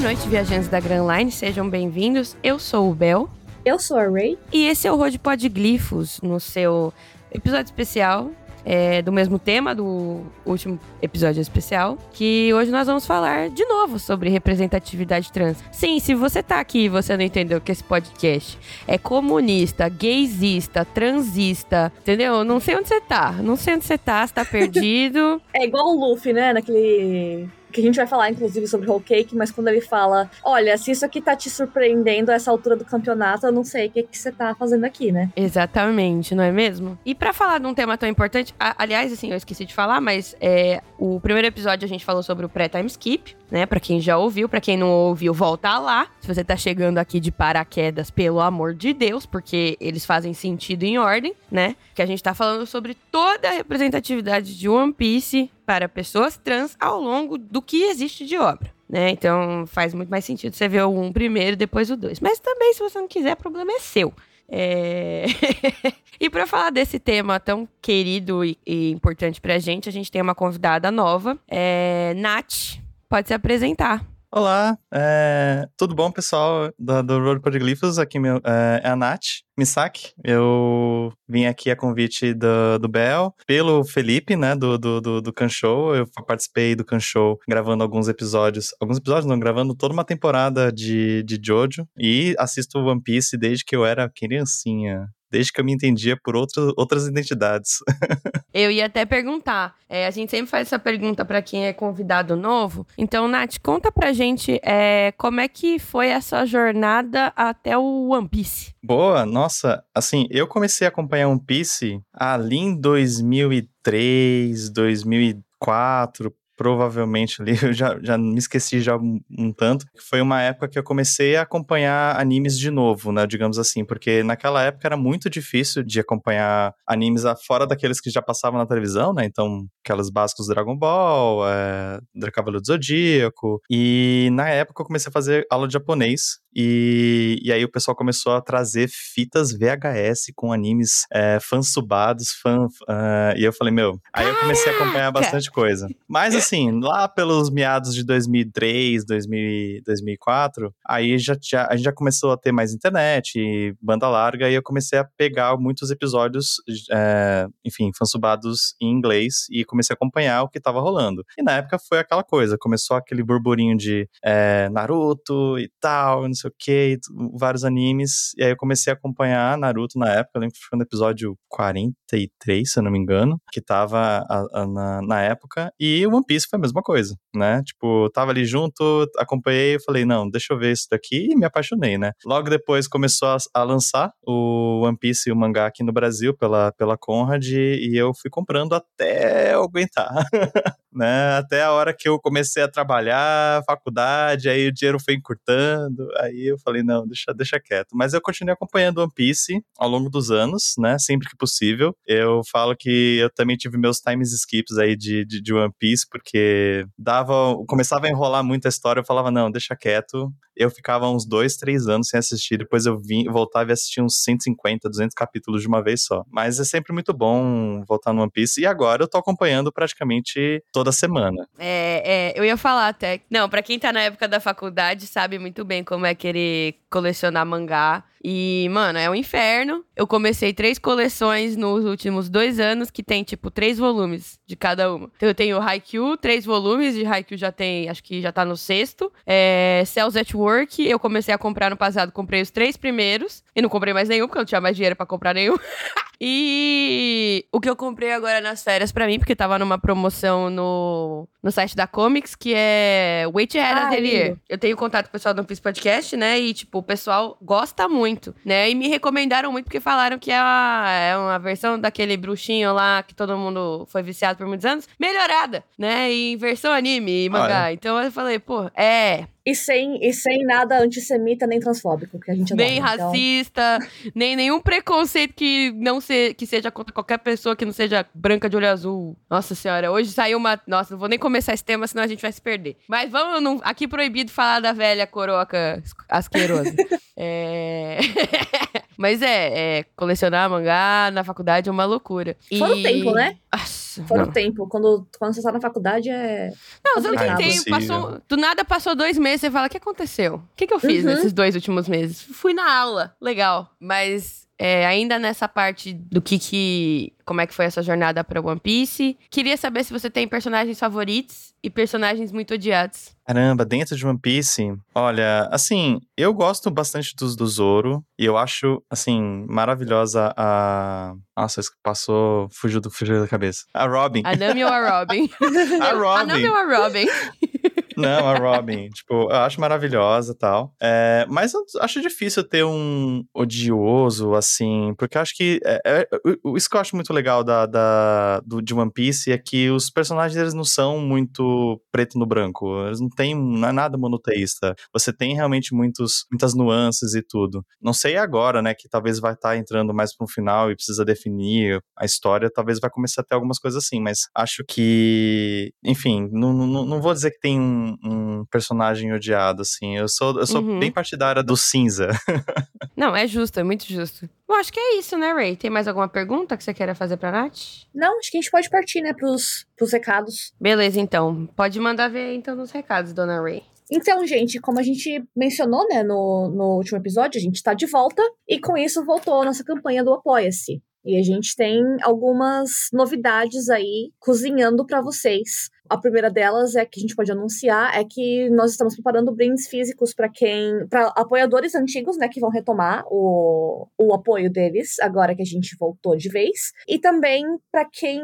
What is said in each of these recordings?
Boa noite, viajantes da Grand Line, sejam bem-vindos. Eu sou o Bel. Eu sou a Ray. E esse é o Road Pod Glifos, no seu episódio especial é, do mesmo tema do último episódio especial, que hoje nós vamos falar de novo sobre representatividade trans. Sim, se você tá aqui e você não entendeu que esse podcast é comunista, gaysista, transista, entendeu? Não sei onde você tá, não sei onde você tá, você tá perdido. é igual o Luffy, né, naquele que a gente vai falar, inclusive, sobre Whole Cake, mas quando ele fala: Olha, se isso aqui tá te surpreendendo a essa altura do campeonato, eu não sei o que, que você tá fazendo aqui, né? Exatamente, não é mesmo? E para falar de um tema tão importante, a, aliás, assim, eu esqueci de falar, mas é, o primeiro episódio a gente falou sobre o pré-time skip, né? Pra quem já ouviu, para quem não ouviu, volta lá. Se você tá chegando aqui de paraquedas, pelo amor de Deus, porque eles fazem sentido em ordem, né? Que a gente tá falando sobre toda a representatividade de One Piece para pessoas trans ao longo do que existe de obra. Né? Então faz muito mais sentido você ver o um primeiro depois o dois. Mas também, se você não quiser, o problema é seu. É... e para falar desse tema tão querido e, e, importante pra gente, a gente tem uma convidada nova. É... Nath, pode se apresentar. Olá, é, tudo bom, pessoal do, do Road Podglifos? Aqui meu, é, é a Nath Misaki. Eu vim aqui a convite do, do Bel, pelo Felipe, né, do, do, do, do Can Show. Eu participei do Can Show gravando alguns episódios, alguns episódios não, gravando toda uma temporada de, de Jojo. E assisto One Piece desde que eu era criancinha desde que eu me entendia por outro, outras identidades. eu ia até perguntar. É, a gente sempre faz essa pergunta para quem é convidado novo. Então, Nath, conta pra gente é, como é que foi essa jornada até o One Piece. Boa, nossa, assim, eu comecei a acompanhar One Piece ali em 2003, 2004, provavelmente ali, eu já, já me esqueci já um, um, tanto, foi uma época que eu comecei a acompanhar animes de novo, né, digamos assim, porque naquela época era muito difícil de acompanhar animes fora daqueles que já passavam na televisão, né, então aquelas básicos Dragon Ball, é, Cavaleiro do Zodíaco, e na época eu comecei a fazer aula de japonês, e, e aí o pessoal começou a trazer fitas VHS com animes é, fansubados, fan, uh, e eu falei, meu, aí eu comecei a acompanhar bastante coisa. Mas assim, lá pelos meados de 2003, 2000, 2004, aí já, já, a gente já começou a ter mais internet, banda larga, e eu comecei a pegar muitos episódios, é, enfim, fansubados em inglês, e comecei a acompanhar o que tava rolando. E na época foi aquela coisa, começou aquele burburinho de é, Naruto e tal, não sei o vários animes. E aí eu comecei a acompanhar Naruto na época, eu lembro que foi no episódio 43, se eu não me engano, que tava a, a, na, na época. E One Piece foi a mesma coisa, né? Tipo, tava ali junto, acompanhei falei, não, deixa eu ver isso daqui e me apaixonei, né? Logo depois começou a, a lançar o One Piece e o mangá aqui no Brasil pela, pela Conrad e eu fui comprando até aguentar. né? Até a hora que eu comecei a trabalhar, faculdade, aí o dinheiro foi encurtando, aí eu falei, não, deixa, deixa quieto. Mas eu continuei acompanhando One Piece ao longo dos anos, né? Sempre que possível. Eu falo que eu também tive meus times skips aí de, de, de One Piece, porque dava, começava a enrolar muito a história, eu falava, não, deixa quieto. Eu ficava uns dois, três anos sem assistir, depois eu vim, voltava e assistia uns 150, 200 capítulos de uma vez só. Mas é sempre muito bom voltar no One Piece, e agora eu tô acompanhando praticamente toda semana. É, é eu ia falar até. Não, para quem tá na época da faculdade sabe muito bem como é querer colecionar mangá. E, mano, é um inferno. Eu comecei três coleções nos últimos dois anos que tem, tipo, três volumes de cada uma. Então eu tenho Haikyuu, três volumes, de Haikyuu já tem, acho que já tá no sexto. É, Cells at Work, eu comecei a comprar no passado, comprei os três primeiros. E não comprei mais nenhum, porque eu não tinha mais dinheiro para comprar nenhum. e o que eu comprei agora nas férias para mim, porque tava numa promoção no, no site da Comics, que é Wait Ahead Atelier. Eu tenho contato com o pessoal do Piece Podcast, né? E, tipo, o pessoal gosta muito, né? E me recomendaram muito porque falaram que é uma, é uma versão daquele bruxinho lá que todo mundo foi viciado por muitos anos, melhorada, né? Em versão anime e mangá. Ah, é. Então eu falei, pô, é, e sem, e sem nada antissemita nem transfóbico, que a gente adora, Nem então. racista, então... nem nenhum preconceito que não se, que seja contra qualquer pessoa que não seja branca de olho azul. Nossa senhora, hoje saiu uma. Nossa, não vou nem começar esse tema, senão a gente vai se perder. Mas vamos. Não, aqui proibido falar da velha coroca asquerosa. é. Mas é, é, colecionar mangá na faculdade é uma loucura. Fora o tempo, né? Nossa, Fora não. o tempo. Quando, quando você tá na faculdade é. Não, você não tem tempo. Passou, do nada passou dois meses, você fala, o que aconteceu? O que, que eu fiz Uhum. nesses dois últimos meses? Fui na aula, legal. Mas é, ainda nessa parte do que que... Como é que foi essa jornada pra One Piece. Queria saber se você tem personagens favoritos e personagens muito odiados. Caramba, dentro de One Piece, olha, assim, eu gosto bastante dos do Zoro e eu acho, assim, maravilhosa a. Nossa, isso que passou, fugiu, do, fugiu da cabeça. A Robin. A Nami ou a Robin? A A Nami Robin. ou a Robin? Não, a Robin. tipo, eu acho maravilhosa e tal. É, mas eu acho difícil ter um odioso, assim, porque eu acho que. é- é- isso que eu acho muito legal da, da- do, de One Piece é que os personagens eles não são muito preto no branco. Eles não têm. Não é nada monoteísta. Você tem realmente muitos, muitas nuances e tudo. Não sei agora, né, que talvez vai estar entrando mais para um final e precisa definir a história, talvez vai começar a ter algumas coisas assim, mas acho que. Enfim, não, não, não vou dizer que tem um, um personagem odiado, assim. Eu sou, eu sou Uhum. bem partidária do cinza. Não, é justo, é muito justo. Eu acho que é isso, né, Ray? Tem mais alguma pergunta que você queira fazer pra Nath? Não, acho que a gente pode partir, né, pros, pros recados. Beleza, então. Pode mandar ver então nos recados, dona Ray. Então, gente, como a gente mencionou, né, no, no último episódio, a gente tá de volta e com isso voltou a nossa campanha do Apoia-se. E a gente tem algumas novidades aí cozinhando pra vocês. A primeira delas é que a gente pode anunciar é que nós estamos preparando brindes físicos para quem, para apoiadores antigos, né, que vão retomar o, o apoio deles agora que a gente voltou de vez, e também para quem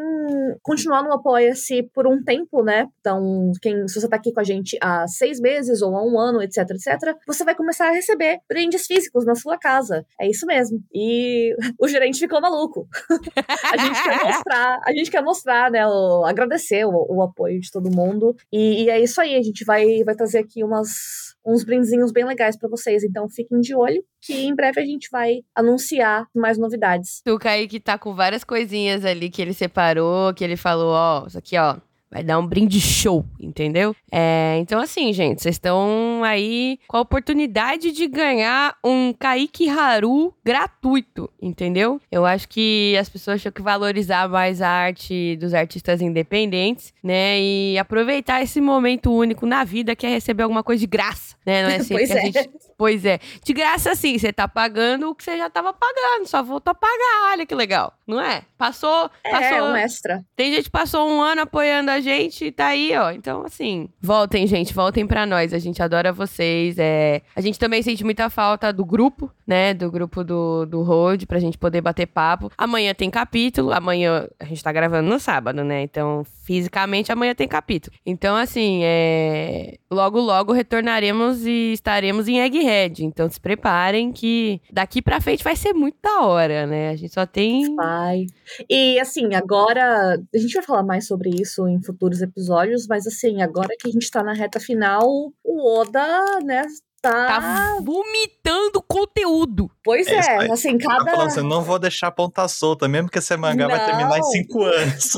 continuar no apoia-se por um tempo, né? Então, quem se você tá aqui com a gente há seis meses ou há um ano, etc, etc, você vai começar a receber brindes físicos na sua casa. É isso mesmo. E o gerente ficou maluco. a gente quer mostrar, a gente quer mostrar, né, o, agradecer o, o apoio de todo mundo. E, e é isso aí, a gente vai, vai trazer aqui umas, uns brindezinhos bem legais pra vocês. Então fiquem de olho que em breve a gente vai anunciar mais novidades. O Kaique tá com várias coisinhas ali que ele separou, que ele falou, ó, isso aqui, ó. Vai dar um brinde show, entendeu? É, então, assim, gente, vocês estão aí com a oportunidade de ganhar um Kaique Haru gratuito, entendeu? Eu acho que as pessoas tinham que valorizar mais a arte dos artistas independentes, né? E aproveitar esse momento único na vida que é receber alguma coisa de graça, né? Não é assim Pois que a é. gente Pois é. De graça, sim, você tá pagando o que você já tava pagando, só voltou a pagar. Olha que legal, não é? Passou, É, passou. um extra. Tem gente que passou um ano apoiando a gente e tá aí, ó. Então, assim, voltem, gente, voltem pra nós. A gente adora vocês. É... A gente também sente muita falta do grupo, né? Do grupo do, do Road, pra gente poder bater papo. Amanhã tem capítulo. Amanhã a gente tá gravando no sábado, né? Então, fisicamente, amanhã tem capítulo. Então, assim, é... logo, logo retornaremos e estaremos em Egghead. Então, se preparem que daqui pra frente vai ser muito da hora, né? A gente só tem. Vai. E assim, agora. A gente vai falar mais sobre isso em futuros episódios, mas assim, agora que a gente tá na reta final, o Oda, né, tá. Tá vomitando conteúdo. Pois É, é, assim, Tá cada. falando assim, não vou deixar a ponta solta, mesmo que esse mangá vai terminar em Não. cinco anos.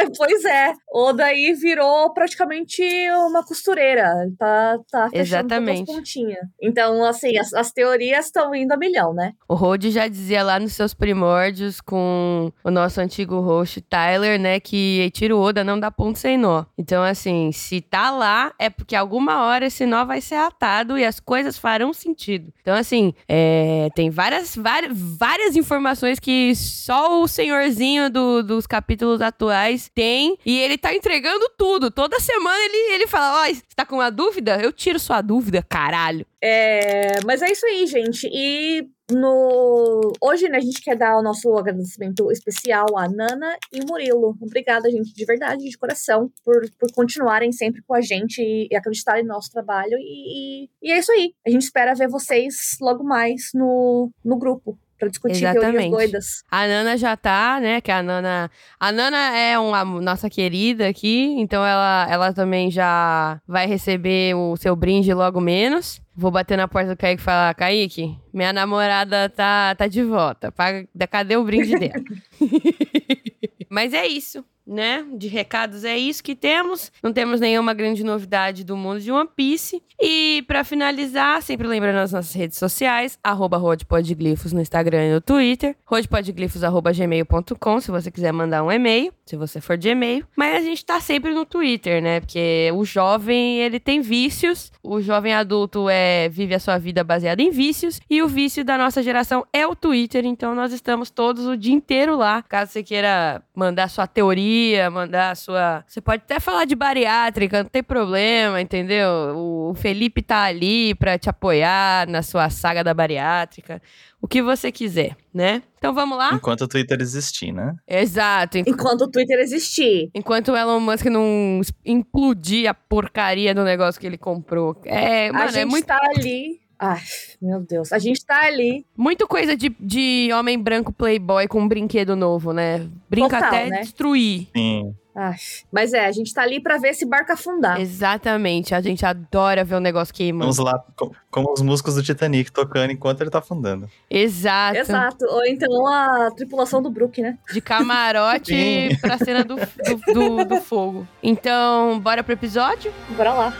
É, Pois é, Oda aí virou praticamente uma costureira. Tá, tá fechando Exatamente. todas as pontinhas. Então, assim, as, as teorias estão indo a milhão, né? O Rod já dizia lá nos seus primórdios com o nosso antigo host Tyler, né, que Eiichiro Oda não dá ponto sem nó. Então, assim, se tá lá, é porque alguma hora esse nó vai ser atado e as coisas farão sentido. Então, assim, é, tem várias, várias, várias informações que só o senhorzinho do- dos capítulos atuais tem e ele tá entregando tudo. Toda semana ele, ele fala, ó, você tá com uma dúvida? Eu tiro sua dúvida, caralho. É, mas é isso aí, gente. E no hoje, né, a gente quer dar o nosso agradecimento especial a Nana e Murilo. Obrigada, gente, de verdade, de coração, por, por continuarem sempre com a gente e, e acreditarem no nosso trabalho. E, e, e é isso aí. A gente espera ver vocês logo mais no, no grupo. Pra discutir teorias Exatamente. doidas. A Nana já tá, né? Que a Nana. A Nana é uma nossa querida aqui, então ela, ela também já vai receber o seu brinde logo menos. Vou bater na porta do Kaique e falar: Kaique, minha namorada tá, tá de volta. Paga- Cadê o brinde dela? Mas é isso. Né? De recados é isso que temos. Não temos nenhuma grande novidade do mundo de One Piece. E para finalizar, sempre lembrando as nossas redes sociais, arroba rodpodglifos no Instagram e no Twitter, rodpodglifos.gmail.com se você quiser mandar um e-mail, se você for de e-mail. Mas a gente tá sempre no Twitter, né? Porque o jovem, ele tem vícios, o jovem adulto é vive a sua vida baseada em vícios, e o vício da nossa geração é o Twitter, então nós estamos todos o dia inteiro lá. Caso você queira mandar sua teoria, mandar sua. Você pode até falar de bariátrica, não tem problema, entendeu? O Felipe tá ali pra te apoiar na sua saga da bariátrica. O que você quiser, né? Então vamos lá? Enquanto o Twitter existir, né? Exato. Enquanto o Twitter existir. Enquanto o Elon Musk não implodir a porcaria do negócio que ele comprou. É, mano, a gente é muito. tá ali. Ai, meu Deus. A gente tá ali. Muito coisa de, de homem branco playboy com um brinquedo novo, né? Brinca Total, até né? destruir. Sim. Ai, mas é, a gente tá ali pra ver esse barco afundar. Exatamente. A gente adora ver o negócio queimando. Vamos lá, co- como os músicos do Titanic tocando enquanto ele tá afundando. Exato. Exato. Ou então a tripulação do Brook, né? De camarote pra cena do, do, do, do fogo. Então, bora pro episódio? Bora lá.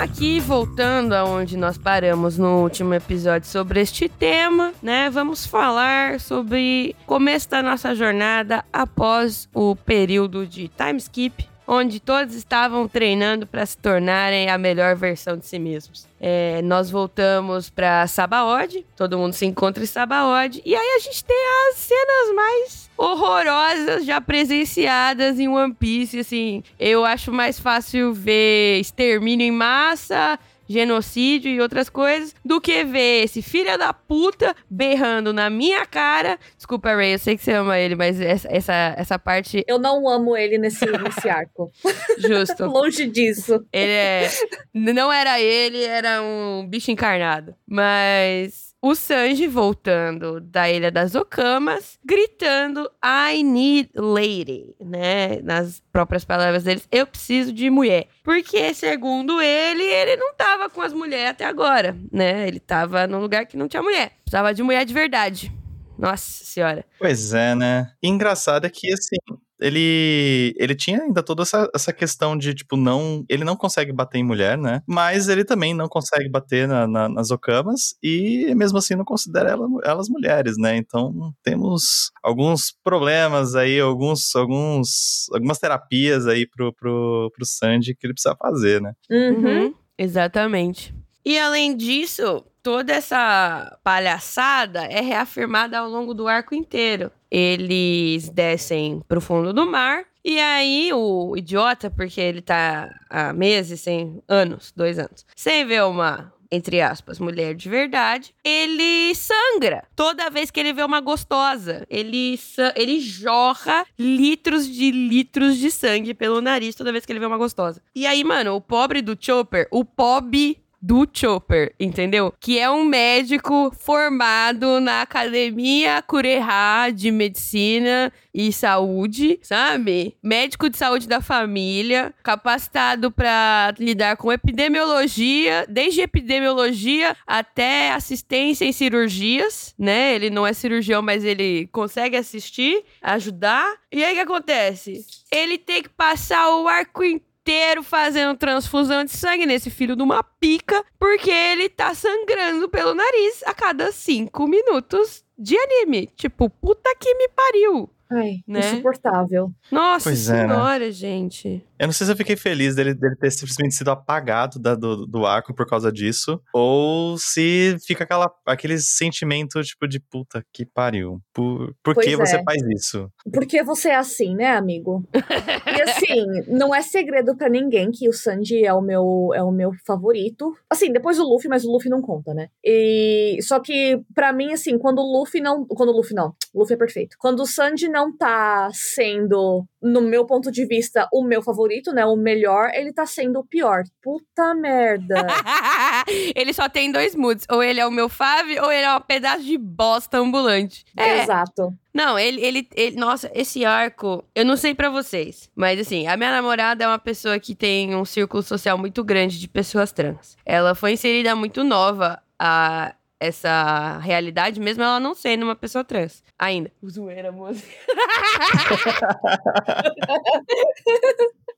Aqui voltando aonde nós paramos no último episódio sobre este tema, né? Vamos falar sobre começo da nossa jornada após o período de time skip, onde todos estavam treinando para se tornarem a melhor versão de si mesmos. É, nós voltamos para Sabaody, todo mundo se encontra em Sabaody, e aí a gente tem as cenas mais horrorosas já presenciadas em One Piece, assim. Eu acho mais fácil ver extermínio em massa, genocídio e outras coisas, do que ver esse filho da puta berrando na minha cara. Desculpa, Ray, eu sei que você ama ele, mas essa, essa, essa parte, Eu não amo ele nesse, nesse arco. justo. Longe disso. Ele é. Não era ele, era um bicho encarnado. Mas. O Sanji voltando da Ilha das Okamas, gritando I need lady, né? Nas próprias palavras deles, eu preciso de mulher. Porque, segundo ele, ele não tava com as mulheres até agora, né? Ele tava num lugar que não tinha mulher. Precisava de mulher de verdade. Nossa senhora. Pois é, né? Engraçado é que, assim, ele ele tinha ainda toda essa, essa questão de, tipo, não. Ele não consegue bater em mulher, né? Mas ele também não consegue bater na, na- nas okamas e mesmo assim não considera ela- elas mulheres, né? Então temos alguns problemas aí, alguns, alguns, algumas terapias aí pro, pro, pro Sanji que ele precisa fazer, né? Uhum. Uhum, exatamente. E além disso, toda essa palhaçada é reafirmada ao longo do arco inteiro. Eles descem pro fundo do mar. E aí, o idiota, porque ele tá há meses, sem anos, dois anos, sem ver uma, entre aspas, mulher de verdade, ele sangra toda vez que ele vê uma gostosa. Ele, ele jorra litros de litros de sangue pelo nariz toda vez que ele vê uma gostosa. E aí, mano, o pobre do Chopper, o pobre do Chopper, entendeu? Que é um médico formado na Academia Cureha de Medicina e Saúde, sabe? Médico de saúde da família, capacitado pra lidar com epidemiologia, desde epidemiologia até assistência em cirurgias, né? Ele não é cirurgião, mas ele consegue assistir, ajudar. E aí o que acontece? Ele tem que passar o arco inteiro inteiro fazendo transfusão de sangue nesse filho de uma pica, porque ele tá sangrando pelo nariz a cada cinco minutos de anime. Tipo, puta que me pariu. Ai, Né? insuportável. Nossa Pois é, né? senhora, gente. Eu não sei se eu fiquei feliz dele, dele ter simplesmente sido apagado da- do, do arco por causa disso, ou se fica aquela, aquele sentimento, tipo, de puta que pariu. Por, por Pois que você é. faz isso? Porque você é assim, né, amigo? E assim, não é segredo pra ninguém que o Sanji é o meu é o meu favorito. Assim, depois o Luffy, mas o Luffy não conta, né? E só que pra mim assim, quando o Luffy não, quando o Luffy não, Luffy é perfeito. Quando o Sanji não tá sendo, no meu ponto de vista, o meu favorito, né? O melhor, ele tá sendo o pior. Puta merda. ele só tem dois moods. Ou ele é o meu fave, ou ele é um pedaço de bosta ambulante. É. Exato. Não, ele, ele, ele, Nossa, esse arco, eu não sei para vocês, mas assim, a minha namorada é uma pessoa que tem um círculo social muito grande de pessoas trans. Ela foi inserida muito nova a essa realidade, mesmo ela não sendo uma pessoa trans. Ainda. Zoeira, moça.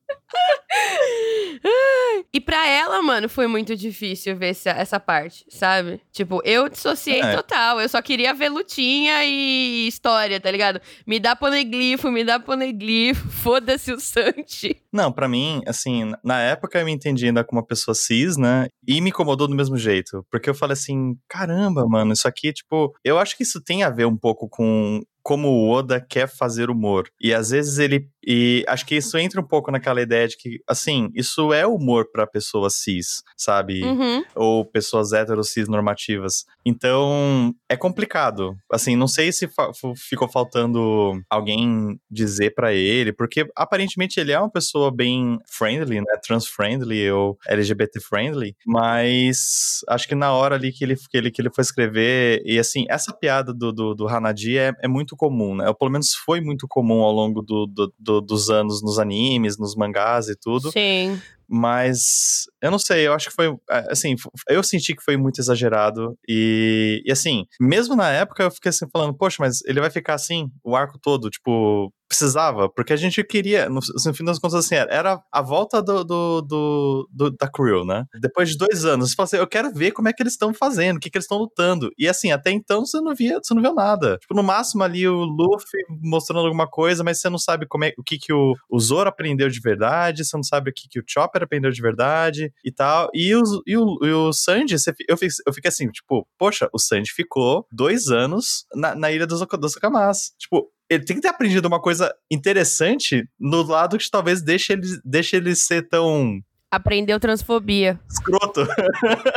e pra ela, mano, foi muito difícil ver essa, essa parte, sabe? Tipo, eu dissociei é. total. Eu só queria ver lutinha e história, tá ligado? Me dá poneglifo, me dá poneglifo, foda-se o Santi. Não, para mim, assim, na época eu me entendi ainda como uma pessoa cis, né? E me incomodou do mesmo jeito. Porque eu falei assim, caramba, mano, isso aqui, tipo, eu acho que isso tem a ver um pouco com como o Oda quer fazer humor. E às vezes ele. E acho que isso entra um pouco naquela ideia de que, assim, isso é humor para pessoas cis, sabe? Uhum. Ou pessoas hétero cis normativas. Então, é complicado. Assim, não sei se fa ficou faltando alguém dizer para ele, porque aparentemente ele é uma pessoa bem friendly, né? Trans-friendly ou LGBT-friendly, mas acho que na hora ali que ele, que ele, que ele foi escrever, e assim, essa piada do, do, do Hanadi é, é muito muito comum, né? Ou pelo menos foi muito comum ao longo do, do, do, dos anos nos animes, nos mangás e tudo. Sim. Mas eu não sei, eu acho que foi. É, assim, eu senti que foi muito exagerado. E, e assim, mesmo na época eu fiquei assim falando, poxa, mas ele vai ficar assim o arco todo, tipo, precisava, porque a gente queria, no, no fim das contas, assim, era a volta do, do, do, do da crew, né? Depois de dois anos, você fala assim, eu quero ver como é que eles estão fazendo, o que, que eles estão lutando. E assim, até então você não via, você não viu nada. Tipo, no máximo ali o Luffy mostrando alguma coisa, mas você não sabe como é, o que, que o, o Zoro aprendeu de verdade, você não sabe o que, que o Chopper aprendeu de verdade e tal. E o, e o, e o Sanji, você, eu, eu fiquei assim, tipo, poxa, o Sanji ficou dois anos na, na ilha dos, dos Okamas. Tipo, ele tem que ter aprendido uma coisa interessante no lado que talvez deixe ele, deixe ele ser tão. Aprendeu transfobia. Escroto.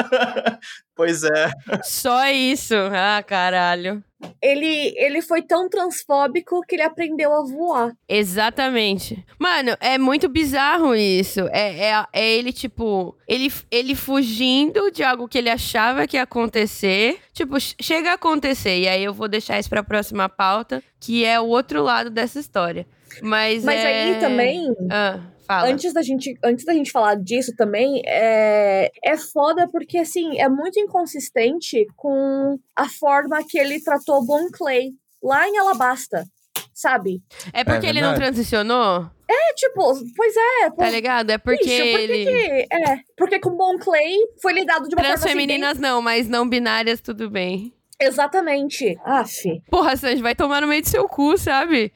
pois é. Só isso. Ah, caralho. Ele, ele foi tão transfóbico que ele aprendeu a voar. Exatamente. Mano, é muito bizarro isso. É, é, é ele, tipo, ele, ele fugindo de algo que ele achava que ia acontecer. Tipo, chega a acontecer. E aí eu vou deixar isso pra próxima pauta, que é o outro lado dessa história. Mas, Mas é... aí também. Ah. Fala. Antes da gente, antes da gente falar disso também, é, é foda porque assim, é muito inconsistente com a forma que ele tratou Bon Clay lá em Alabasta, sabe? É porque é ele não transicionou? É, tipo, pois é. Tá ligado? É porque Bicho, por ele... Que, é, porque com Bon Clay foi lidado de uma Trans forma assim, femininas bem... não, mas não binárias tudo bem. Exatamente. Aff. Porra, Sanji, vai tomar no meio do seu cu, sabe?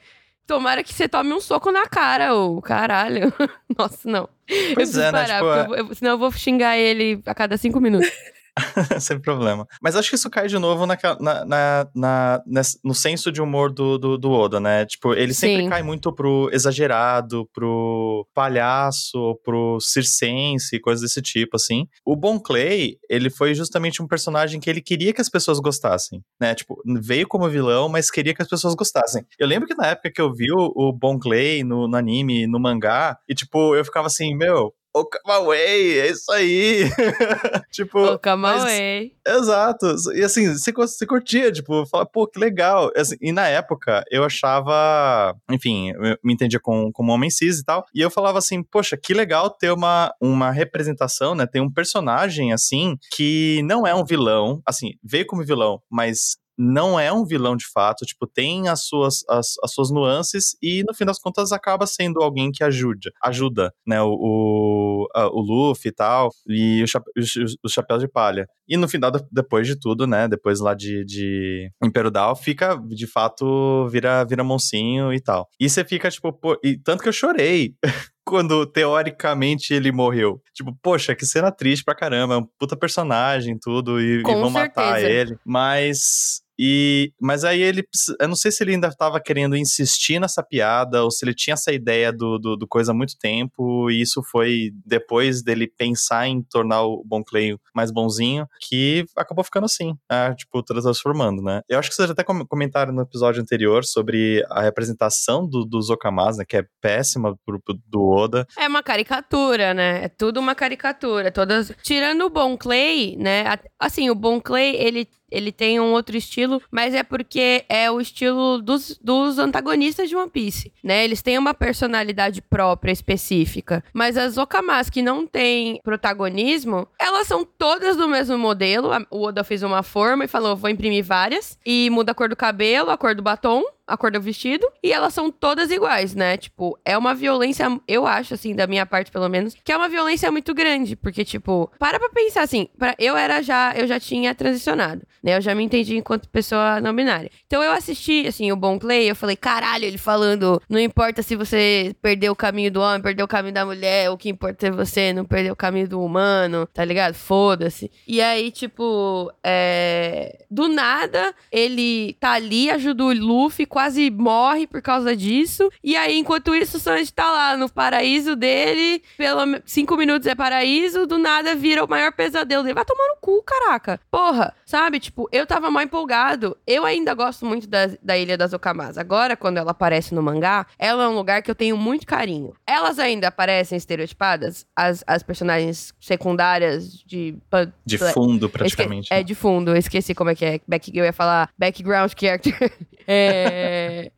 Tomara que você tome um soco na cara, ô caralho. Nossa, não. Pois eu é, né? parar, Tipo, eu, eu, senão eu vou xingar ele a cada cinco minutos. Sem problema. Mas acho que isso cai de novo na, na, na, no senso de humor do, do, do Oda, né? Tipo, ele sempre Sim. cai muito pro exagerado, pro palhaço, pro circense, coisas desse tipo, assim. O Bon Clay, ele foi justamente um personagem que ele queria que as pessoas gostassem, né? Tipo, veio como vilão, mas queria que as pessoas gostassem. Eu lembro que na época que eu vi o, o Bon Clay no, no anime, no mangá, e tipo, eu ficava assim, meu, o Kamaway, é isso aí. tipo. O Kamaway. Exato. E assim, você, você curtia, tipo, fala, pô, que legal. Assim, e na época, eu achava. Enfim, eu me entendia como, como homem cis e tal. E eu falava assim, poxa, que legal ter uma, uma representação, né? Ter um personagem, assim, que não é um vilão. Assim, veio como vilão, mas não é um vilão de fato, tipo, tem as suas, as, as suas nuances e no fim das contas acaba sendo alguém que ajuda, ajuda, né, o, o, a, o Luffy e tal, e o, chape, o, o Chapéu de Palha. E no final, depois de tudo, né, depois lá de, de Império Down, fica, de fato, vira, vira moncinho e tal. E você fica, tipo, pô, e tanto que eu chorei quando teoricamente ele morreu. Tipo, poxa, que cena triste pra caramba, é um puta personagem tudo, e, e vão certeza. matar ele. Mas E, mas aí ele, eu não sei se ele ainda estava querendo insistir nessa piada ou se ele tinha essa ideia do, do, do, coisa há muito tempo e isso foi depois dele pensar em tornar o Bon Clay mais bonzinho que acabou ficando assim, né? tipo, transformando, né? Eu acho que vocês até comentaram no episódio anterior sobre a representação do, dos Okamas, né? Que é péssima pro, do Oda. É uma caricatura, né? É tudo uma caricatura. Todas. Tirando o Bon Clay, né? Assim, o Bon Clay, ele ele tem um outro estilo, mas é porque é o estilo dos, dos antagonistas de One Piece, né? Eles têm uma personalidade própria, específica. Mas as Okamas que não têm protagonismo, elas são todas do mesmo modelo. O Oda fez uma forma e falou: vou imprimir várias. E muda a cor do cabelo, a cor do batom a cor do vestido, e elas são todas iguais, né? Tipo, é uma violência, eu acho, assim, da minha parte, pelo menos, que é uma violência muito grande, porque, tipo, para pra pensar assim, pra, eu era já, eu já tinha transicionado, né? Eu já me entendi enquanto pessoa não binária. Então eu assisti, assim, o Bom Play, eu falei, caralho, ele falando, não importa se você perdeu o caminho do homem, perdeu o caminho da mulher, o que importa é você não perder o caminho do humano, tá ligado? Foda-se. E aí, tipo, é... do nada, ele tá ali, ajuda o Luffy com quase morre por causa disso. E aí, enquanto isso, o Sanji tá lá no paraíso dele, pelo cinco minutos é paraíso, do nada vira o maior pesadelo dele. Vai tomar no cu, caraca. Porra, sabe? Tipo, eu tava mal empolgado. Eu ainda gosto muito da, da Ilha das Okamas. Agora, quando ela aparece no mangá, ela é um lugar que eu tenho muito carinho. Elas ainda aparecem estereotipadas, as, as personagens secundárias de. De fundo, praticamente. Esque... É, de fundo. Eu esqueci como é que é. Back, eu ia falar background character. É,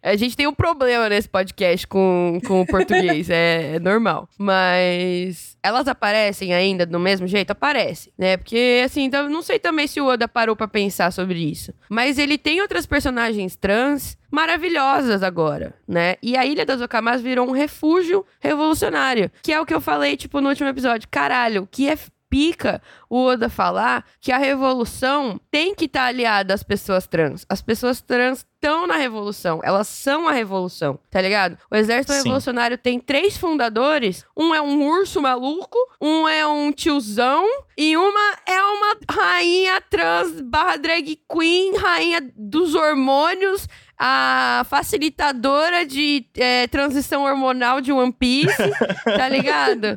a gente tem um problema nesse podcast com, com o português, é, é, normal. Mas elas aparecem ainda do mesmo jeito? Aparecem, né? Porque, assim, então, não sei também se o Oda parou pra pensar sobre isso. Mas ele tem outras personagens trans maravilhosas agora, né? E a Ilha das Okamas virou um refúgio revolucionário, que é o que eu falei, tipo, no último episódio. Caralho, que é pica o Oda falar que a revolução tem que estar tá aliada às pessoas trans. As pessoas trans estão na revolução, elas são a revolução, tá ligado? O exército Sim. revolucionário tem três fundadores: um é um urso maluco, um é um tiozão e uma é uma rainha trans barra drag queen, rainha dos hormônios a facilitadora de é, transição hormonal de One Piece, tá ligado?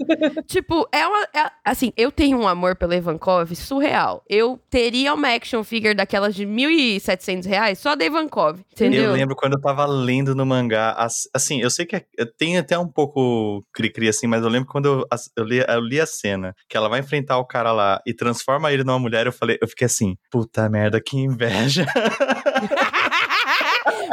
tipo, é uma. É, assim, eu tenho um amor pelo Ivankov surreal. Eu teria uma action figure daquelas de 1.700 reais só da Ivankov, entendeu? Eu lembro quando eu tava lendo no mangá, assim, eu sei que é, tem até um pouco cri-cri assim, mas eu lembro quando eu, eu, li, eu li a cena que ela vai enfrentar o cara lá e transforma ele numa mulher, eu falei, eu fiquei assim, puta merda, que inveja.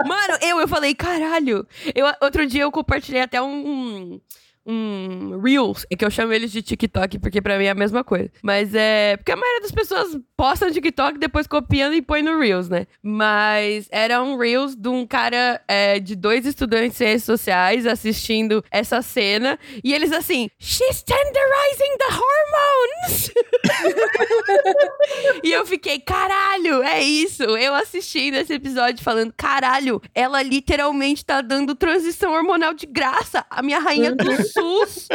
Mano, eu, eu falei, caralho. Eu, outro dia eu compartilhei até um, um Reels, é que eu chamo eles de TikTok, porque pra mim é a mesma coisa. Mas é. Porque a maioria das pessoas posta no TikTok, depois copiando e põe no Reels, né? Mas era um Reels de um cara é, de dois estudantes de ciências sociais assistindo essa cena. E eles assim, She's tenderizing the hormones! e eu fiquei, caralho, é isso. Eu assistindo esse episódio falando, caralho, ela literalmente tá dando transição hormonal de graça. A minha rainha do SUS,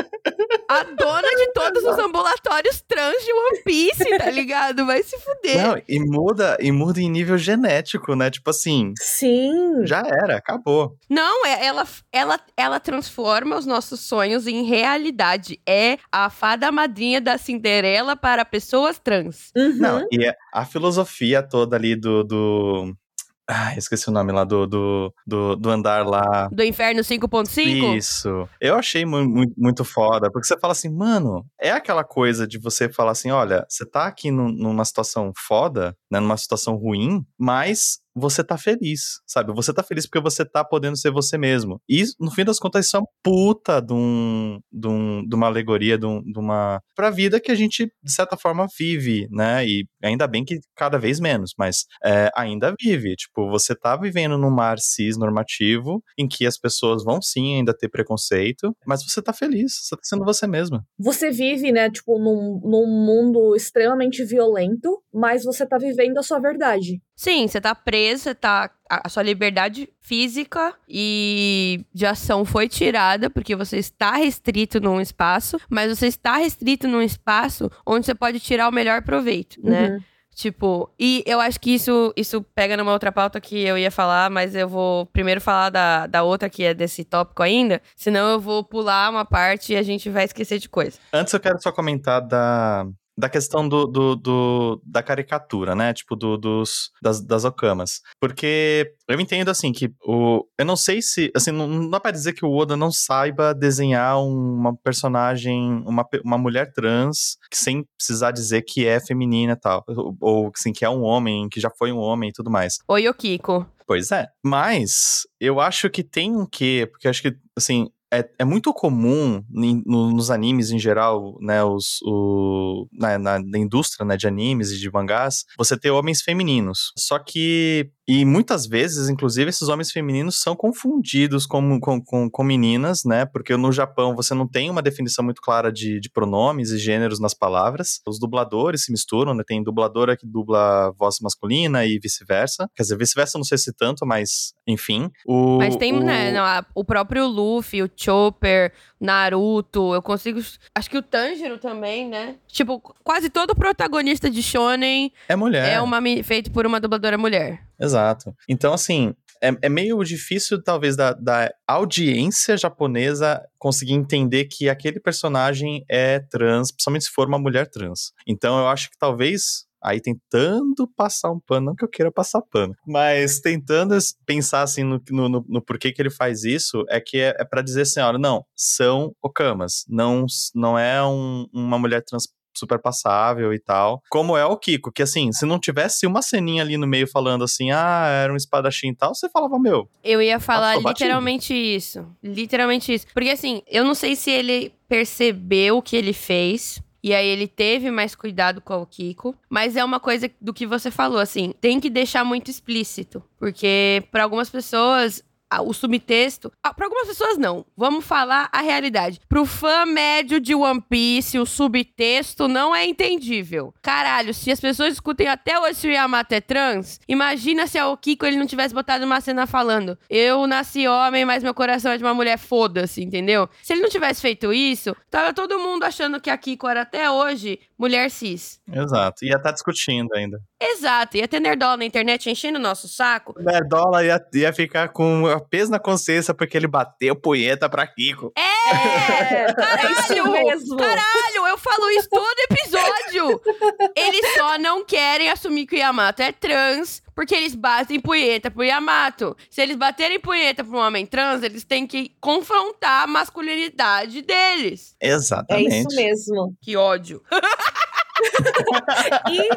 a dona de todos os ambulatórios trans de One Piece, tá ligado? Vai se fuder. Não, e muda, e muda em nível genético, né? Tipo assim. Sim. Já era, acabou. Não, é, ela, ela, ela transforma os nossos sonhos em realidade. É a fada madrinha da Cinderela para pessoas trans. Uhum. Não, e a filosofia toda ali do, do ah, esqueci o nome lá do, do, do, do andar lá. Do Inferno 5.5? Isso. Eu achei muito, muito foda, porque você fala assim, mano, é aquela coisa de você falar assim: olha, você tá aqui numa situação foda, né, numa situação ruim, mas você tá feliz, sabe? Você tá feliz porque você tá podendo ser você mesmo. E, no fim das contas, isso é uma puta de, um, de, um, de uma alegoria, de, um, de uma. pra vida que a gente, de certa forma, vive, né? E ainda bem que cada vez menos, mas é, ainda vive. Tipo, você tá vivendo num mar cis normativo, em que as pessoas vão sim ainda ter preconceito, mas você tá feliz, você tá sendo você mesma. Você vive, né, tipo, num, num mundo extremamente violento, mas você tá vivendo a sua verdade. Sim, você tá preso, você tá. A sua liberdade física e de ação foi tirada, porque você está restrito num espaço, mas você está restrito num espaço onde você pode tirar o melhor proveito, né? uhum. né? Tipo, e eu acho que isso, isso pega numa outra pauta que eu ia falar, mas eu vou primeiro falar da, da outra que é desse tópico ainda, senão eu vou pular uma parte e a gente vai esquecer de coisa. Antes eu quero só comentar da, da questão do, do, do, da caricatura, né? Tipo, do, dos, das, das okamas. Porque eu entendo, assim, que o... Eu não sei se... Assim, não, não dá pra dizer que o Oda não saiba desenhar uma personagem, uma, uma mulher trans, sem precisar dizer que é feminina e tal. Ou, ou assim, que é um homem, que já foi um homem e tudo mais. Oi, Okiko. Pois é. Mas eu acho que tem um quê, porque acho que, assim, é, é muito comum no, nos animes em geral, né, os, o, na, na, na, indústria né, de animes e de mangás, você ter homens femininos. Só que e muitas vezes, inclusive, esses homens femininos são confundidos com, com, com, com, meninas, né? Porque no Japão você não tem uma definição muito clara de, de pronomes e gêneros nas palavras. Os dubladores se misturam, né? Tem dubladora que dubla voz masculina e vice-versa. Quer dizer, vice-versa não sei se tanto, mas enfim. O, mas tem, o... né? Não, a, o próprio Luffy, o Chopper, Naruto, eu consigo. Acho que o Tanjiro também, né? Tipo, quase todo protagonista de Shonen é mulher. É uma, feito por uma dubladora mulher. Exato. Então, assim, é, é, meio difícil, talvez, da, da, audiência japonesa conseguir entender que aquele personagem é trans, principalmente se for uma mulher trans. Então, eu acho que talvez. Aí tentando passar um pano, não que eu queira passar pano, mas tentando pensar assim no, no, no porquê que ele faz isso, é que é, é para dizer assim, olha, não, são okamas, não, não é um, uma mulher trans super passável e tal. Como é o Kiko, que assim, se não tivesse uma ceninha ali no meio falando assim, ah, era um espadachim e tal, você falava, meu. Eu ia falar literalmente isso. Literalmente isso. Porque assim, eu não sei se ele percebeu o que ele fez. E aí ele teve mais cuidado com o Kiko. Mas é uma coisa do que você falou, assim, tem que deixar muito explícito. Porque para algumas pessoas o subtexto. Ah, para algumas pessoas, não. Vamos falar a realidade. Pro fã médio de One Piece, o subtexto não é entendível. Caralho, se as pessoas escutem até hoje se o Yamato é trans, imagina se a Okiko ele não tivesse botado uma cena falando: Eu nasci homem, mas meu coração é de uma mulher, foda-se, entendeu? Se ele não tivesse feito isso, tava todo mundo achando que a Kiko era até hoje mulher cis. Exato. Ia estar tá discutindo ainda. Exato. Ia ter nerdola na internet enchendo o nosso saco. Nerdola ia, ia ficar com peso na consciência porque ele bateu punheta pra Kiko. É! Caralho! É mesmo. Caralho! Eu falo isso todo episódio! Eles só não querem assumir que o Yamato é trans porque eles batem punheta pro Yamato. Se eles baterem punheta pro um homem trans, eles têm que confrontar a masculinidade deles. Exatamente. É isso mesmo. Que ódio. e,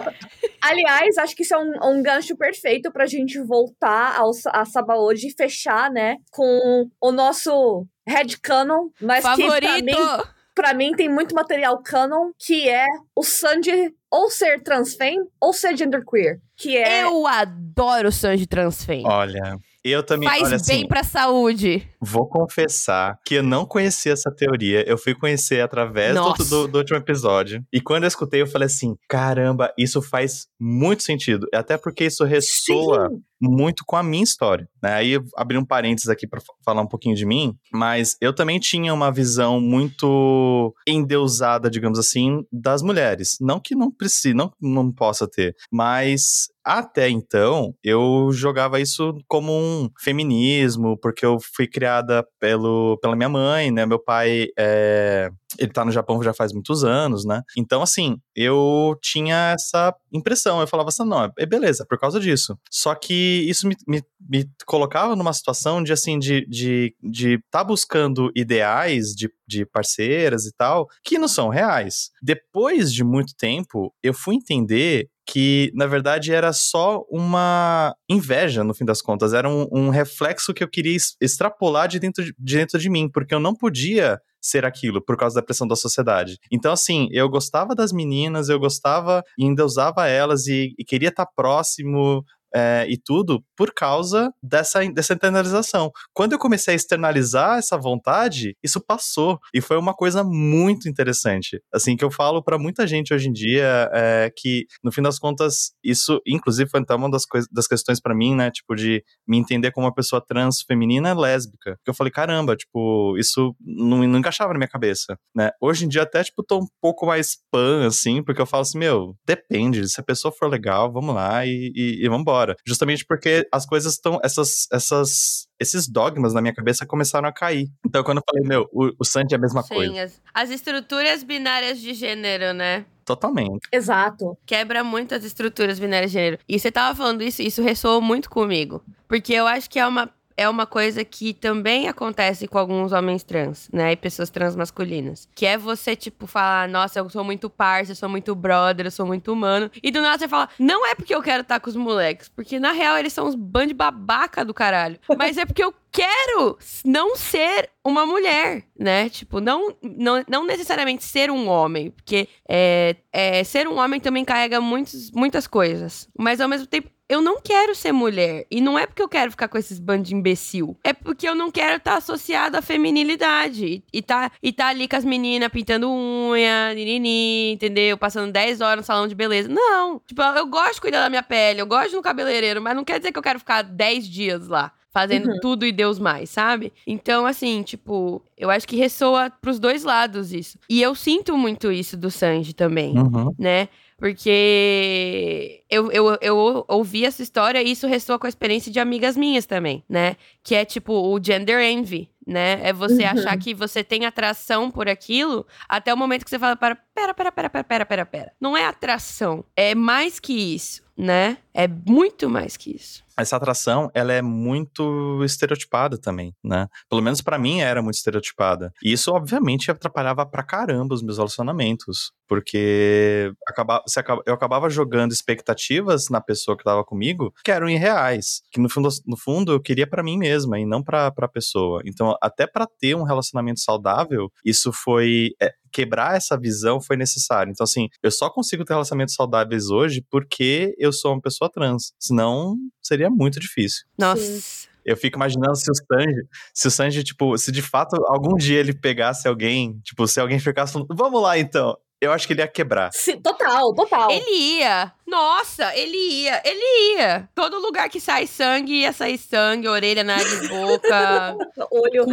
aliás, acho que isso é um, um gancho perfeito pra gente voltar ao, a Sabaody e fechar, né, com o nosso headcanon, mas Favorito. que pra mim, pra mim tem muito material canon, que é o Sanji ou ser transfem ou ser genderqueer. Que é... Eu adoro o Sanji transfem. Olha, eu também. Faz olha, bem assim, pra saúde. Vou confessar que eu não conhecia essa teoria. Eu fui conhecer através do, do, do, último episódio. E quando eu escutei, eu falei assim: caramba, isso faz muito sentido. Até porque isso ressoa Sim. muito com a minha história. Né? Aí abri um parênteses aqui para falar um pouquinho de mim. Mas eu também tinha uma visão muito endeusada, digamos assim, das mulheres. Não que não precise, não, não possa ter. Mas até então, eu jogava isso como um feminismo, porque eu fui criada pelo, pela minha mãe, né? Meu pai é, ele tá no Japão já faz muitos anos, né? Então, assim, eu tinha essa impressão. Eu falava assim, não, é beleza, por causa disso. Só que isso me, me, me colocava numa situação de, assim, de estar de, de tá buscando ideais de, de parceiras e tal, que não são reais. Depois de muito tempo, eu fui entender que na verdade era só uma inveja no fim das contas, era um, um reflexo que eu queria extrapolar de dentro de, de dentro de mim, porque eu não podia ser aquilo por causa da pressão da sociedade. Então, assim, eu gostava das meninas, eu gostava e ainda usava elas e, e queria estar próximo é, e tudo por causa dessa, dessa internalização. Quando eu comecei a externalizar essa vontade, isso passou. E foi uma coisa muito interessante. Assim, que eu falo para muita gente hoje em dia é, que, no fim das contas, isso, inclusive, foi então uma das, coisas, das questões para mim, né? Tipo, de me entender como uma pessoa trans feminina lésbica. Que eu falei, caramba, tipo, isso não, não encaixava na minha cabeça, né? Hoje em dia, até, tipo, tô um pouco mais pan, assim, porque eu falo assim, meu, depende. Se a pessoa for legal, vamos lá e, e, e vambora. Justamente porque as coisas estão, essas, essas, esses dogmas na minha cabeça começaram a cair. Então, quando eu falei, meu, o, o Sandy é a mesma Sim, coisa. as, as estruturas binárias de gênero, né? Totalmente. Exato. Quebra muito as estruturas binárias de gênero. E você tava falando isso, isso ressoou muito comigo. Porque eu acho que é uma é uma coisa que também acontece com alguns homens trans, né? E pessoas trans masculinas. Que é você, tipo, falar, nossa, eu sou muito parça, eu sou muito brother, eu sou muito humano. E do nada você fala, não é porque eu quero estar com os moleques. Porque na real eles são uns band babaca do caralho. Mas é porque eu quero não ser uma mulher, né? Tipo, não, não, não necessariamente ser um homem, porque é, é, ser um homem também carrega muitos, muitas coisas. Mas ao mesmo tempo, eu não quero ser mulher. E não é porque eu quero ficar com esses bandos de imbecil. É porque eu não quero estar associado à feminilidade. E tá, e tá ali com as meninas pintando unha, nini, entendeu? Passando 10 horas no salão de beleza. Não. Tipo, eu gosto de cuidar da minha pele, eu gosto no cabeleireiro, mas não quer dizer que eu quero ficar 10 dias lá fazendo Uhum. tudo e Deus mais, sabe? Então, assim, tipo, eu acho que ressoa pros dois lados isso. E eu sinto muito isso do Sanji também, Uhum. né? Porque eu, eu, eu ouvi essa história e isso ressoa com a experiência de amigas minhas também, né? Que é tipo o gender envy, né? É você Uhum. achar que você tem atração por aquilo até o momento que você fala, para, pera, pera, pera, pera, pera, pera, pera. Não é atração, é mais que isso, né? É muito mais que isso. Essa atração, ela é muito estereotipada também, né? Pelo menos pra mim era muito estereotipada. E isso, obviamente, atrapalhava pra caramba os meus relacionamentos. Porque acaba, eu acabava jogando expectativas na pessoa que tava comigo que eram irreais. Que no fundo, no fundo eu queria pra mim mesma e não pra, pra pessoa. Então, até pra ter um relacionamento saudável, isso foi. é, quebrar essa visão foi necessário. Então, assim, eu só consigo ter relacionamentos saudáveis hoje porque eu sou uma pessoa trans. Senão, seria muito difícil. Nossa. Eu fico imaginando se o Sanji, se o Sanji, tipo, se de fato algum dia ele pegasse alguém, tipo, se alguém ficasse falando, vamos lá então. Eu acho que ele ia quebrar. Sim, total, total. Ele ia. Nossa, ele ia. Ele ia. Todo lugar que sai sangue, ia sair sangue, orelha, nariz, boca, Olho.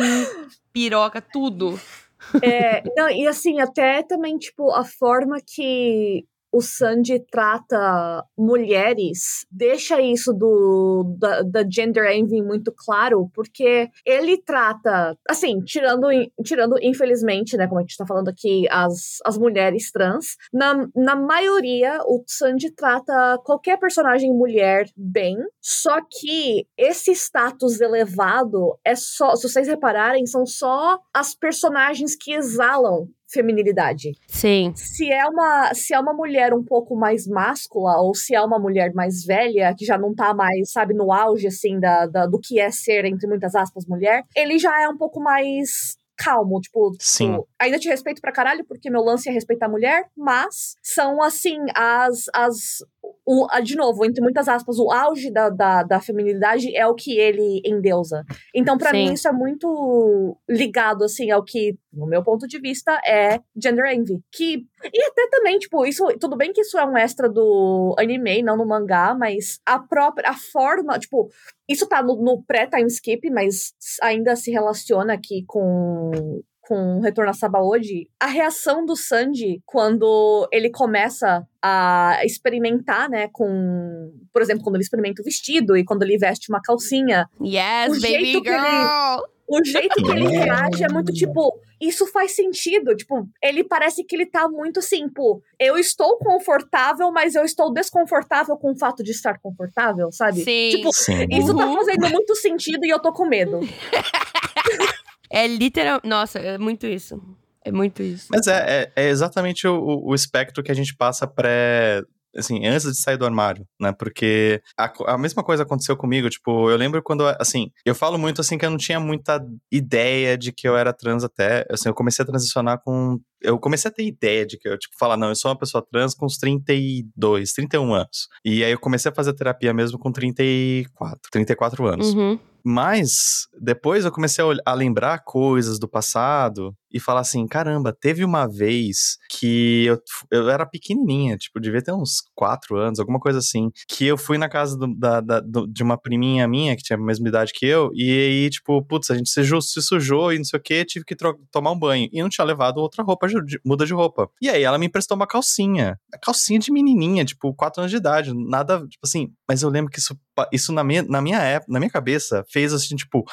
piroca, tudo. É, não, e assim, até também, tipo, a forma que o Sanji trata mulheres deixa isso do da, da gender envy muito claro, porque ele trata, assim, tirando, tirando infelizmente, né, como a gente tá falando aqui, as, as mulheres trans, na, na maioria o Sanji trata qualquer personagem mulher bem, só que esse status elevado é só, se vocês repararem, são só as personagens que exalam feminilidade. Sim. Se é uma, se é uma mulher um pouco mais máscula ou se é uma mulher mais velha que já não tá mais, sabe, no auge assim da, da do que é ser entre muitas aspas mulher, ele já é um pouco mais calmo, tipo, Sim. tipo, ainda te respeito pra caralho porque meu lance é respeitar a mulher, mas são assim as as o, de novo, entre muitas aspas, o auge da, da, da feminilidade é o que ele endeusa. Então, pra Sim. mim, isso é muito ligado, assim, ao que, no meu ponto de vista, é gender envy. Que, e até também, tipo, isso, tudo bem que isso é um extra do anime, não no mangá, mas a própria, a forma, tipo, isso tá no, no pré-time skip, mas ainda se relaciona aqui com com Retorno a Sabaody, a reação do Sanji quando ele começa a experimentar, né, com, por exemplo, quando ele experimenta o vestido e quando ele veste uma calcinha, Yes, O baby jeito que ele- girl. o jeito que ele reage é muito tipo, isso faz sentido, tipo, ele parece que ele tá muito assim, pô, eu estou confortável, mas eu estou desconfortável com o fato de estar confortável, sabe? Sim. Tipo, Sim. isso tá Uhum. fazendo muito sentido e eu tô com medo. É literal. Nossa, é muito isso. É muito isso. Mas é, é, é exatamente o, o- espectro que a gente passa pré. assim, antes de sair do armário, né? Porque a, a mesma coisa aconteceu comigo, tipo, eu lembro quando, assim, eu falo muito assim que eu não tinha muita ideia de que eu era trans até, assim, eu comecei a transicionar com eu comecei a ter ideia de que eu, tipo, falar, não, eu sou uma pessoa trans com uns 32, 31 anos. E aí eu comecei a fazer terapia mesmo com 34, 34 anos. Uhum. Mas depois eu comecei a, a, lembrar coisas do passado e falar assim: caramba, teve uma vez que eu, eu era pequenininha, tipo, devia ter uns quatro anos, alguma coisa assim, que eu fui na casa do, da, da, do, de uma priminha minha que tinha a mesma idade que eu, e aí, tipo, putz, a gente se, se sujou e não sei o que, tive que tomar um banho. E não tinha levado outra roupa, de, muda de roupa. E aí ela me emprestou uma calcinha, calcinha de menininha, tipo, quatro anos de idade, nada, tipo assim, mas eu lembro que isso, isso na minha, na minha época, na minha cabeça, fez assim, tipo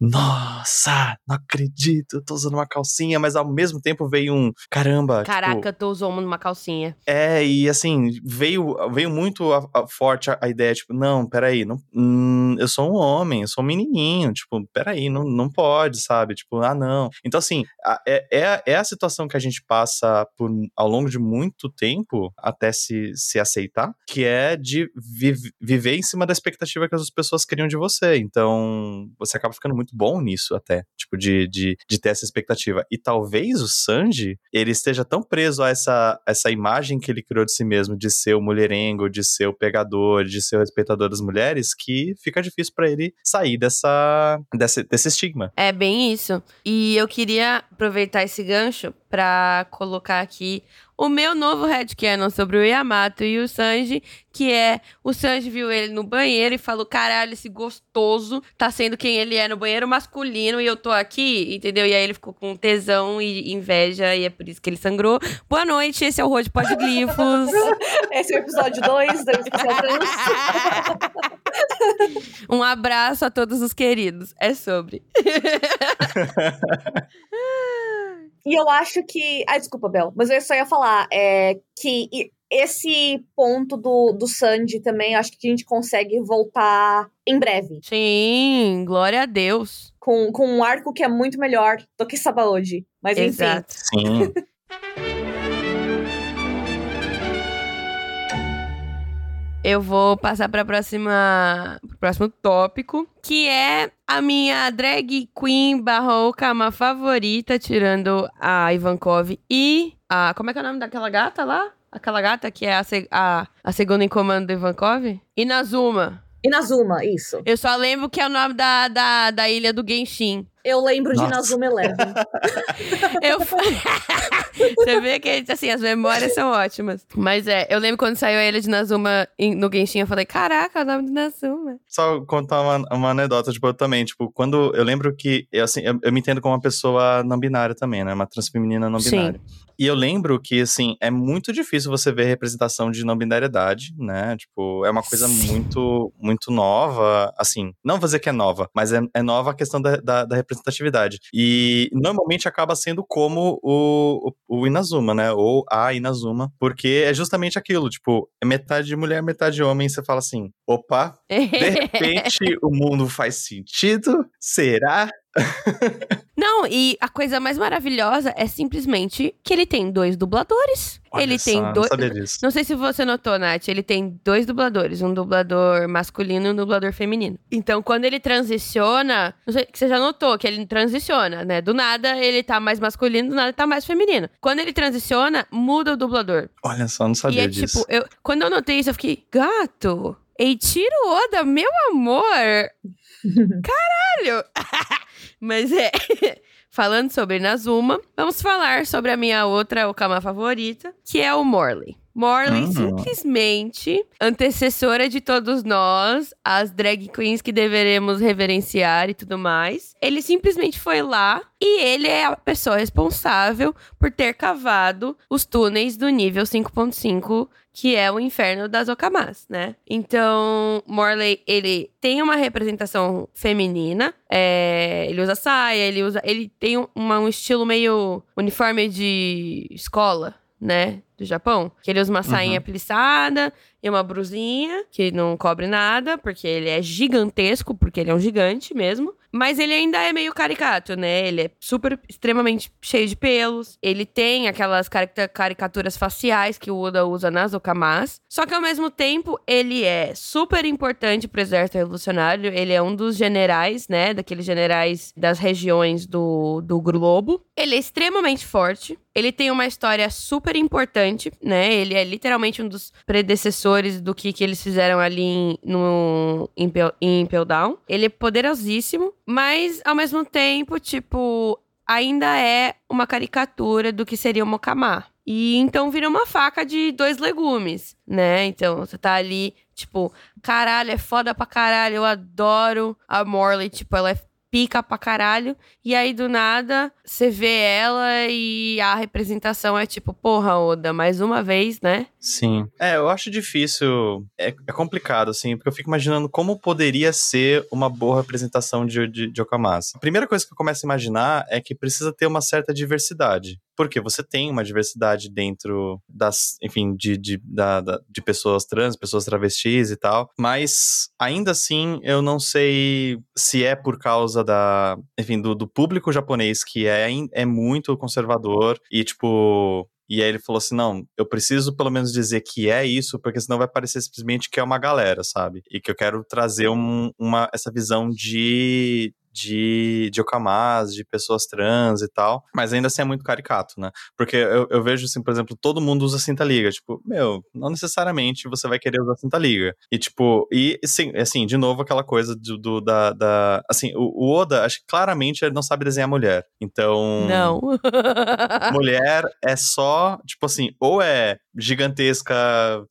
nossa, não acredito, eu tô usando uma calcinha, mas ao mesmo tempo veio um, caramba. Tipo Caraca, tipo, tô usando uma calcinha. É, e assim, veio, veio muito a, a, forte a, a, ideia, tipo, não, peraí, não, hum, eu sou um homem, eu sou um menininho, tipo, peraí, não, não pode, sabe? Tipo, ah, não. Então, assim, é, é, é a situação que a gente passa por, ao longo de muito tempo até se, se aceitar, que é de vi, viver em cima da expectativa que as pessoas criam de você. Então, você acaba ficando muito muito bom nisso até, tipo, de, de, de ter essa expectativa. E talvez o Sanji, ele esteja tão preso a essa, essa imagem que ele criou de si mesmo, de ser o mulherengo, de ser o pegador, de ser o respeitador das mulheres, que fica difícil para ele sair dessa, desse, desse estigma. É bem isso. E eu queria aproveitar esse gancho para colocar aqui o meu novo headcanon sobre o Yamato e o Sanji, que é o Sanji viu ele no banheiro e falou: caralho, esse gostoso tá sendo quem ele é no banheiro masculino e eu tô aqui, entendeu? E aí ele ficou com tesão e inveja e é por isso que ele sangrou. Boa noite, esse é o Rod Podglifos. esse é o episódio 2 do Trans. um abraço a todos os queridos. É sobre. E eu acho que. Ah, desculpa, Bel, mas eu só ia falar é, que esse ponto do, do Sandy também, acho que a gente consegue voltar em breve. Sim, glória a Deus. Com, com um arco que é muito melhor do que Sabaody. Mas Exato. enfim. Sim. eu vou passar para próxima próximo tópico, que é a minha drag queen barroca favorita, tirando a Ivankov e a como é que é o nome daquela gata lá? Aquela gata que é a, a, a segunda em comando do Ivankov? Inazuma. Inazuma, isso. Eu só lembro que é o nome da, da, da ilha do Genshin. Eu lembro Nossa. de Inazuma Eleven. eu... Você vê que, assim, as memórias são ótimas. Mas é, eu lembro quando saiu a ilha de Nazuma no Genshin, eu falei, caraca, é o nome de Nazuma. Só contar uma, uma anedota, tipo, eu também, tipo, quando eu lembro que, eu, assim, eu, eu me entendo como uma pessoa não binária também, né? Uma transfeminina não binária. Sim. E eu lembro que, assim, é muito difícil você ver representação de não binariedade, né? Tipo, é uma coisa Sim. muito muito nova, assim, não vou dizer que é nova, mas é, é nova a questão da, da, da representatividade. E normalmente acaba sendo como o, o, o, Inazuma, né? Ou a Inazuma, porque é justamente aquilo, tipo, é metade mulher, metade homem, você fala assim, opa, de repente o mundo faz sentido? Será? Não, e a coisa mais maravilhosa é simplesmente que ele tem dois dubladores. Olha ele só, tem dois. Não, não sei se você notou, Nath. Ele tem dois dubladores: um dublador masculino e um dublador feminino. Então, quando ele transiciona. Não sei que você já notou que ele transiciona, né? Do nada ele tá mais masculino, do nada ele tá mais feminino. Quando ele transiciona, muda o dublador. Olha só, não sabia e é, disso. Tipo, eu, quando eu notei isso, eu fiquei, gato. Eiichiro Oda, meu amor! Caralho! Mas é. Falando sobre Nazuma, vamos falar sobre a minha outra Okama favorita, que é o Morley. Morley, simplesmente antecessora de todos nós, as drag queens que deveremos reverenciar e tudo mais. Ele simplesmente foi lá e ele é a pessoa responsável por ter cavado os túneis do nível 5.5 que é o inferno das Okamas, né? Então, Morley, ele tem uma representação feminina, é, ele usa saia, ele usa, ele tem uma, um estilo meio uniforme de escola, né? do Japão. Que ele usa uma sainha Uhum. plissada e uma brusinha que não cobre nada, porque ele é gigantesco, porque ele é um gigante mesmo. Mas ele ainda é meio caricato, né? Ele é super, extremamente cheio de pelos. Ele tem aquelas carica- caricaturas faciais que o Oda usa nas Okamas. Só que ao mesmo tempo, ele é super importante pro exército revolucionário. Ele é um dos generais, né? Daqueles generais das regiões do, do globo. Ele é extremamente forte. Ele tem uma história super importante, né? Ele é literalmente um dos predecessores do que, que eles fizeram ali em, no, em, em Impel Down. Ele é poderosíssimo, mas ao mesmo tempo, tipo, ainda é uma caricatura do que seria o Mokama. E então vira uma faca de dois legumes, né? Então você tá ali, tipo, caralho, é foda pra caralho, eu adoro a Morley, tipo, ela é pica pra caralho. E aí, do nada, você vê ela e a representação é tipo, porra, Oda, mais uma vez, né? Sim. É, eu acho difícil. É, é complicado, assim, porque eu fico imaginando como poderia ser uma boa representação de, de, de Okamas. A primeira coisa que eu começo a imaginar é que precisa ter uma certa diversidade. Porque você tem uma diversidade dentro das, enfim, de, de, da, da- de pessoas trans, pessoas travestis e tal. Mas ainda assim, eu não sei se é por causa da, enfim, do, do público japonês que é, é muito conservador e, tipo, e aí ele falou assim: não, eu preciso pelo menos dizer que é isso, porque senão vai parecer simplesmente que é uma galera, sabe? E que eu quero trazer um- uma, essa visão de. De, de okamas, de pessoas trans e tal, mas ainda assim é muito caricato, né? Porque eu, eu vejo, assim, por exemplo, todo mundo usa cinta liga. Tipo, meu, não necessariamente você vai querer usar cinta liga. E, tipo, e sim, assim, de novo, aquela coisa do, do- da, da. Assim, o, o Oda, acho que claramente ele não sabe desenhar mulher. Então Não. mulher é só, tipo assim, ou é gigantesca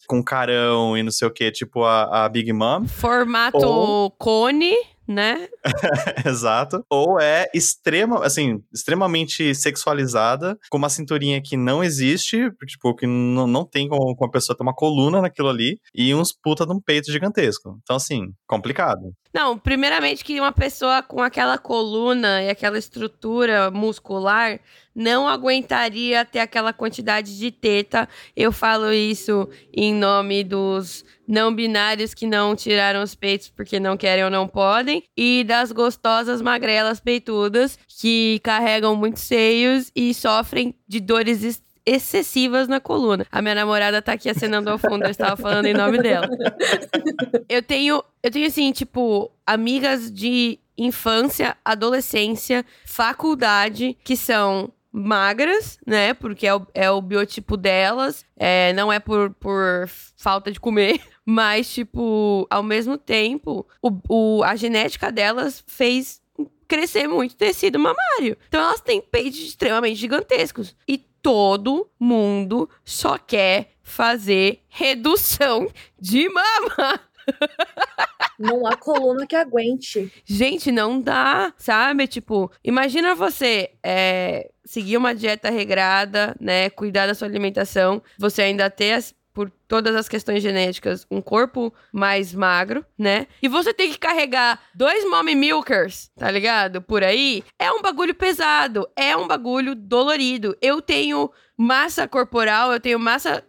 com carão e não sei o que, tipo a, a Big Mom, Formato Ou- cone, né? exato, ou é extrema, assim, extremamente sexualizada, com uma cinturinha que não existe, tipo, que não, não tem como, como a pessoa ter uma coluna naquilo ali, e uns puta de um peito gigantesco. Então, assim, complicado. Não, primeiramente que uma pessoa com aquela coluna e aquela estrutura muscular não aguentaria ter aquela quantidade de teta. Eu falo isso em nome dos não binários que não tiraram os peitos porque não querem ou não podem, e das gostosas magrelas peitudas que carregam muitos seios e sofrem de dores ex- excessivas na coluna. A minha namorada tá aqui acenando ao fundo, eu estava falando em nome dela. Eu tenho, eu tenho assim, tipo, amigas de infância, adolescência, faculdade, que são magras, né? Porque é o, é o biotipo delas. É, não é por, por falta de comer. Mas, tipo, ao mesmo tempo, o, o- a genética delas fez crescer muito tecido mamário. Então elas têm peitos extremamente gigantescos. E todo mundo só quer fazer redução de mama. Não há coluna que aguente. Gente, não dá, sabe? Tipo, imagina você é, seguir uma dieta regrada, né? Cuidar da sua alimentação, você ainda ter as- por todas as questões genéticas, um corpo mais magro, né? E você tem que carregar dois mommy milkers, tá ligado? Por aí. É um bagulho pesado, é um bagulho dolorido. Eu tenho massa corporal, eu tenho massa,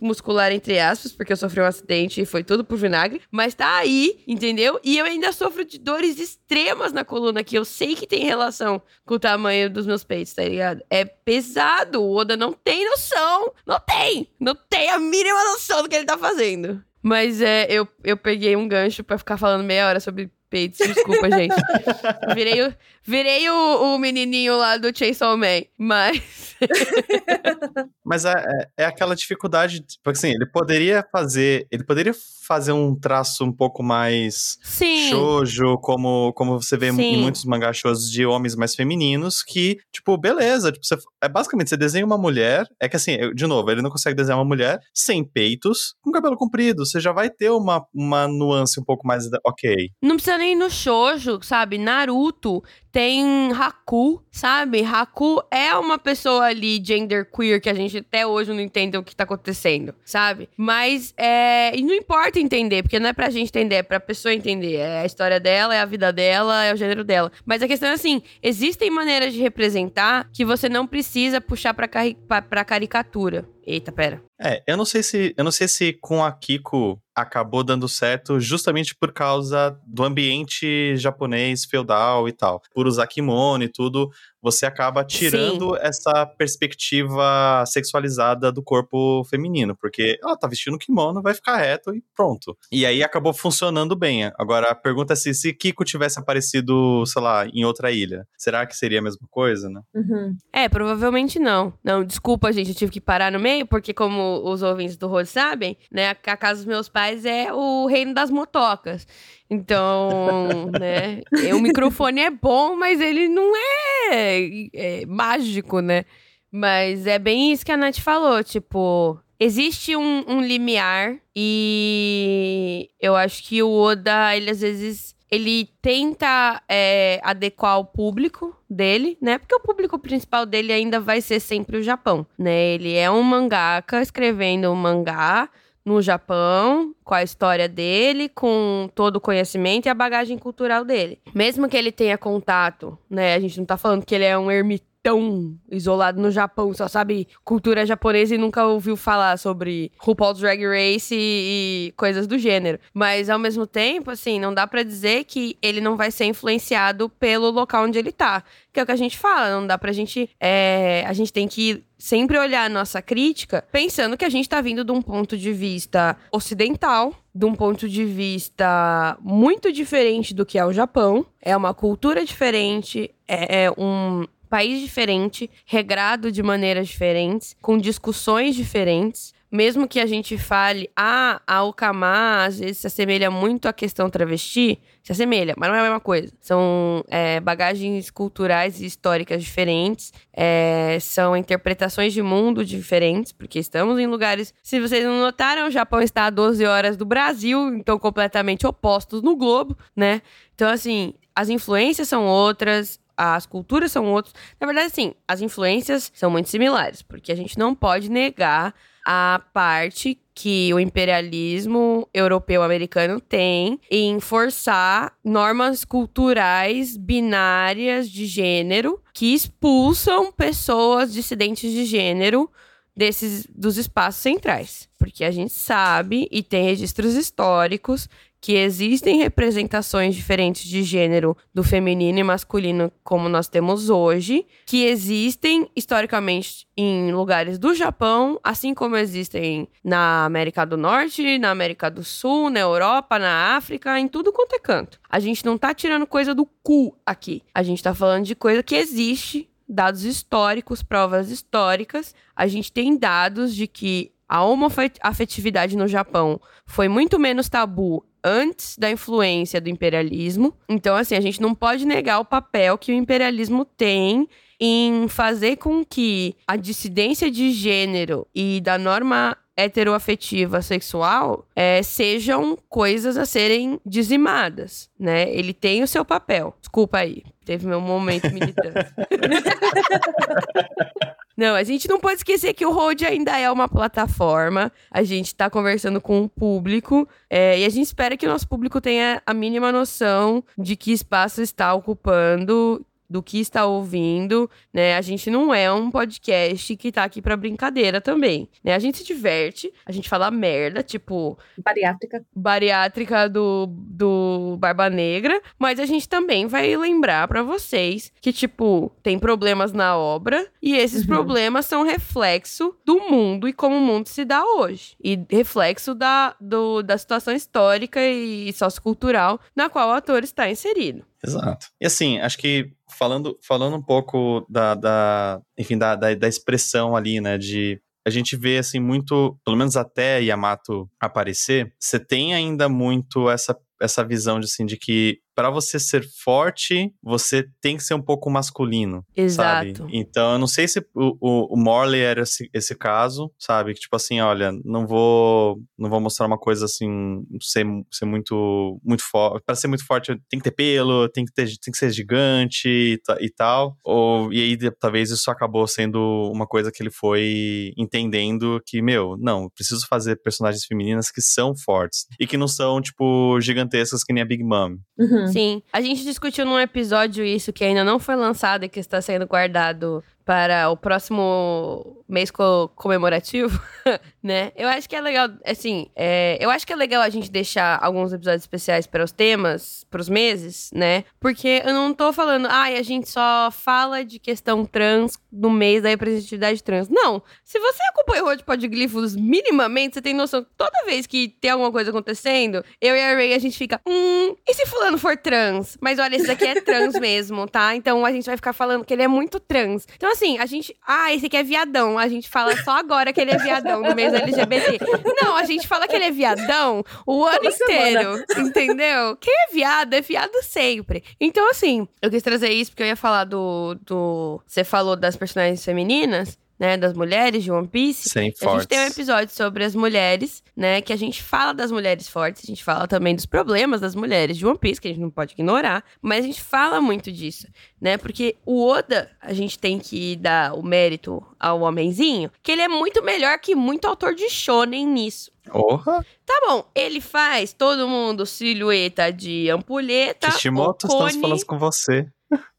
muscular, entre aspas, porque eu sofri um acidente e foi tudo por vinagre. Mas tá aí, entendeu? E eu ainda sofro de dores extremas na coluna, que eu sei que tem relação com o tamanho dos meus peitos, tá ligado? É pesado. O Oda não tem noção. Não tem. Não tem a mínima noção do que ele tá fazendo. Mas é, eu, eu peguei um gancho pra ficar falando meia hora sobre peitos. Desculpa, gente. Virei, o, virei o, o menininho lá do Chainsaw Man. Mas. Mas é, é- é aquela dificuldade, tipo assim, ele poderia fazer, ele poderia fazer um traço um pouco mais Sim. shoujo, como, como você vê Sim. em muitos mangá shows de homens mais femininos, que, tipo, beleza, tipo, você, é basicamente, você desenha uma mulher, é que assim, eu- de novo, ele não consegue desenhar uma mulher sem peitos, com cabelo comprido, você já vai ter uma, uma nuance um pouco mais, ok. Não precisa shonen no shoujo, sabe? Naruto tem Haku, sabe? Haku é uma pessoa ali genderqueer que a gente até hoje não entende o que tá acontecendo, sabe? Mas é. E não importa entender, porque não é pra gente entender, é pra pessoa entender. É a história dela, é a vida dela, é o gênero dela. Mas a questão é assim: existem maneiras de representar que você não precisa puxar pra, cari pra, caricatura. Eita, pera. É, eu não sei se eu não sei se com a Kiko acabou dando certo justamente por causa do ambiente japonês feudal e tal. Por usar kimono e tudo, você acaba tirando Sim. essa perspectiva sexualizada do corpo feminino, porque ela tá vestindo kimono, vai ficar reto e pronto. E aí acabou funcionando bem. Agora a pergunta é se, se Kiko tivesse aparecido, sei lá, em outra ilha, será que seria a mesma coisa, né? Uhum. É, provavelmente não. Não, desculpa, gente, eu tive que parar no meio, porque como os ouvintes do Rod sabem, né, a casa dos meus pais é o reino das motocas. Então, né? O microfone é bom, mas ele não é, é, mágico, né? Mas é bem isso que a Nath falou, tipo. Existe um, um limiar e eu acho que o Oda, ele às vezes ele tenta é, adequar o público dele, né? Porque o público principal dele ainda vai ser sempre o Japão, né? Ele é um mangaka escrevendo um mangá no Japão, com a história dele, com todo o conhecimento e a bagagem cultural dele. Mesmo que ele tenha contato, né? A gente não tá falando que ele é um ermitão tão isolado no Japão, só sabe cultura japonesa e nunca ouviu falar sobre RuPaul's Drag Race e, e coisas do gênero. Mas ao mesmo tempo, assim, não dá para dizer que ele não vai ser influenciado pelo local onde ele tá. Que é o que a gente fala, não dá pra gente. É, a gente tem que sempre olhar a nossa crítica pensando que a gente tá vindo de um ponto de vista ocidental, de um ponto de vista muito diferente do que é o Japão. É uma cultura diferente, é, é um país diferente, regrado de maneiras diferentes, com discussões diferentes. Mesmo que a gente fale, ah, a Okama às vezes se assemelha muito à questão travesti, se assemelha, mas não é a mesma coisa. São é, bagagens culturais e históricas diferentes, é, são interpretações de mundo diferentes, porque estamos em lugares. Se vocês não notaram, o Japão está a 12 horas do Brasil, então completamente opostos no globo, né? Então, assim, as influências são outras, as culturas são outras. Na verdade, sim, as influências são muito similares, porque a gente não pode negar a parte que o imperialismo europeu-americano tem em forçar normas culturais binárias de gênero que expulsam pessoas dissidentes de gênero desses dos espaços centrais, porque a gente sabe e tem registros históricos que existem representações diferentes de gênero do feminino e masculino como nós temos hoje, que existem historicamente em lugares do Japão, assim como existem na América do Norte, na América do Sul, na Europa, na África, em tudo quanto é canto. A gente não tá tirando coisa do cu aqui. A gente tá falando de coisa que existe, dados históricos, provas históricas. A gente tem dados de que a homoafetividade no Japão foi muito menos tabu antes da influência do imperialismo. Então, assim, a gente não pode negar o papel que o imperialismo tem em fazer com que a dissidência de gênero e da norma heteroafetiva sexual é, sejam coisas a serem dizimadas, né? Ele tem o seu papel. Desculpa aí, teve meu momento militante. Não, a gente não pode esquecer que o Road ainda é uma plataforma. A gente está conversando com o público é, e a gente espera que o nosso público tenha a mínima noção de que espaço está ocupando do que está ouvindo, né? A gente não é um podcast que tá aqui para brincadeira também, né? A gente se diverte, a gente fala merda, tipo... Bariátrica. Bariátrica do, do Barba Negra, mas a gente também vai lembrar para vocês que, tipo, tem problemas na obra e esses uhum. problemas são reflexo do mundo e como o mundo se dá hoje. E reflexo da, do, da situação histórica e sociocultural na qual o ator está inserido. Exato. E assim, acho que falando, falando um pouco da, da enfim, da, da, da, expressão ali, né, de a gente vê, assim, muito, pelo menos até Yamato aparecer, você tem ainda muito essa, essa visão de, assim, de que para você ser forte, você tem que ser um pouco masculino. Exato. Sabe? Então, eu não sei se o, o, o Morley era esse, esse, caso, sabe? Que tipo assim, olha, não vou não vou mostrar uma coisa assim, ser, ser muito muito forte. Para ser muito forte, tem que ter pelo, tem que ter tem que ser gigante e, e tal. Ou e aí talvez isso acabou sendo uma coisa que ele foi entendendo que, meu, não, preciso fazer personagens femininas que são fortes e que não são tipo gigantescas que nem a Big Mom. Uhum. Sim. A gente discutiu num episódio isso que ainda não foi lançado e que está sendo guardado para o próximo mês co comemorativo, né? Eu acho que é legal, assim, é, eu acho que é legal a gente deixar alguns episódios especiais para os temas, para os meses, né? Porque eu não tô falando, ai, ah, a gente só fala de questão trans no mês da representatividade trans. Não. Se você acompanha o Road Podglifos minimamente, você tem noção que toda vez que tem alguma coisa acontecendo, eu e a Ray, a gente fica, hum, e se fulano for trans? Mas olha, esse daqui é trans mesmo, tá? Então a gente vai ficar falando que ele é muito trans. Então, assim, a gente. Ah, esse aqui é viadão. A gente fala só agora que ele é viadão no mês LGBT. Não, a gente fala que ele é viadão o ano Toda inteiro. Semana. Entendeu? Quem é viado é viado sempre. Então, assim, eu quis trazer isso porque eu ia falar do. do... Você falou das personagens femininas né, das mulheres de One Piece. Sim, a gente tem um episódio sobre as mulheres, né, que a gente fala das mulheres fortes, a gente fala também dos problemas das mulheres de One Piece, que a gente não pode ignorar, mas a gente fala muito disso, né, porque o Oda, a gente tem que dar o mérito ao homenzinho, que ele é muito melhor que muito autor de shonen nisso. Porra. Tá bom, ele faz todo mundo silhueta de ampulheta. Kishimoto, estamos falando com você.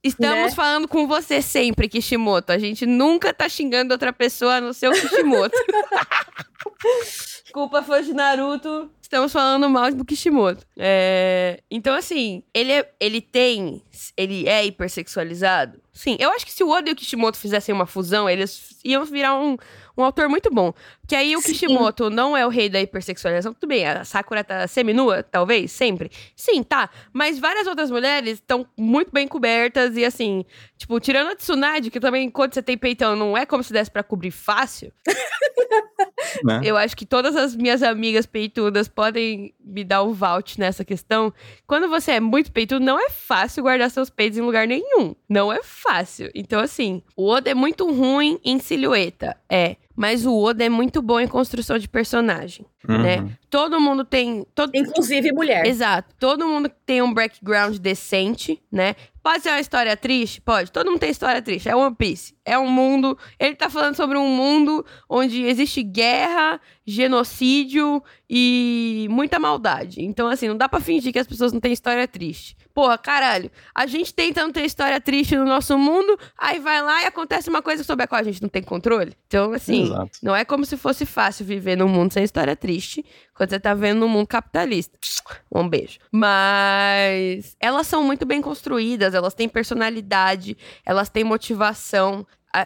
Estamos né? falando com você sempre, Kishimoto. A gente nunca tá xingando outra pessoa no seu Kishimoto. Desculpa, fã de Naruto. Estamos falando mal do Kishimoto. É... Então, assim, ele, é... ele tem. Ele é hipersexualizado? Sim. Eu acho que se o Oda e o Kishimoto fizessem uma fusão, eles iam virar um um autor muito bom. Que aí o Sim. Kishimoto não é o rei da hipersexualização. Tudo bem, a Sakura tá seminua, talvez, sempre. Sim, tá. Mas várias outras mulheres estão muito bem cobertas e assim, tipo, tirando a Tsunade, que também, quando você tem peitão, não é como se desse pra cobrir fácil. Né? Eu acho que todas as minhas amigas peitudas podem me dar o vault nessa questão. Quando você é muito peitudo, não é fácil guardar seus peitos em lugar nenhum. Não é fácil. Então, assim, o Oda é muito ruim em silhueta. É. Mas o Oda é muito bom em construção de personagem, uhum. né? Todo mundo tem... Todo... Inclusive mulher. Exato. Todo mundo tem um background decente, né? Pode ser uma história triste? Pode. Todo mundo tem história triste. É One Piece. É um mundo... Ele tá falando sobre um mundo onde existe guerra, genocídio e muita maldade. Então, assim, não dá pra fingir que as pessoas não têm história triste. Porra, caralho. A gente tentando ter história triste no nosso mundo, aí vai lá e acontece uma coisa sobre a qual a gente não tem controle. Então, assim, Exato. não é como se fosse fácil viver num mundo sem história triste quando você tá vendo num mundo capitalista. Um beijo. Mas elas são muito bem construídas, elas têm personalidade, elas têm motivação.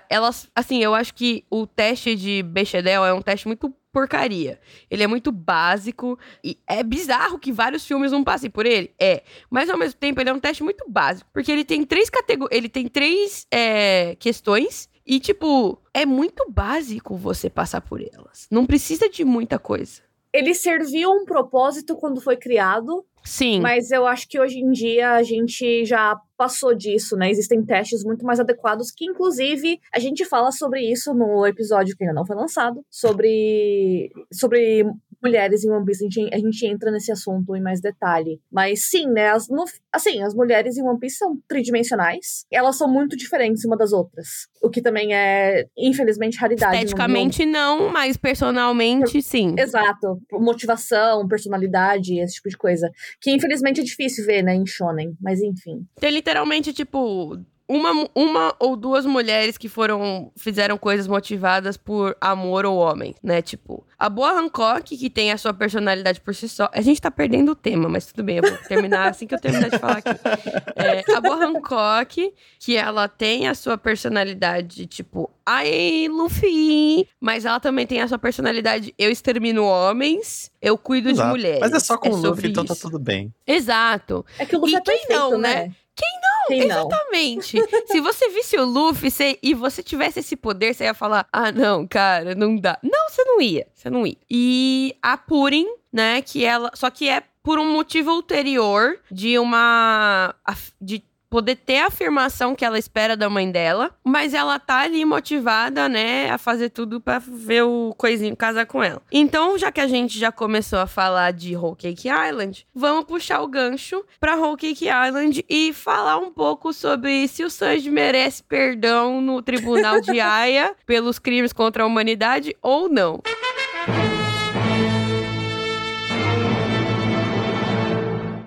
Elas, assim, eu acho que o teste de Bechdel é um teste muito porcaria. Ele é muito básico e é bizarro que vários filmes não passem por ele. É, mas ao mesmo tempo ele é um teste muito básico, porque ele tem três categorias, ele tem três é, questões e tipo é muito básico você passar por elas. Não precisa de muita coisa. Ele serviu um propósito quando foi criado. Sim. Mas eu acho que hoje em dia a gente já passou disso, né? Existem testes muito mais adequados, que inclusive a gente fala sobre isso no episódio que ainda não foi lançado, sobre, sobre mulheres em One Piece, a gente, a gente entra nesse assunto em mais detalhe. Mas sim, né? As, no, assim, as mulheres em One Piece são tridimensionais. Elas são muito diferentes uma das outras. O que também é, infelizmente, raridade. Esteticamente não, mas personalmente sim. Exato. Motivação, personalidade, esse tipo de coisa. Que infelizmente é difícil ver, né, em Shonen. Mas enfim. Tem literalmente, tipo, uma, uma ou duas mulheres que foram fizeram coisas motivadas por amor ao homem, né? Tipo, a Boa Hancock, que tem a sua personalidade por si só. A gente tá perdendo o tema, mas tudo bem, eu vou terminar assim que eu terminar de falar aqui. É, a Boa Hancock, que ela tem a sua personalidade, tipo, ai, Luffy. Mas ela também tem a sua personalidade, eu extermino homens, eu cuido Exato. de mulheres. Mas é só com é o Luffy, então tá tudo bem. Exato. É que o Luffy e é perfeito, não, né? né? Quem não? Quem Exatamente. Não? Se você visse o Luffy você, e você tivesse esse poder, você ia falar: ah, não, cara, não dá. Não, você não ia. Você não ia. E a Purin, né, que ela. Só que é por um motivo ulterior de uma. de poder ter a afirmação que ela espera da mãe dela, mas ela tá ali motivada, né, a fazer tudo para ver o coisinho casar com ela. Então, já que a gente já começou a falar de Whole Cake Island, vamos puxar o gancho para Whole Cake Island e falar um pouco sobre se o Sanji merece perdão no tribunal de Aya pelos crimes contra a humanidade ou não.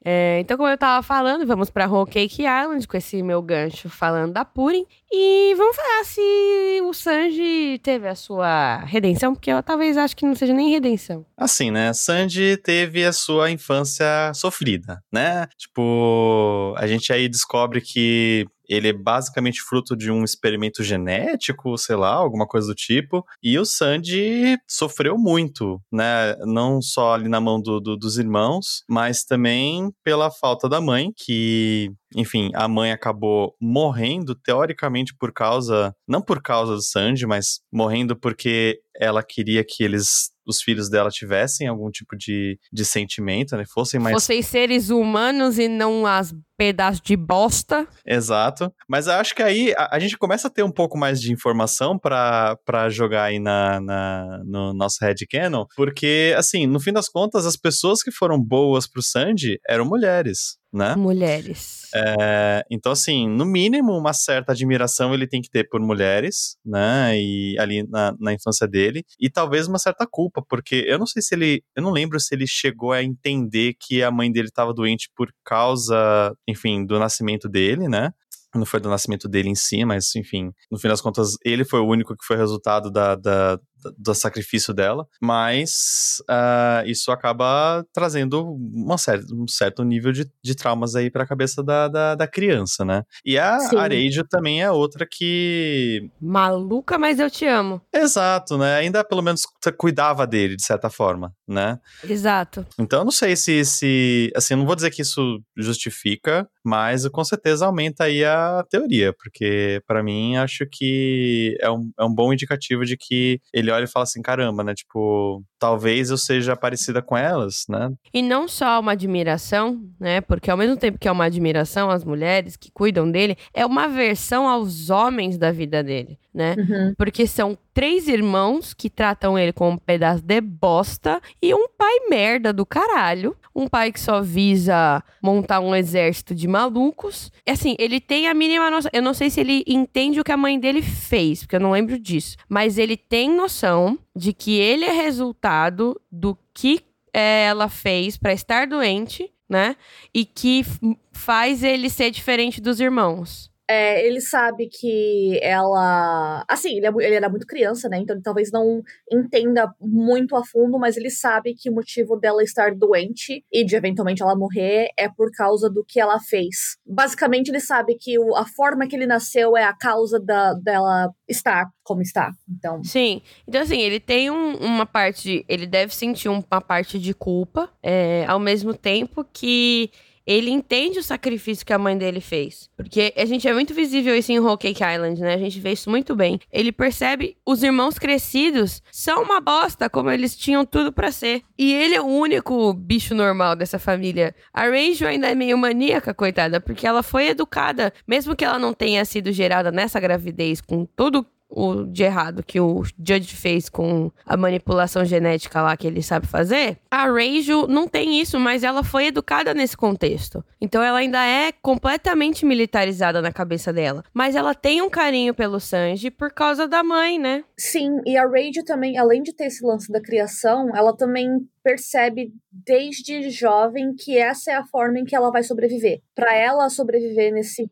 É, então, como eu tava falando, vamos pra Whole Cake Island com esse meu gancho falando da Purim. E vamos falar se o Sanji teve a sua redenção, porque eu talvez acho que não seja nem redenção. Assim, né? Sanji teve a sua infância sofrida, né? Tipo, a gente aí descobre que ele é basicamente fruto de um experimento genético, sei lá, alguma coisa do tipo. E o Sandy sofreu muito, né? Não só ali na mão do, do, dos irmãos, mas também pela falta da mãe, que enfim, a mãe acabou morrendo, teoricamente por causa, não por causa do Sanji, mas morrendo porque ela queria que eles, os filhos dela tivessem algum tipo de, de sentimento, né? Fossem mais. Fossem seres humanos e não as pedaços de bosta. Exato. Mas eu acho que aí a, a gente começa a ter um pouco mais de informação para jogar aí na, na, no nosso headcanon, porque, assim, no fim das contas, as pessoas que foram boas pro Sanji eram mulheres né? Mulheres. É, então, assim, no mínimo, uma certa admiração ele tem que ter por mulheres, né? E ali na, na infância dele. E talvez uma certa culpa, porque eu não sei se ele. Eu não lembro se ele chegou a entender que a mãe dele estava doente por causa, enfim, do nascimento dele, né? não foi do nascimento dele em si, mas enfim, no fim das contas, ele foi o único que foi resultado da, da, do sacrifício dela, mas uh, isso acaba trazendo uma um certo nível de, de traumas aí para a cabeça da, da, da, criança, né? E a Areijo também é outra que. Maluca, mas eu te amo. Exato, né? Ainda pelo menos cuidava dele, de certa forma, né? Exato. Então, eu não sei se, se. Assim, não vou dizer que isso justifica, mas com certeza aumenta aí a teoria, porque para mim acho que é um, é um bom indicativo de que ele ele olha e fala assim: caramba, né? Tipo, talvez eu seja parecida com elas, né? E não só uma admiração, né? Porque ao mesmo tempo que é uma admiração às mulheres que cuidam dele, é uma versão aos homens da vida dele, né? Uhum. Porque são três irmãos que tratam ele como um pedaço de bosta e um pai merda do caralho. Um pai que só visa montar um exército de malucos. Assim, ele tem a mínima noção. Eu não sei se ele entende o que a mãe dele fez, porque eu não lembro disso. Mas ele tem noção de que ele é resultado do que é, ela fez para estar doente, né? E que faz ele ser diferente dos irmãos. É, ele sabe que ela. Assim, ele, é, ele, era muito criança, né? Então ele talvez não entenda muito a fundo, mas ele sabe que o motivo dela estar doente e de eventualmente ela morrer é por causa do que ela fez. Basicamente, ele sabe que o, a forma que ele nasceu é a causa da, dela estar como está. Então. Sim. Então, assim, ele tem um, uma parte. De, ele deve sentir uma parte de culpa, é, ao mesmo tempo que ele entende o sacrifício que a mãe dele fez. Porque a gente é muito visível isso em Whole Cake Island, né? A gente vê isso muito bem. Ele percebe os irmãos crescidos são uma bosta, como eles tinham tudo para ser. E ele é o único bicho normal dessa família. A Rachel ainda é meio maníaca, coitada, porque ela foi educada, mesmo que ela não tenha sido gerada nessa gravidez com todo o de errado que o Judge fez com a manipulação genética lá que ele sabe fazer, a Rachel não tem isso, mas ela foi educada nesse contexto. Então ela ainda é completamente militarizada na cabeça dela. Mas ela tem um carinho pelo Sanji por causa da mãe, né? Sim, e a Rachel também, além de ter esse lance da criação, ela também percebe desde jovem que essa é a forma em que ela vai sobreviver. Para ela sobreviver nesse,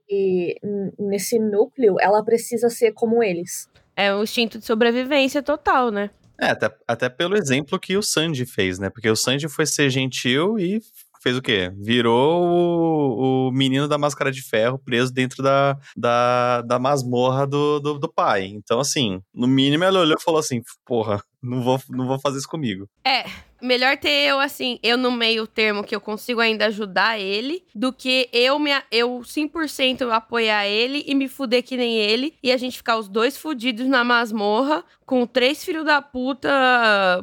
nesse núcleo, ela precisa ser como eles. É um instinto de sobrevivência total, né? É, até, até pelo exemplo que o Sanji fez, né? Porque o Sanji foi ser gentil e fez o quê? Virou o, o, menino da máscara de ferro preso dentro da, da, da masmorra do, do, do, pai. Então, assim, no mínimo ela olhou e falou assim: porra, não vou, não vou fazer isso comigo. É, melhor ter eu, assim, eu no meio termo que eu consigo ainda ajudar ele, do que eu, me, eu 100% apoiar ele e me fuder que nem ele, e a gente ficar os dois fudidos na masmorra, com três filhos da puta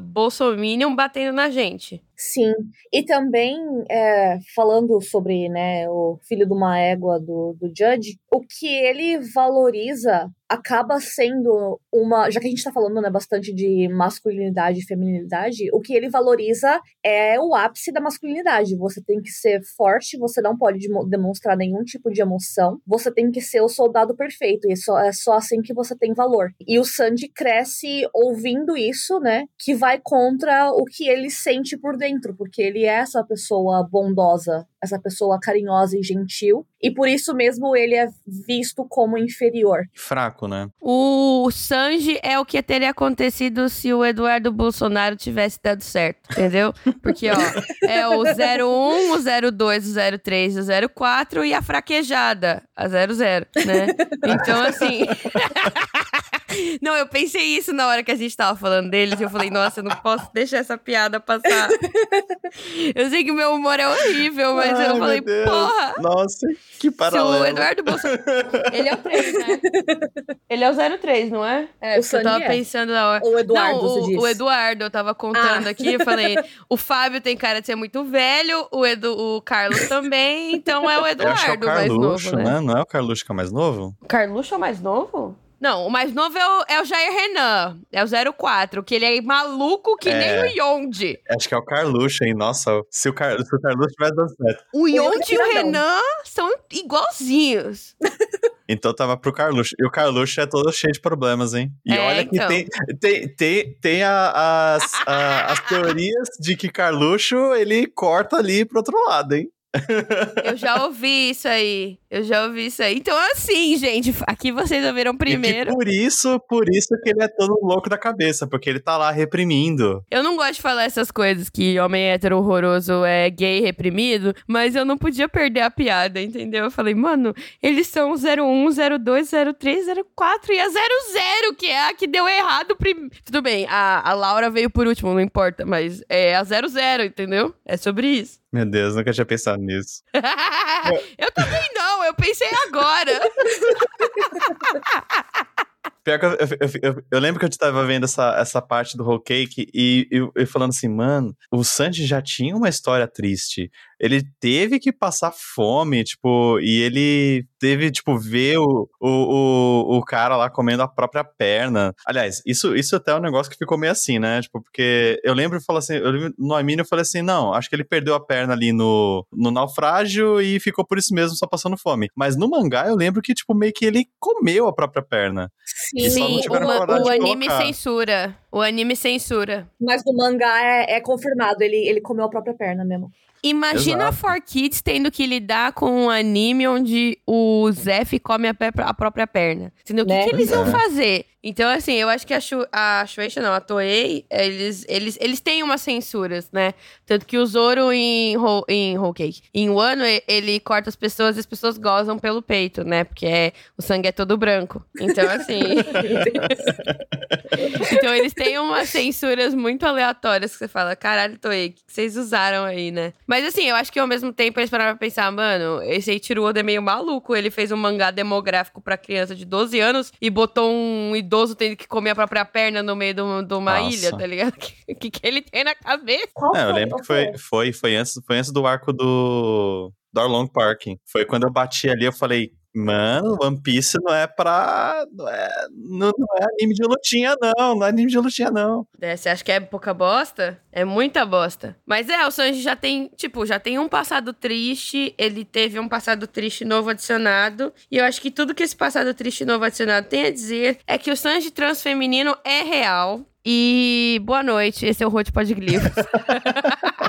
bolsominion batendo na gente. Sim. E também, é, falando sobre né, o filho de uma égua do, do Judge, o que ele valoriza acaba sendo uma. Já que a gente tá falando né, bastante de masculinidade e feminilidade, o que ele valoriza é o ápice da masculinidade. Você tem que ser forte, você não pode demonstrar nenhum tipo de emoção, você tem que ser o soldado perfeito, e só, é só assim que você tem valor. E o Sandy cresce ouvindo isso, né? Que vai contra o que ele sente por dentro, porque ele é essa pessoa bondosa, essa pessoa carinhosa e gentil, e por isso mesmo ele é visto como inferior. Fraco, né? O Sanji é o que teria acontecido se o Eduardo Bolsonaro tivesse dado certo, entendeu? Porque, ó, é o 01, o 02, o 03, o 04 e a fraquejada, a 00, né? Então, assim. Não, eu pensei isso na hora que a gente tava falando deles. E eu falei, nossa, eu não posso deixar essa piada passar. Eu sei que o meu humor é horrível, mas Ai, eu falei, porra. Nossa, que paralelo. Se o Eduardo Bolsonaro. Ele é o 3, né? Ele é o 03, não é? É, o eu tava é. pensando na hora. O Eduardo, não, o, o, Eduardo, eu tava contando ah. aqui. Eu falei, o Fábio tem cara de ser muito velho, o, Edu, o Carlos também, então é o Eduardo eu acho que é o Carluxo, mais novo, né? né? Não é o Carluxo que é mais novo? O Carluxo é o mais novo? Não, o mais novo é o, é o Jair Renan. É o 04, que ele é maluco que é, nem o Yonde. Acho que é o Carluxo, hein? Nossa, se o, Car, se o Carluxo tivesse dado certo. O Yonde e o Renan são igualzinhos. Então tava pro Carluxo. E o Carluxo é todo cheio de problemas, hein? E é, olha que então. tem, tem, tem, tem a, as, a, as teorias de que Carluxo ele corta ali pro outro lado, hein? Eu já ouvi isso aí. Eu já ouvi isso aí. Então, assim, gente, aqui vocês ouviram primeiro. por isso, por isso que ele é todo louco da cabeça, porque ele tá lá reprimindo. Eu não gosto de falar essas coisas que homem hétero horroroso é gay reprimido, mas eu não podia perder a piada, entendeu? Eu falei, mano, eles são 01, 02, 03, 04 e a 00, que é a que deu errado primeiro. Tudo bem, a, a Laura veio por último, não importa, mas é a 00, entendeu? É sobre isso. Meu Deus, nunca tinha pensado nisso. eu também não, eu pensei agora. Pior que eu, eu, eu, eu, lembro que eu estava vendo essa, essa parte do whole cake e, e, falando assim, mano, o Sanji já tinha uma história triste. Ele teve que passar fome, tipo, e ele teve, tipo, ver o, o, o, o cara lá comendo a própria perna. Aliás, isso, isso até é um negócio que ficou meio assim, né? Tipo, porque eu lembro, eu assim, eu lembro, no Amino eu falei assim, não, acho que ele perdeu a perna ali no, no naufrágio e ficou por isso mesmo, só passando fome. Mas no mangá eu lembro que, tipo, meio que ele comeu a própria perna. Sim, Sim o, o anime colocar. censura. O anime censura. Mas no mangá é, é confirmado, ele, ele comeu a própria perna mesmo. Imagina Exato. a 4Kids tendo que lidar com um anime onde o Zef come a, a própria perna. Entendeu? O que, né? que eles iam fazer? Então, assim, eu acho que a, Shu, a Shueisha, não, a Toei, eles, eles, eles têm umas censuras, né? Tanto que o Zoro em, em Whole Cake, em Wano, ele corta as pessoas e as pessoas gozam pelo peito, né? Porque é, o sangue é todo branco. Então, assim... então, eles têm umas censuras muito aleatórias que você fala, caralho, Toei, o que vocês usaram aí, né? Mas, assim, eu acho que ao mesmo tempo eles pararam pra pensar, mano, esse Eiichiro Oda é meio maluco. Ele fez um mangá demográfico pra criança de 12 anos e botou um idoso idoso tendo que comer a própria perna no meio de uma ilha, tá ligado? O que, que ele tem na cabeça? É, eu lembro que foi, foi, foi, antes, foi antes do arco do, do Arlong Park. Foi quando eu bati ali, eu falei, Mano, One Piece não é pra. Não é, não, não, é anime de lutinha, não. Não é anime de lutinha, não. É, você acha que é pouca bosta? É muita bosta. Mas é, o Sanji já tem, tipo, já tem um passado triste. Ele teve um passado triste novo adicionado. E eu acho que tudo que esse passado triste novo adicionado tem a dizer é que o Sanji transfeminino é real. E boa noite, esse é o Rote Podglifos.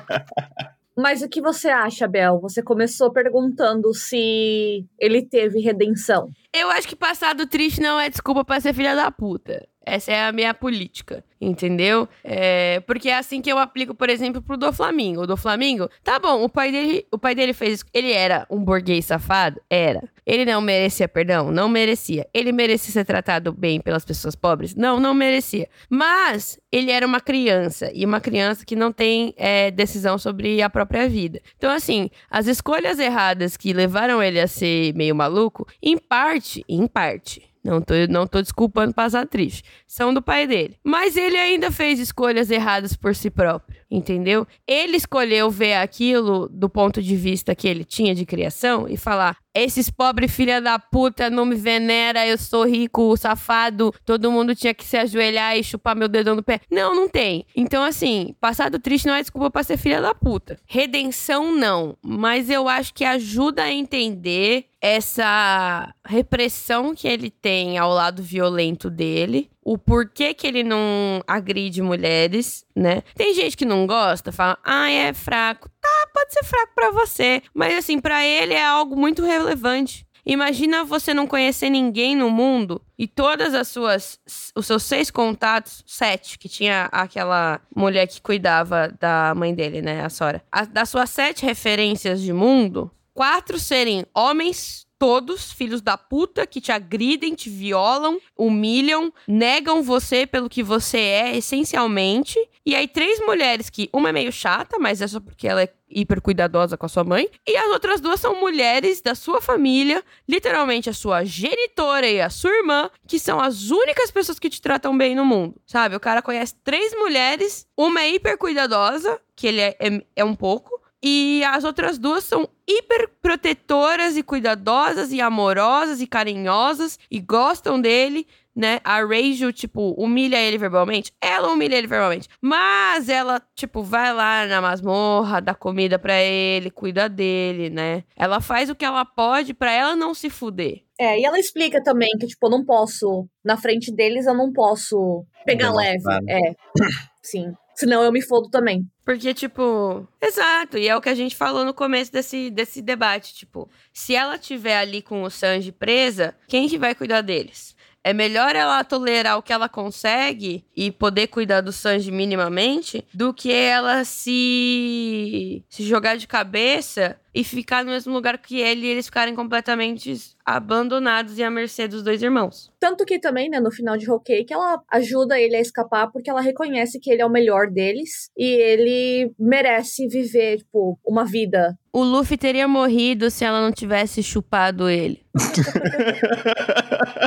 Mas o que você acha, Bel? Você começou perguntando se ele teve redenção. Eu acho que passado triste não é desculpa para ser filha da puta. Essa é a minha política, entendeu? É, porque é assim que eu aplico, por exemplo, pro do Flamengo. O do Flamengo, tá bom, o pai dele, o pai dele fez, ele era um burguês safado, era. Ele não merecia perdão, não merecia. Ele merecia ser tratado bem pelas pessoas pobres, não, não merecia. Mas ele era uma criança e uma criança que não tem é, decisão sobre a própria vida. Então, assim, as escolhas erradas que levaram ele a ser meio maluco, em parte, em parte não tô, não tô desculpando passar triste. São do pai dele. Mas ele ainda fez escolhas erradas por si próprio. entendeu? Ele escolheu ver aquilo do ponto de vista que ele tinha de criação e falar: esses pobres filha da puta não me venera, eu sou rico, safado, todo mundo tinha que se ajoelhar e chupar meu dedão no pé. Não, não tem. Então, assim, passado triste não é desculpa pra ser filha da puta. Redenção, não. Mas eu acho que ajuda a entender essa repressão que ele tem ao lado violento dele, o porquê que ele não agride mulheres, né? Tem gente que não gosta, fala, ah, é fraco. Tá, pode ser fraco para você, mas assim, para ele é algo muito relevante. Imagina você não conhecer ninguém no mundo e todas as suas os seus seis contatos, sete, que tinha aquela mulher que cuidava da mãe dele, né, a Sora. A, das suas sete referências de mundo, quatro serem homens todos filhos da puta que te agridem, te violam, humilham, negam você pelo que você é essencialmente. E aí três mulheres que uma é meio chata, mas é só porque ela é hiper cuidadosa com a sua mãe, e as outras duas são mulheres da sua família, literalmente a sua genitora e a sua irmã, que são as únicas pessoas que te tratam bem no mundo, sabe? O cara conhece três mulheres, uma é hiper cuidadosa, que ele é, é, é um pouco, e as outras duas são hiper protetoras e cuidadosas e amorosas e carinhosas e gostam dele, né? A Rachel, tipo, humilha ele verbalmente. Ela humilha ele verbalmente. Mas ela, tipo, vai lá na masmorra, dá comida para ele, cuida dele, né? Ela faz o que ela pode para ela não se fuder. É, e ela explica também que, tipo, eu não posso, na frente deles, eu não posso pegar leve. É, sim. Senão eu me fodo também. Porque, tipo, exato, e é o que a gente falou no começo desse, desse debate, tipo, se ela tiver ali com o Sanji presa, quem que vai cuidar deles? É melhor ela tolerar o que ela consegue e poder cuidar do Sanji minimamente do que ela se, se jogar de cabeça e ficar no mesmo lugar que ele e eles ficarem completamente abandonados e à mercê dos dois irmãos. Tanto que também, né, no final de Rock que ela ajuda ele a escapar porque ela reconhece que ele é o melhor deles e ele merece viver, tipo, uma vida. O Luffy teria morrido se ela não tivesse chupado ele.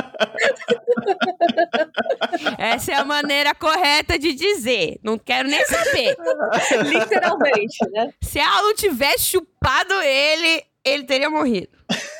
Essa é a maneira correta de dizer. Não quero nem saber. Literalmente, né? Se ela não tivesse chupado ele, ele teria morrido.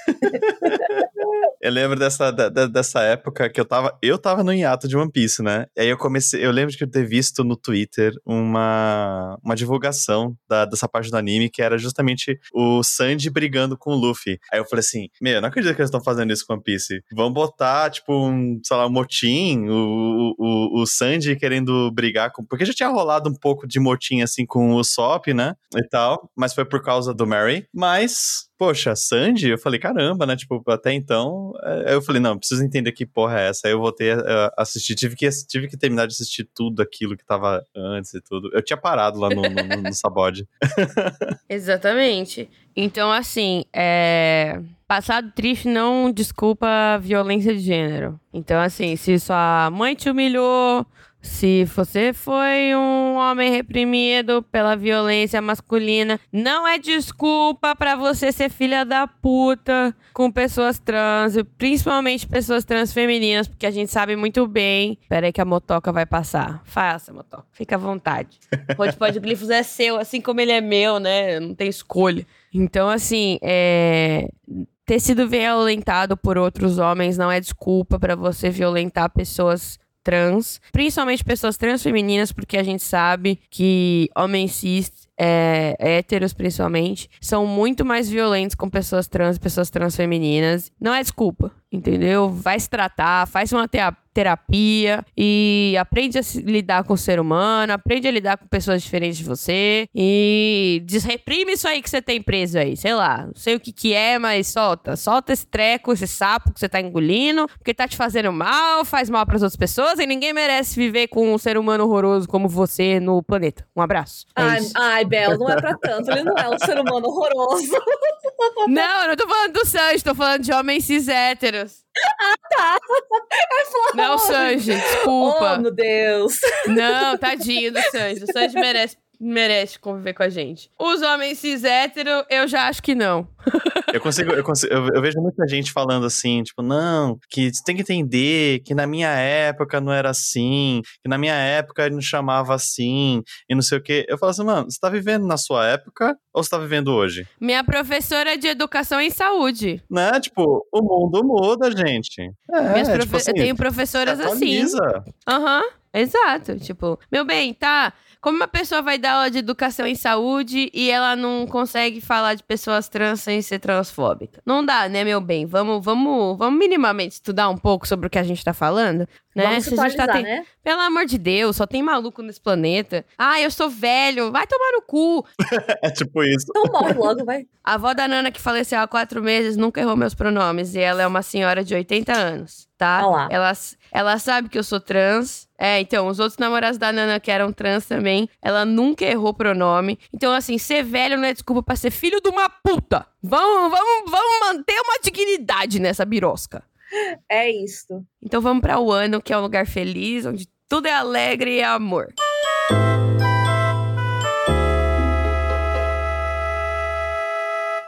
eu lembro dessa, da, dessa época que eu tava. Eu tava no hiato de One Piece, né? E aí eu comecei. Eu lembro de ter visto no Twitter uma, uma divulgação da, dessa parte do anime que era justamente o Sanji brigando com o Luffy. Aí eu falei assim: Meu, eu não acredito que eles estão fazendo isso com One Piece. Vão botar, tipo, um, sei lá, um motim, o, o, o Sanji querendo brigar com. Porque já tinha rolado um pouco de motim assim com o Sop, né? E tal. Mas foi por causa do Mary. Mas poxa, Sandy, eu falei, caramba, né? Tipo, até então, é, eu falei, não, preciso entender que porra é essa. Aí eu voltei a assistir, tive que, tive que terminar de assistir tudo aquilo que tava antes e tudo. Eu tinha parado lá no, no, no, no Sabode. Exatamente. Então, assim, é... Passado triste não desculpa violência de gênero. Então, assim, se sua mãe te humilhou, se você foi um homem reprimido pela violência masculina, não é desculpa para você ser filha da puta com pessoas trans, principalmente pessoas trans femininas, porque a gente sabe muito bem. Pera aí que a motoca vai passar. Faça, motoca. Fica à vontade. O Pode Glifos é seu, assim como ele é meu, né? Não tem escolha. Então, assim, é ter sido violentado por outros homens não é desculpa para você violentar pessoas trans, principalmente pessoas trans femininas, porque a gente sabe que homens cis é, héteros principalmente, são muito mais violentos com pessoas trans pessoas trans femininas. Não é desculpa, entendeu? Vai se tratar, faz uma terapia e aprende a lidar com o ser humano, aprende a lidar com pessoas diferentes de você e desreprime isso aí que você tem preso aí, sei lá, não sei o que que é, mas solta, solta esse treco, esse sapo que você tá engolindo, porque tá te fazendo mal, faz mal para as outras pessoas e ninguém merece viver com um ser humano horroroso como você no planeta. Um abraço. É ai, ai, Bel, não é pra tanto, ele não é um ser humano horroroso. Não, eu não tô falando do Sanji, tô falando de homens cis héteros. Ah, tá. É não, Sanji, desculpa. Oh, meu Deus. Não, tadinho do Sanji. O Sanji merece merece conviver com a gente. Os homens cis hétero, eu já acho que não. Eu consigo, eu consigo, eu, eu, vejo muita gente falando assim, tipo, não, que você tem que entender que na minha época não era assim, que na minha época ele não chamava assim, e não sei o quê. Eu falo assim, mano, você tá vivendo na sua época ou você tá vivendo hoje? Minha professora de educação em saúde. Né? Tipo, o mundo muda, gente. É, Minhas tipo assim, eu tenho professoras assim. Aham. Uhum. Exato, tipo, meu bem, tá. Como uma pessoa vai dar aula de educação em saúde e ela não consegue falar de pessoas trans sem ser transfóbica? Não dá, né, meu bem? Vamos, vamos, vamos minimamente estudar um pouco sobre o que a gente tá falando, né? Vamos Se a gente tá ten... né? Pelo amor de Deus, só tem maluco nesse planeta. Ah, eu sou velho, vai tomar no cu. é tipo isso. Então morre logo, vai. A avó da Nana que faleceu há quatro meses nunca errou meus pronomes e ela é uma senhora de 80 anos, tá? Olá. Ela, ela sabe que eu sou trans. É, então, os outros namorados da Nana que eram trans também, ela nunca errou pronome. Então, assim, ser velho não é desculpa pra ser filho de uma puta. Vamos, vamos, vamos manter uma dignidade nessa birosca. É isso. Então vamos para o ano, que é um lugar feliz, onde tudo é alegre e é amor.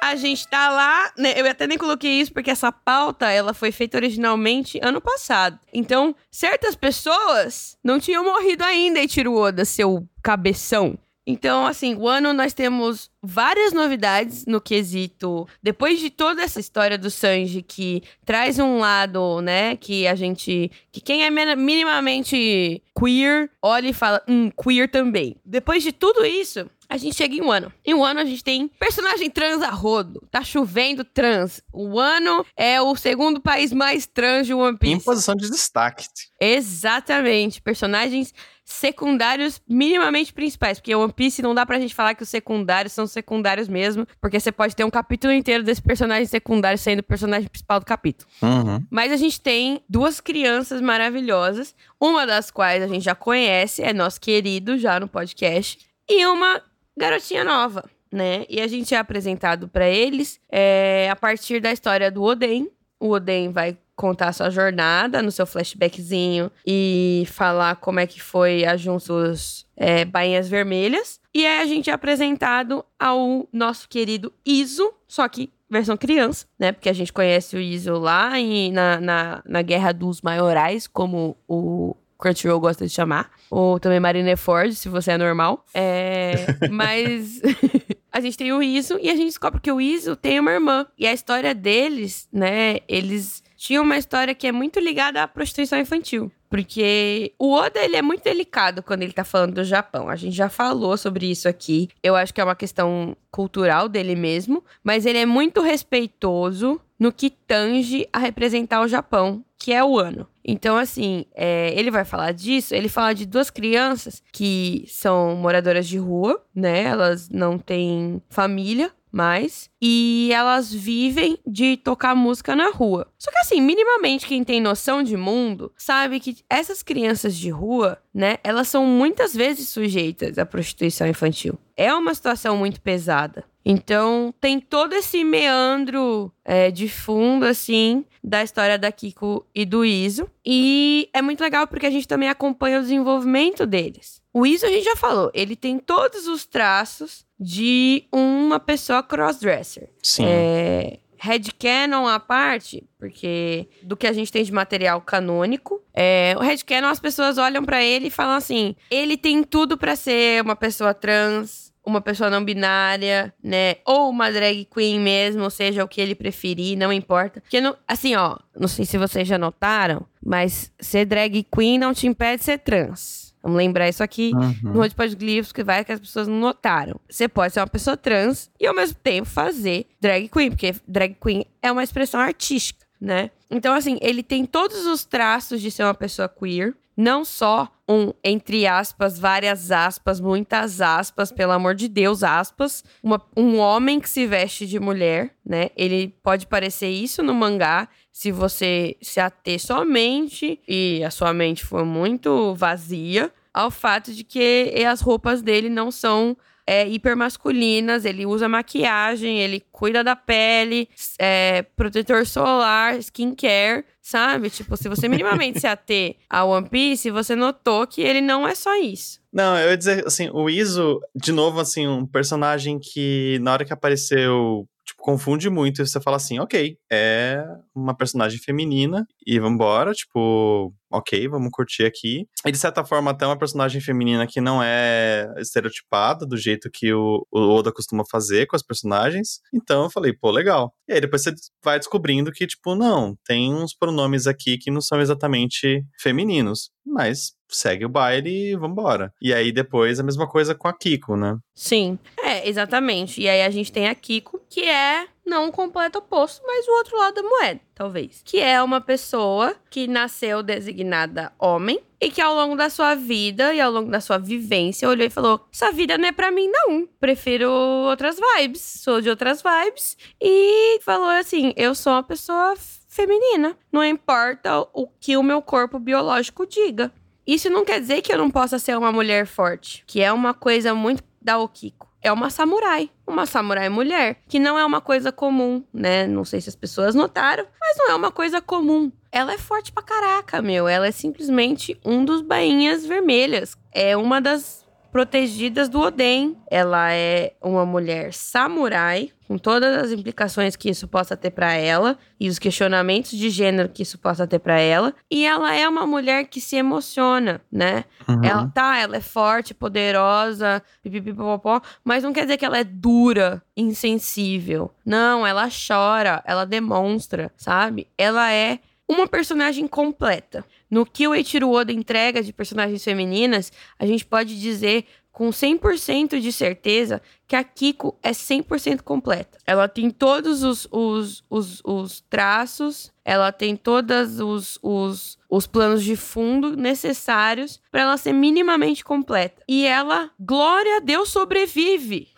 A gente tá lá, né? Eu até nem coloquei isso porque essa pauta ela foi feita originalmente ano passado. Então, certas pessoas não tinham morrido ainda, e Oda, seu cabeção. Então, assim, o ano nós temos várias novidades no quesito. Depois de toda essa história do Sanji que traz um lado, né, que a gente, que quem é minimamente queer, olha e fala, hum, queer também. Depois de tudo isso, a gente chega em um ano. Em um ano a gente tem personagem trans a rodo. Tá chovendo trans. O ano é o segundo país mais trans de One Piece. Em posição de destaque. Exatamente. Personagens secundários minimamente principais. Porque One Piece não dá pra gente falar que os secundários são secundários mesmo. Porque você pode ter um capítulo inteiro desse personagem secundário sendo o personagem principal do capítulo. Uhum. Mas a gente tem duas crianças maravilhosas. Uma das quais a gente já conhece, é nosso querido já no podcast. E uma garotinha nova, né? E a gente é apresentado para eles é, a partir da história do Oden. O Oden vai contar sua jornada no seu flashbackzinho e falar como é que foi a Juntos é, Bainhas Vermelhas. E aí a gente é apresentado ao nosso querido Iso, só que versão criança, né? Porque a gente conhece o Iso lá em, na, na, na Guerra dos Maiorais, como o Crunchyroll gosta de chamar. Ou também Marineford, se você é normal. É, mas a gente tem o Iso e a gente descobre que o Iso tem uma irmã. E a história deles, né? Eles tinham uma história que é muito ligada à prostituição infantil. Porque o Oda, ele é muito delicado quando ele tá falando do Japão. A gente já falou sobre isso aqui. Eu acho que é uma questão cultural dele mesmo. Mas ele é muito respeitoso no que tange a representar o Japão, que é o ano. Então, assim, é, ele vai falar disso. Ele fala de duas crianças que são moradoras de rua, né? Elas não têm família mais. E elas vivem de tocar música na rua. Só que assim, minimamente quem tem noção de mundo sabe que essas crianças de rua, né, elas são muitas vezes sujeitas à prostituição infantil. É uma situação muito pesada. Então, tem todo esse meandro é, de fundo, assim, da história da Kiko e do Iso. E é muito legal porque a gente também acompanha o desenvolvimento deles. O Iso, a gente já falou, ele tem todos os traços de uma pessoa crossdresser. Sim. É, headcanon à parte, porque do que a gente tem de material canônico, é, o headcanon as pessoas olham para ele e falam assim: ele tem tudo para ser uma pessoa trans, uma pessoa não binária, né? Ou uma drag queen mesmo, seja, o que ele preferir, não importa. Porque, não, assim, ó, não sei se vocês já notaram, mas ser drag queen não te impede de ser trans. Vamos lembrar isso aqui uhum. no glifos que vai que as pessoas não notaram. Você pode ser uma pessoa trans e ao mesmo tempo fazer drag queen, porque drag queen é uma expressão artística, né? Então, assim, ele tem todos os traços de ser uma pessoa queer, não só um, entre aspas, várias aspas, muitas aspas, pelo amor de Deus, aspas, uma, um homem que se veste de mulher, né? Ele pode parecer isso no mangá, se você se ater somente e a sua mente for muito vazia ao fato de que as roupas dele não são é, hipermasculinas, ele usa maquiagem, ele cuida da pele, é, protetor solar, skincare, sabe? Tipo, se você minimamente se ater a One Piece, você notou que ele não é só isso. Não, eu ia dizer, assim, o Iso, de novo, assim, um personagem que na hora que apareceu tipo, confunde muito. Você fala assim, ok, é uma personagem feminina e vambora, tipo, ok, vamos curtir aqui. E de certa forma, até uma personagem feminina que não é estereotipada do jeito que o, o Oda costuma fazer com as personagens. Então eu falei, pô, legal. E aí depois você vai descobrindo que, tipo, não, tem uns pronomes aqui que não são exatamente femininos. Mas segue o baile e vambora. E aí depois a mesma coisa com a Kiko, né? Sim, exatamente. E aí a gente tem a Kiko, que é não um completo oposto, mas o outro lado da moeda, talvez. Que é uma pessoa que nasceu designada homem e que ao longo da sua vida e ao longo da sua vivência olhou e falou: Essa vida não é pra mim, não. Prefiro outras vibes, sou de outras vibes. E falou assim: Eu sou uma pessoa feminina. Não importa o que o meu corpo biológico diga. Isso não quer dizer que eu não possa ser uma mulher forte, que é uma coisa muito da Okiko. É uma samurai, uma samurai mulher, que não é uma coisa comum, né? Não sei se as pessoas notaram, mas não é uma coisa comum. Ela é forte pra caraca, meu. Ela é simplesmente um dos bainhas vermelhas. É uma das protegidas do Oden. Ela é uma mulher samurai, com todas as implicações que isso possa ter para ela e os questionamentos de gênero que isso possa ter para ela. E ela é uma mulher que se emociona, né? Uhum. Ela tá, ela é forte, poderosa, pipipipopó, mas não quer dizer que ela é dura, insensível. Não, ela chora, ela demonstra, sabe? Ela é uma personagem completa. No que o Eiichiro Oda entrega de personagens femininas, a gente pode dizer com 100% de certeza que a Kiko é 100% completa. Ela tem todos os, os, os, os traços, ela tem todos os, os, os planos de fundo necessários para ela ser minimamente completa. E ela, glória a Deus, sobrevive.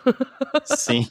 Sim.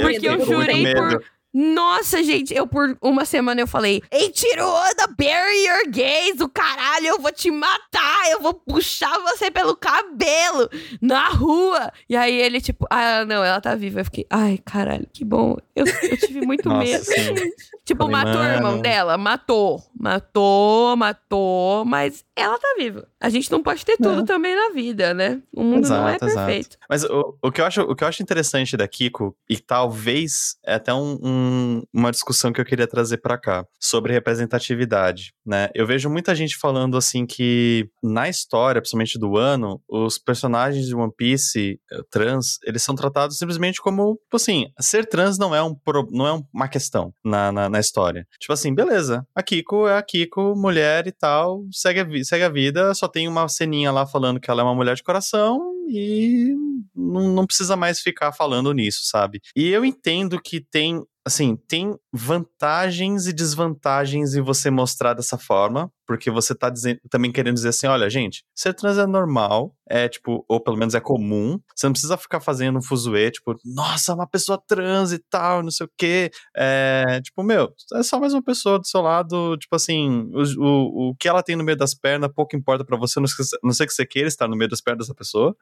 Porque eu, eu jurei por nossa, gente, eu por uma semana eu falei: Ei, Tiroda, bury your gays, o caralho, eu vou te matar, eu vou puxar você pelo cabelo na rua. E aí ele, tipo, ah, não, ela tá viva. Eu fiquei, ai, caralho, que bom. Eu, eu tive muito Nossa, medo. tipo, falei, matou mano. o irmão dela? Matou. Matou, matou, mas ela tá viva. A gente não pode ter tudo também na vida, né? O mundo exato, não é perfeito. Exato. Mas o, o, que eu acho, o que eu acho interessante da Kiko, e talvez é até um, um, uma discussão que eu queria trazer para cá, sobre representatividade, né? Eu vejo muita gente falando assim que na história, principalmente do ano, os personagens de One Piece eh, trans, eles são tratados simplesmente como, tipo assim, ser trans não é, um, não é uma questão na, na, na história. Tipo assim, beleza, a Kiko é a Kiko, mulher e tal, segue a, segue a vida, só tem uma ceninha lá falando que ela é uma mulher de coração e não, não precisa mais ficar falando nisso, sabe? E eu entendo que tem assim, tem vantagens e desvantagens em você mostrar dessa forma, porque você tá dizendo, também querendo dizer assim, olha, gente, ser trans é normal, é tipo, ou pelo menos é comum, você não precisa ficar fazendo um fuzuê, tipo, nossa, uma pessoa trans e tal, não sei o quê, é, tipo, meu, é só mais uma pessoa do seu lado, tipo assim, o, o, o que ela tem no meio das pernas pouco importa para você, não, não sei que você queira estar no meio das pernas dessa pessoa.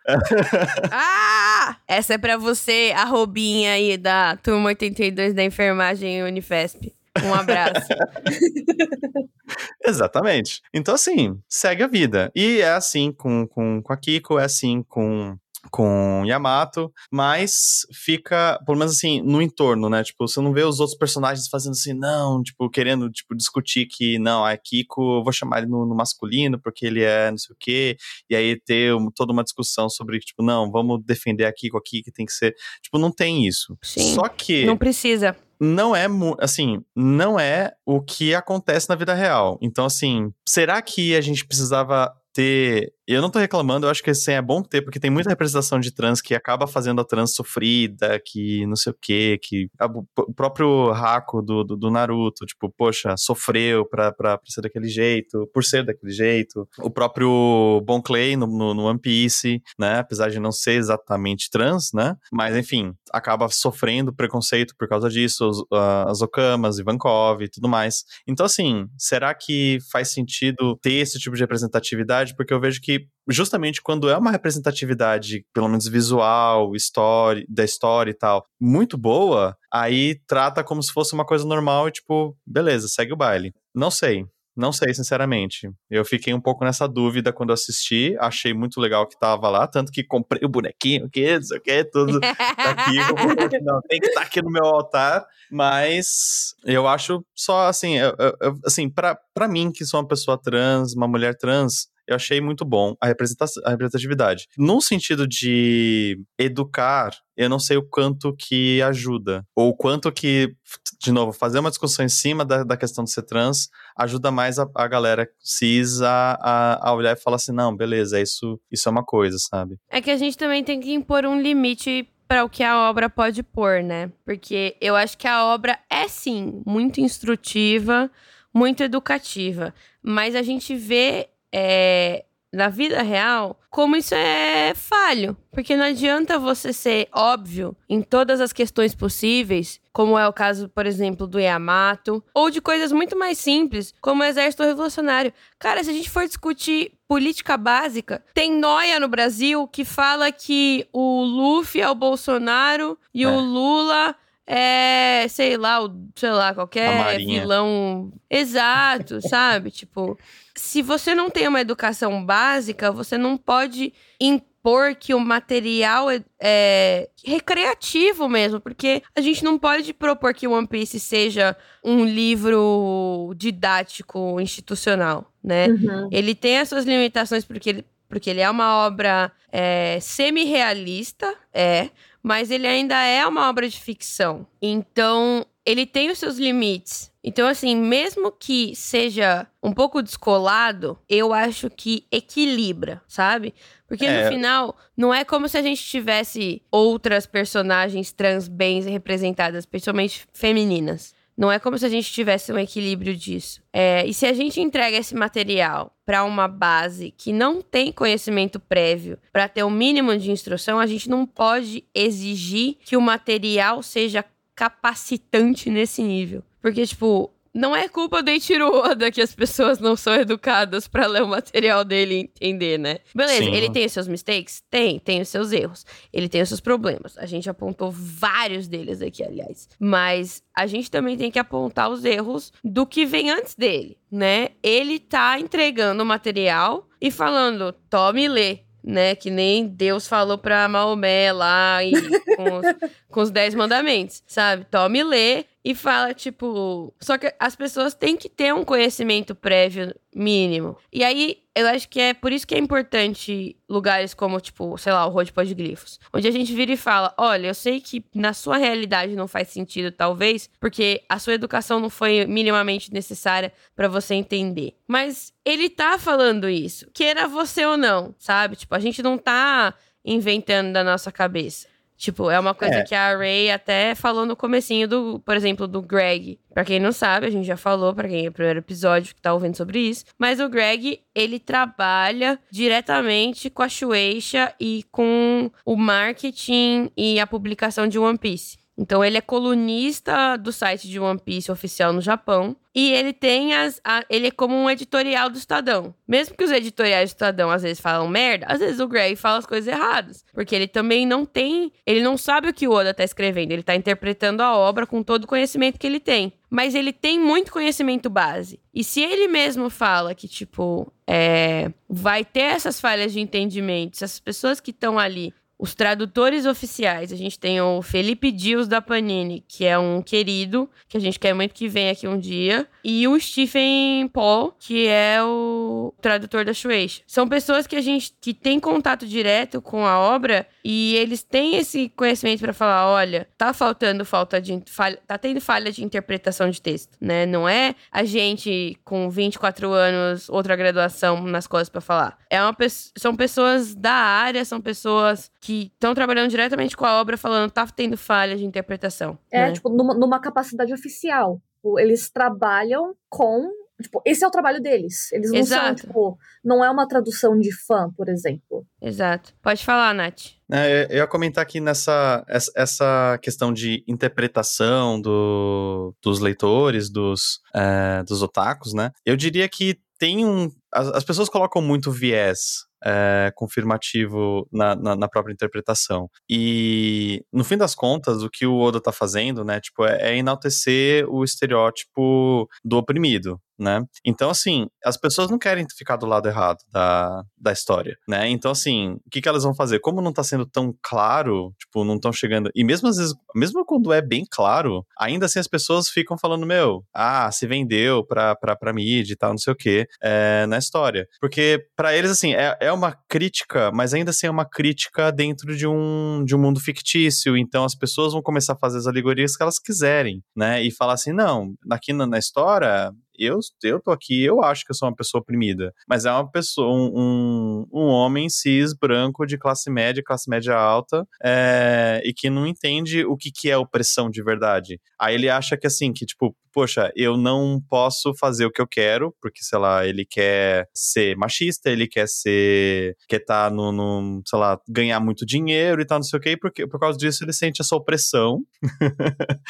ah! Essa é para você, a Robinha aí da turma 82 da enfermagem Unifesp. Um abraço. Exatamente. Então, assim, segue a vida. E é assim com, com, com a Kiko, é assim com com Yamato, mas fica, pelo menos assim, no entorno, né? Tipo, você não vê os outros personagens fazendo assim, não, tipo, querendo, tipo, discutir que, não, a Kiko, eu vou chamar ele no, no masculino porque ele é não sei o quê, e aí ter um, toda uma discussão sobre, tipo, não, vamos defender a Kiko aqui, que tem que ser, tipo, não tem isso. Sim, Só que... Não precisa não é, assim, não é o que acontece na vida real. Então, assim, será que a gente precisava ter eu não tô reclamando, eu acho que assim, é bom ter, porque tem muita representação de trans que acaba fazendo a trans sofrida, que não sei o quê, que o próprio Hako do, do, do, Naruto, tipo, poxa, sofreu pra, pra, pra, ser daquele jeito, por ser daquele jeito. O próprio Bon Clay no, no, no, One Piece, né, apesar de não ser exatamente trans, né, mas enfim, acaba sofrendo preconceito por causa disso, os, uh, as Okamas, Ivankov e tudo mais. Então, assim, será que faz sentido ter esse tipo de representatividade? Porque eu vejo que que justamente quando é uma representatividade, pelo menos visual, story, da história e tal, muito boa, aí trata como se fosse uma coisa normal e tipo, beleza, segue o baile. Não sei. Não sei, sinceramente. Eu fiquei um pouco nessa dúvida quando assisti. Achei muito legal que tava lá, tanto que comprei o bonequinho, que não sei o que, tudo tá aqui. não, tem que estar tá aqui no meu altar. Mas eu acho só assim, eu, eu, assim, para mim, que sou uma pessoa trans, uma mulher trans, eu achei muito bom a, a representatividade. No sentido de educar, eu não sei o quanto que ajuda. Ou o quanto que, de novo, fazer uma discussão em cima da, da questão de ser trans ajuda mais a, a galera cis a, a, a, olhar e falar assim: não, beleza, isso, isso é uma coisa, sabe? É que a gente também tem que impor um limite para o que a obra pode pôr, né? Porque eu acho que a obra é sim muito instrutiva, muito educativa, mas a gente vê é, na vida real, como isso é falho. Porque não adianta você ser óbvio em todas as questões possíveis, como é o caso, por exemplo, do Yamato, ou de coisas muito mais simples, como o Exército Revolucionário. Cara, se a gente for discutir política básica, tem noia no Brasil que fala que o Luffy é o Bolsonaro e é. o Lula é, sei lá, o, sei lá, qualquer vilão. Exato, sabe? Tipo, se você não tem uma educação básica, você não pode impor que o material é, é, recreativo mesmo, porque a gente não pode propor que One Piece seja um livro didático institucional, né? Uhum. Ele tem as suas limitações porque ele, porque ele é uma obra é, semi-realista, é, mas ele ainda é uma obra de ficção. Então, ele tem os seus limites. Então, assim, mesmo que seja um pouco descolado, eu acho que equilibra, sabe? Porque é. no final, não é como se a gente tivesse outras personagens trans bem representadas, principalmente femininas. Não é como se a gente tivesse um equilíbrio disso. É, e se a gente entrega esse material para uma base que não tem conhecimento prévio para ter o um mínimo de instrução, a gente não pode exigir que o material seja capacitante nesse nível. Porque, tipo, não é culpa do Eiichiro Oda que as pessoas não são educadas para ler o material dele e entender, né? Beleza, Sim. ele tem os seus mistakes? Tem, tem os seus erros. Ele tem os seus problemas. A gente apontou vários deles aqui, aliás. Mas a gente também tem que apontar os erros do que vem antes dele, né? Ele tá entregando o material e falando, tome e lê né? Que nem Deus falou pra Maomé lá e, com, os, com os Dez Mandamentos, sabe? Tome e lê e fala, tipo. Só que as pessoas têm que ter um conhecimento prévio mínimo. E aí, eu acho que é por isso que é importante lugares como, tipo, sei lá, o Road Podglifos. Onde a gente vira e fala: olha, eu sei que na sua realidade não faz sentido, talvez, porque a sua educação não foi minimamente necessária para você entender. Mas ele tá falando isso, queira você ou não, sabe? Tipo, a gente não tá inventando da nossa cabeça. Tipo, é uma coisa é. que a Ray até falou no comecinho do, por exemplo, do Greg. Pra quem não sabe, a gente já falou, pra quem é o primeiro episódio que tá ouvindo sobre isso. Mas o Greg, ele trabalha diretamente com a Shueisha e com o marketing e a publicação de One Piece. Então ele é colunista do site de One Piece oficial no Japão. E ele tem as. A, ele é como um editorial do Estadão. Mesmo que os editoriais do Estadão às vezes falam merda, às vezes o Greg fala as coisas erradas. Porque ele também não tem. Ele não sabe o que o Oda tá escrevendo. Ele tá interpretando a obra com todo o conhecimento que ele tem. Mas ele tem muito conhecimento base. E se ele mesmo fala que, tipo, é, vai ter essas falhas de entendimento, se as pessoas que estão ali os tradutores oficiais, a gente tem o Felipe Dias da Panini, que é um querido, que a gente quer muito que venha aqui um dia, e o Stephen Paul, que é o tradutor da Shueisha. São pessoas que a gente que tem contato direto com a obra e eles têm esse conhecimento para falar, olha, tá faltando falta de falha, tá tendo falha de interpretação de texto, né? Não é a gente com 24 anos, outra graduação nas coisas para falar. É uma são pessoas da área, são pessoas que estão trabalhando diretamente com a obra, falando tá tendo falha de interpretação. É, né? tipo, numa, numa capacidade oficial. Tipo, eles trabalham com Tipo, esse é o trabalho deles. Eles não Exato. são, tipo, não é uma tradução de fã, por exemplo. Exato. Pode falar, Nath. É, eu ia comentar aqui nessa essa questão de interpretação do, dos leitores, dos, é, dos otakus, né? Eu diria que tem um. As, as pessoas colocam muito viés é, confirmativo na, na, na, própria interpretação. E, no fim das contas, o que o Oda tá fazendo, né, tipo, é, é enaltecer o estereótipo do oprimido, né? Então, assim, as pessoas não querem ficar do lado errado da, da história, né? Então, assim, o que, que elas vão fazer? Como não tá sendo tão claro, tipo, não estão chegando. E mesmo às vezes, mesmo quando é bem claro, ainda assim as pessoas ficam falando, meu, ah, se vendeu pra, pra, pra mídia e tal, não sei o quê, é, na história. Porque, para eles, assim, é, é uma crítica, mas ainda assim é uma crítica dentro de um, de um mundo fictício. Então, as pessoas vão começar a fazer as alegorias que elas quiserem, né? E falar assim, não, aqui na, na história, eu, eu tô aqui, eu acho que eu sou uma pessoa oprimida, mas é uma pessoa, um, um, um homem cis, branco, de classe média, classe média alta, é, e que não entende o que, que é opressão de verdade. Aí ele acha que assim, que tipo, poxa, eu não posso fazer o que eu quero, porque, sei lá, ele quer ser machista, ele quer ser, quer tá no, no, sei lá, ganhar muito dinheiro e tal, não sei o que, porque por causa disso ele sente essa opressão.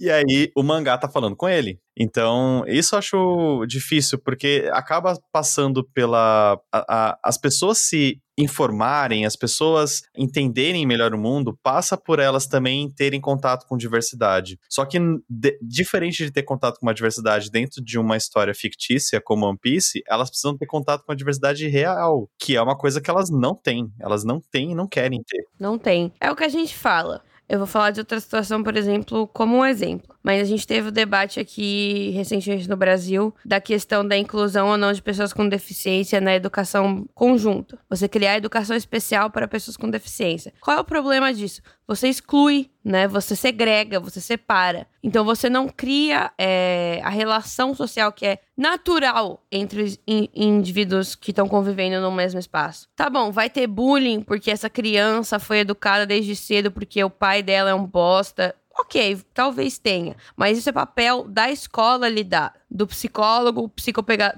e aí o mangá tá falando com ele. Então, isso eu acho difícil, porque acaba passando pela. A, a, as pessoas se informarem, as pessoas entenderem melhor o mundo, passa por elas também terem contato com diversidade. Só que, de, diferente de ter contato com uma diversidade dentro de uma história fictícia, como One Piece, elas precisam ter contato com a diversidade real, que é uma coisa que elas não têm. Elas não têm e não querem ter. Não tem. É o que a gente fala. Eu vou falar de outra situação, por exemplo, como um exemplo. Mas a gente teve o debate aqui recentemente no Brasil da questão da inclusão ou não de pessoas com deficiência na educação conjunta. Você criar educação especial para pessoas com deficiência. Qual é o problema disso? Você exclui, né? Você segrega, você separa. Então você não cria é, a relação social que é natural entre os in indivíduos que estão convivendo no mesmo espaço. Tá bom, vai ter bullying porque essa criança foi educada desde cedo porque o pai dela é um bosta. Ok, talvez tenha, mas isso é papel da escola lidar, do psicólogo,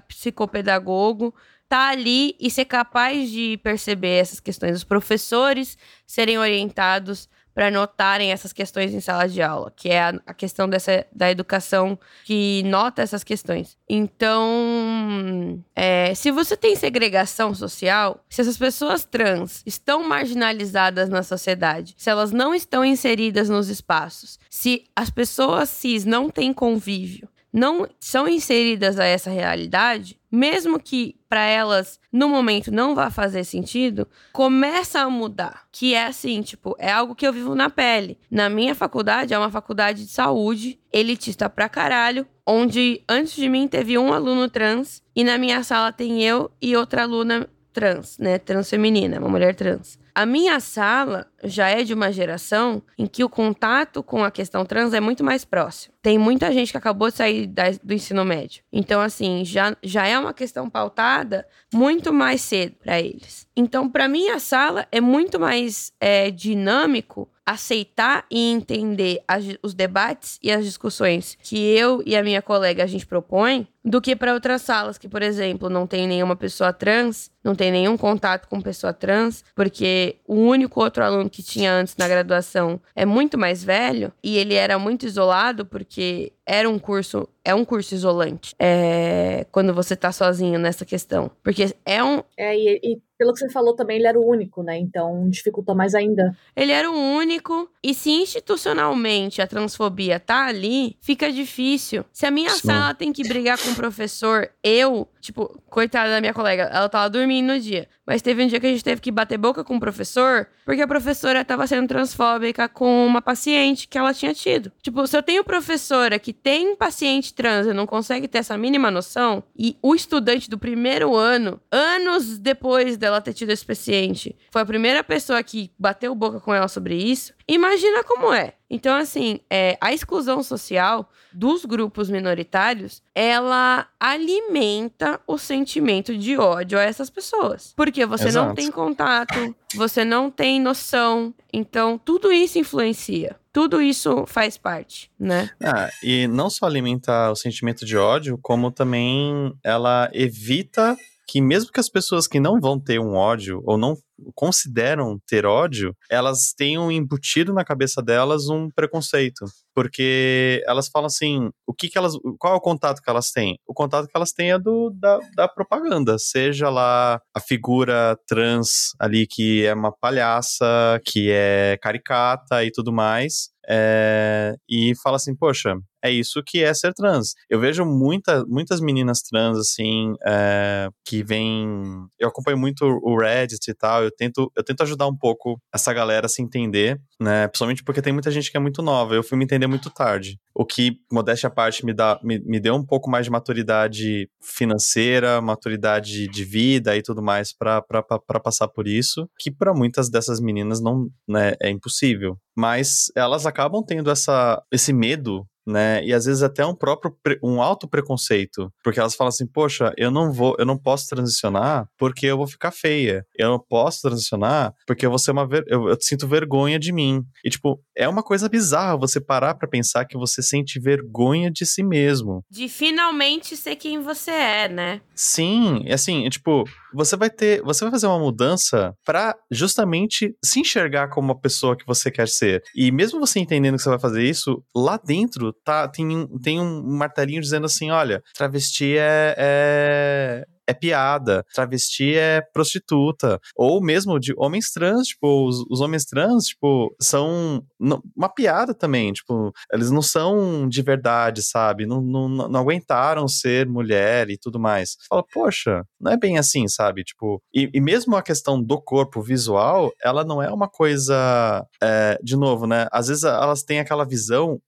psicopedagogo, tá ali e ser capaz de perceber essas questões, os professores serem orientados para notarem essas questões em sala de aula, que é a, a, questão dessa, da educação que nota essas questões. Então, é, se você tem segregação social, se essas pessoas trans estão marginalizadas na sociedade, se elas não estão inseridas nos espaços, se as pessoas cis não têm convívio, não são inseridas a essa realidade, mesmo que para elas no momento não vá fazer sentido, começa a mudar. Que é assim, tipo, é algo que eu vivo na pele. Na minha faculdade, é uma faculdade de saúde, elitista pra caralho, onde antes de mim teve um aluno trans e na minha sala tem eu e outra aluna trans, né, transfeminina, uma mulher trans. A minha sala já é de uma geração em que o contato com a questão trans é muito mais próximo. Tem muita gente que acabou de sair da, do ensino médio. Então, assim, já, já é uma questão pautada muito mais cedo para eles. Então, para mim, a sala é muito mais é, dinâmico aceitar e entender as, os debates e as discussões que eu e a minha colega a gente propõe do que para outras salas que, por exemplo, não tem nenhuma pessoa trans, não tem nenhum contato com pessoa trans, porque o único outro aluno que tinha antes na graduação é muito mais velho e ele era muito isolado porque era um curso, é um curso isolante. É, quando você tá sozinho nessa questão. Porque é um. É, e, e pelo que você falou também, ele era o único, né? Então dificulta mais ainda. Ele era o único. E se institucionalmente a transfobia tá ali, fica difícil. Se a minha Sim. sala tem que brigar com o professor, eu, tipo, coitada da minha colega, ela tava dormindo no dia. Mas teve um dia que a gente teve que bater boca com o professor, porque a professora tava sendo transfóbica com uma paciente que ela tinha tido. Tipo, se eu tenho professora que tem paciente trans e não consegue ter essa mínima noção, e o estudante do primeiro ano, anos depois dela ter tido esse paciente, foi a primeira pessoa que bateu boca com ela sobre isso, imagina como é. Então, assim, é, a exclusão social dos grupos minoritários, ela alimenta o sentimento de ódio a essas pessoas. Porque você Exato. não tem contato, você não tem noção. Então, tudo isso influencia. Tudo isso faz parte, né? Ah, e não só alimenta o sentimento de ódio, como também ela evita que mesmo que as pessoas que não vão ter um ódio ou não consideram ter ódio, elas um embutido na cabeça delas um preconceito. Porque elas falam assim, o que, que elas. Qual é o contato que elas têm? O contato que elas têm é do, da, da propaganda. Seja lá a figura trans ali que é uma palhaça, que é caricata e tudo mais. É, e fala assim, poxa, é isso que é ser trans. Eu vejo muita, muitas meninas trans, assim, é, que vêm. Eu acompanho muito o Reddit e tal, eu tento, eu tento ajudar um pouco essa galera a se entender, né? Principalmente porque tem muita gente que é muito nova. Eu fui me entender muito tarde. O que, modéstia à parte, me, dá, me, me deu um pouco mais de maturidade financeira, maturidade de vida e tudo mais para passar por isso, que para muitas dessas meninas não né, é impossível. Mas elas acabam tendo essa, esse medo né? E às vezes até um próprio um alto preconceito, porque elas falam assim: "Poxa, eu não vou, eu não posso transicionar porque eu vou ficar feia. Eu não posso transicionar porque eu vou ser uma ver eu, eu sinto vergonha de mim". E tipo, é uma coisa bizarra você parar para pensar que você sente vergonha de si mesmo. De finalmente ser quem você é, né? Sim, assim, é, tipo, você vai ter, você vai fazer uma mudança para justamente se enxergar como uma pessoa que você quer ser. E mesmo você entendendo que você vai fazer isso, lá dentro tá tem, tem um martelinho dizendo assim, olha, travesti é, é é piada, travesti é prostituta, ou mesmo de homens trans, tipo, os, os homens trans, tipo, são uma piada também, tipo, eles não são de verdade, sabe? Não, não, não aguentaram ser mulher e tudo mais. Fala, poxa, não é bem assim, sabe? Tipo, e, e mesmo a questão do corpo visual, ela não é uma coisa, é, de novo, né? Às vezes elas têm aquela visão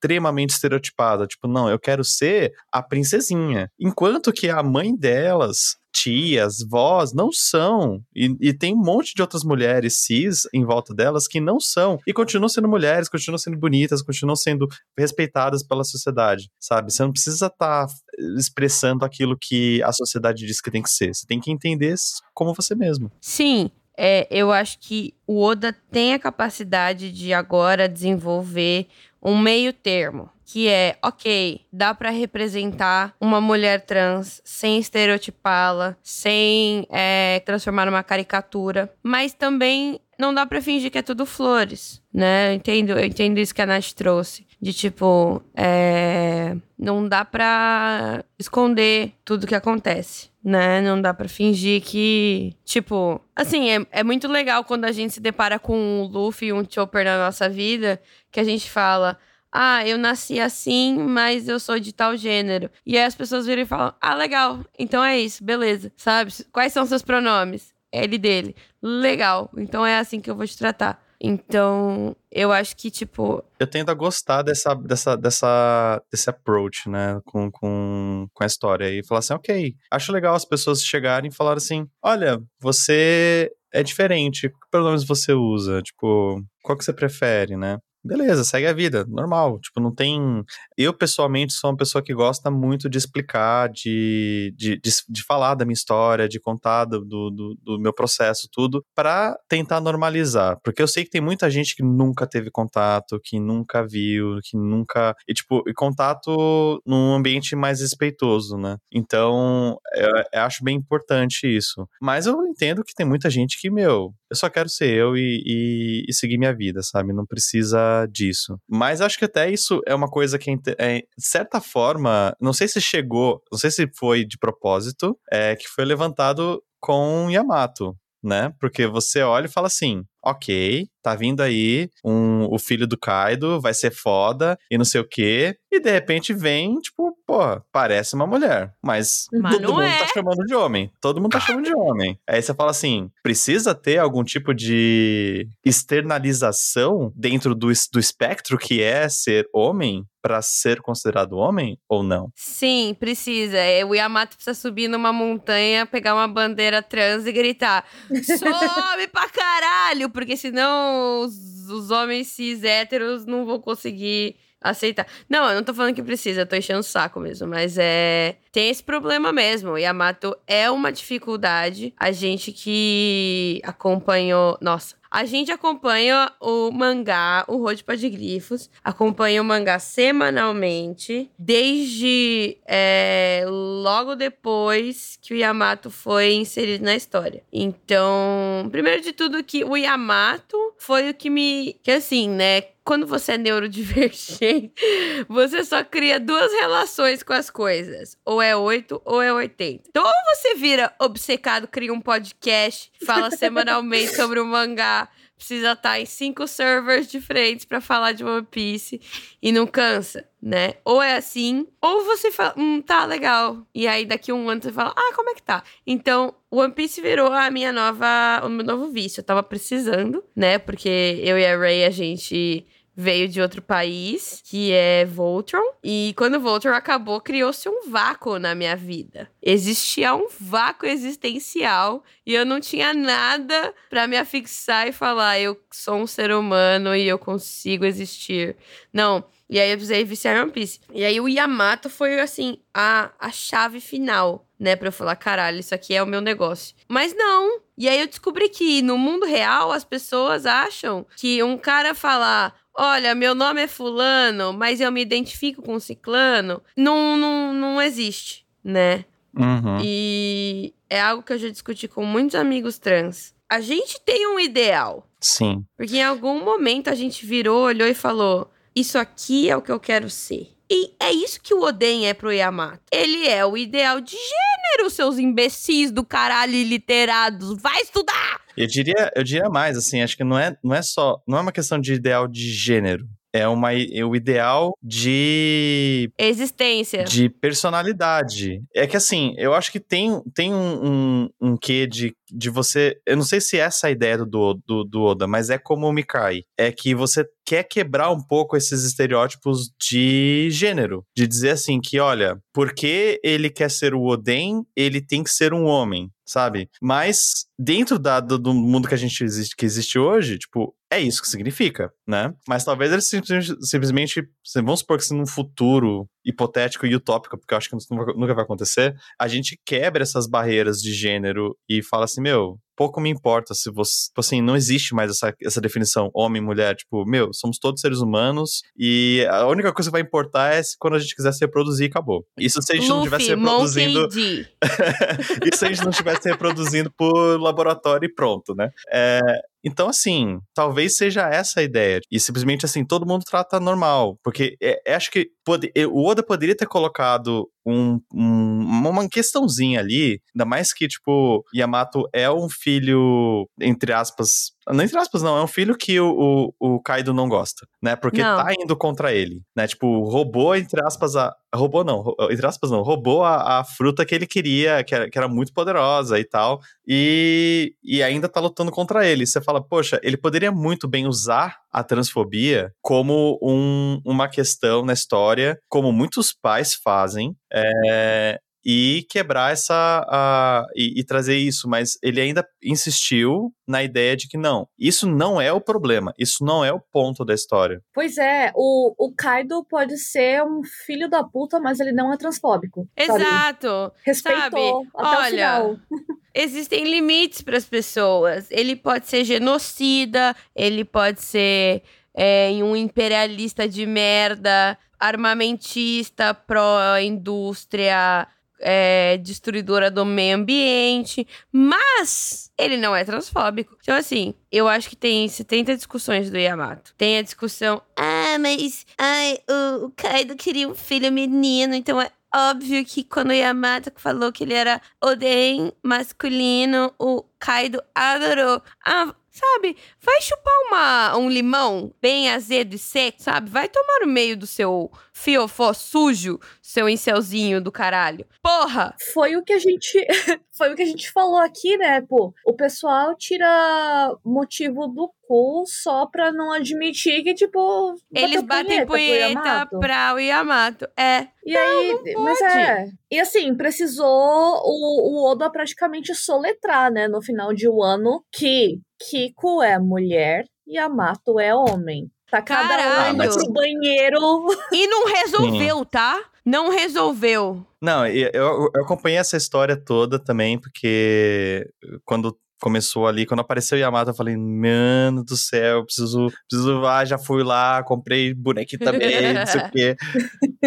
extremamente estereotipada. Tipo, não, eu quero ser a princesinha. Enquanto que a mãe delas tias, vós, não são. E, e, tem um monte de outras mulheres cis em volta delas que não são. E continuam sendo mulheres, continuam sendo bonitas, continuam sendo respeitadas pela sociedade, sabe? Você não precisa estar tá expressando aquilo que a sociedade diz que tem que ser. Você tem que entender como você mesmo. Sim. É, eu acho que o Oda tem a capacidade de agora desenvolver um meio termo, que é, ok, dá para representar uma mulher trans sem estereotipá-la, sem é, transformar numa caricatura, mas também não dá para fingir que é tudo flores, né? Eu entendo, eu entendo isso que a Nath trouxe. De tipo, é, não dá pra esconder tudo que acontece, né? Não dá pra fingir que. Tipo, assim, é, é muito legal quando a gente se depara com um Luffy e um Chopper na nossa vida, que a gente fala ah, eu nasci assim, mas eu sou de tal gênero. E aí as pessoas viram e falam, ah, legal, então é isso, beleza, sabe? Quais são seus pronomes? Ele dele. Legal, então é assim que eu vou te tratar. Então, eu acho que, tipo. Eu tendo a gostar dessa, dessa, dessa, desse approach, né, com, com, com a história. E falar assim, ok, acho legal as pessoas chegarem e falar assim: olha, você é diferente, que pronomes você usa? Tipo, qual que você prefere, né? Beleza, segue a vida, normal. Tipo, não tem. Eu, pessoalmente, sou uma pessoa que gosta muito de explicar, de, de, de, de falar da minha história, de contar do, do, do meu processo, tudo, para tentar normalizar. Porque eu sei que tem muita gente que nunca teve contato, que nunca viu, que nunca. E, tipo, e contato num ambiente mais respeitoso, né? Então, eu, eu acho bem importante isso. Mas eu entendo que tem muita gente que, meu, eu só quero ser eu e, e, e seguir minha vida, sabe? Não precisa disso. Mas acho que até isso é uma coisa que, é, de certa forma, não sei se chegou, não sei se foi de propósito, é, que foi levantado com Yamato, né? Porque você olha e fala assim: ok, tá vindo aí um, o filho do Kaido, vai ser foda e não sei o quê. E de repente vem, tipo, pô, parece uma mulher. Mas, mas todo mundo tá é. tá chamando de homem. Todo mundo tá chamando de homem. Aí você fala assim: precisa ter algum tipo de externalização dentro do, do espectro que é ser homem? para ser considerado homem ou não? Sim, precisa. É, o Yamato precisa subir numa montanha, pegar uma bandeira trans e gritar: Sou homem pra caralho! Porque senão os, os homens cis héteros não vão conseguir aceitar. Não, eu não tô falando que precisa, eu tô enchendo o saco mesmo, mas é. Tem esse problema mesmo. O Yamato é uma dificuldade. A gente que acompanhou. Nossa, A gente acompanha o mangá, o Road de Grifos, acompanha o mangá semanalmente, desde é, logo depois que o Yamato foi inserido na história. Então, primeiro de tudo que o Yamato foi o que me... Que assim, né? Quando você é neurodivergente, você só cria duas relações com as coisas. Ou é 8 ou é 80. Então, ou você vira obcecado, cria um podcast, fala semanalmente sobre o mangá, precisa estar em cinco servers diferentes para falar de One Piece e não cansa, né? Ou é assim, ou você fala, hum, tá legal. E aí daqui um ano você fala, ah, como é que tá? Então, One Piece virou a minha nova, o meu novo vício. Eu tava precisando, né? Porque eu e a Ray, a gente veio de outro país, que é Voltron. E quando Voltron acabou, criou-se um vácuo na minha vida. Existia um vácuo existencial e eu não tinha nada para me afixar e falar: eu sou um ser humano e eu consigo existir. Não. E aí eu precisei viciar One Piece. E aí o Yamato foi, assim, a, a chave final, né? Pra eu falar, caralho, isso aqui é o meu negócio. Mas não. E aí eu descobri que no mundo real as pessoas acham que um cara falar olha, meu nome é fulano, mas eu me identifico com ciclano, não, não, não existe, né? Uhum. E é algo que eu já discuti com muitos amigos trans. A gente tem um ideal. Sim. Porque em algum momento a gente virou, olhou e falou: Isso aqui é o que eu quero ser. E é isso que o Oden é pro Yamato. Ele é o ideal de gênero, seus imbecis do caralho iliterados. Vai estudar! Eu diria, eu diria mais, assim, acho que não é, não é só. Não é uma questão de ideal de gênero. É, uma, é o ideal de. Existência. De personalidade. É que assim, eu acho que tem, tem um, um, um quê de, de você. Eu não sei se é essa a ideia do, do, do Oda, mas é como o Mikai. É que você quer quebrar um pouco esses estereótipos de gênero. De dizer assim que, olha, porque ele quer ser o Oden, ele tem que ser um homem sabe? Mas dentro da, do, do, mundo que a gente existe, que existe hoje, tipo, é isso que significa, né? Mas talvez eles simplesmente, simplesmente vamos supor que se num futuro hipotético e utópico, porque eu acho que isso nunca vai acontecer, a gente quebra essas barreiras de gênero e fala assim, meu, pouco me importa se você, tipo assim, não existe mais essa, essa definição homem, mulher, tipo, meu, somos todos seres humanos e a única coisa que vai importar é se quando a gente quiser se reproduzir, acabou. Isso se a gente Luffy, não tivesse reproduzindo... Isso se a gente não estivesse reproduzindo por laboratório e pronto, né? É, então, assim, talvez seja essa a ideia. E simplesmente, assim, todo mundo trata normal. Porque é, é, acho que pode, o Oda poderia ter colocado um, um, uma questãozinha ali, ainda mais que, tipo, Yamato é um filho, entre aspas, não entre aspas não, é um filho que o, o, o Kaido não gosta, né, porque não. tá indo contra ele, né, tipo, roubou, entre aspas, a, roubou não, entre aspas não, roubou a, a fruta que ele queria, que era, que era muito poderosa e tal, e, e ainda tá lutando contra ele, você fala, poxa, ele poderia muito bem usar a transfobia como um, uma questão na história, como muitos pais fazem, é, e quebrar essa uh, e, e, trazer isso, mas ele ainda insistiu na ideia de que não, isso não é o problema, isso não é o ponto da história. Pois é, o, o Kaido pode ser um filho da puta, mas ele não é transfóbico. Exato. Sabe? Respeitou sabe? até Olha, o final. Existem limites para as pessoas. Ele pode ser genocida, ele pode ser é, um imperialista de merda, armamentista, pró-indústria é, destruidora do meio ambiente, mas ele não é transfóbico. Então, assim, eu acho que tem 70 discussões do Yamato. Tem a discussão, ah, mas ai, o, o Kaido queria um filho menino, então é óbvio que quando o Yamato falou que ele era Oden masculino, o Kaido adorou. Ah, sabe? Vai chupar uma, um limão bem azedo e seco, sabe? Vai tomar no meio do seu fiofó sujo, seu incelzinho do caralho. Porra! Foi o que a gente foi o que a gente falou aqui, né, pô? O pessoal tira motivo do cu só pra não admitir que, tipo. Eles batem punheta pra o Yamato. É. E não, aí, não mas é. E assim, precisou o, o Oda praticamente soletrar, né, no final de um ano, que Kiko é mulher e Yamato é homem. Tá cada Caralho. um pro banheiro. E não resolveu, Sim. tá? Não resolveu. Não, eu, eu acompanhei essa história toda também, porque quando começou ali, quando apareceu Yamato, eu falei, mano do céu, preciso, preciso, ah, já fui lá, comprei bonequinho também, não sei o quê.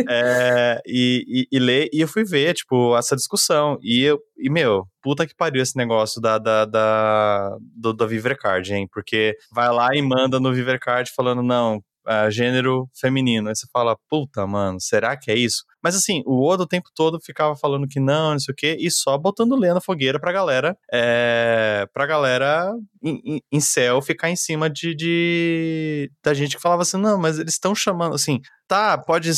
É, e, e, e ler, e eu fui ver, tipo, essa discussão. E eu, e, meu, puta que pariu esse negócio da, da, da, do, da Vivercard, hein? Porque vai lá e manda no Vivercard falando, não, uh, gênero feminino. Aí você fala, puta, mano, será que é isso? Mas assim, o Oda o tempo todo ficava falando que não, não sei o quê, e só botando lenha na fogueira pra galera, é, pra galera em, em, céu ficar em cima de, de, da gente que falava assim, não, mas eles estão chamando, assim, tá, pode,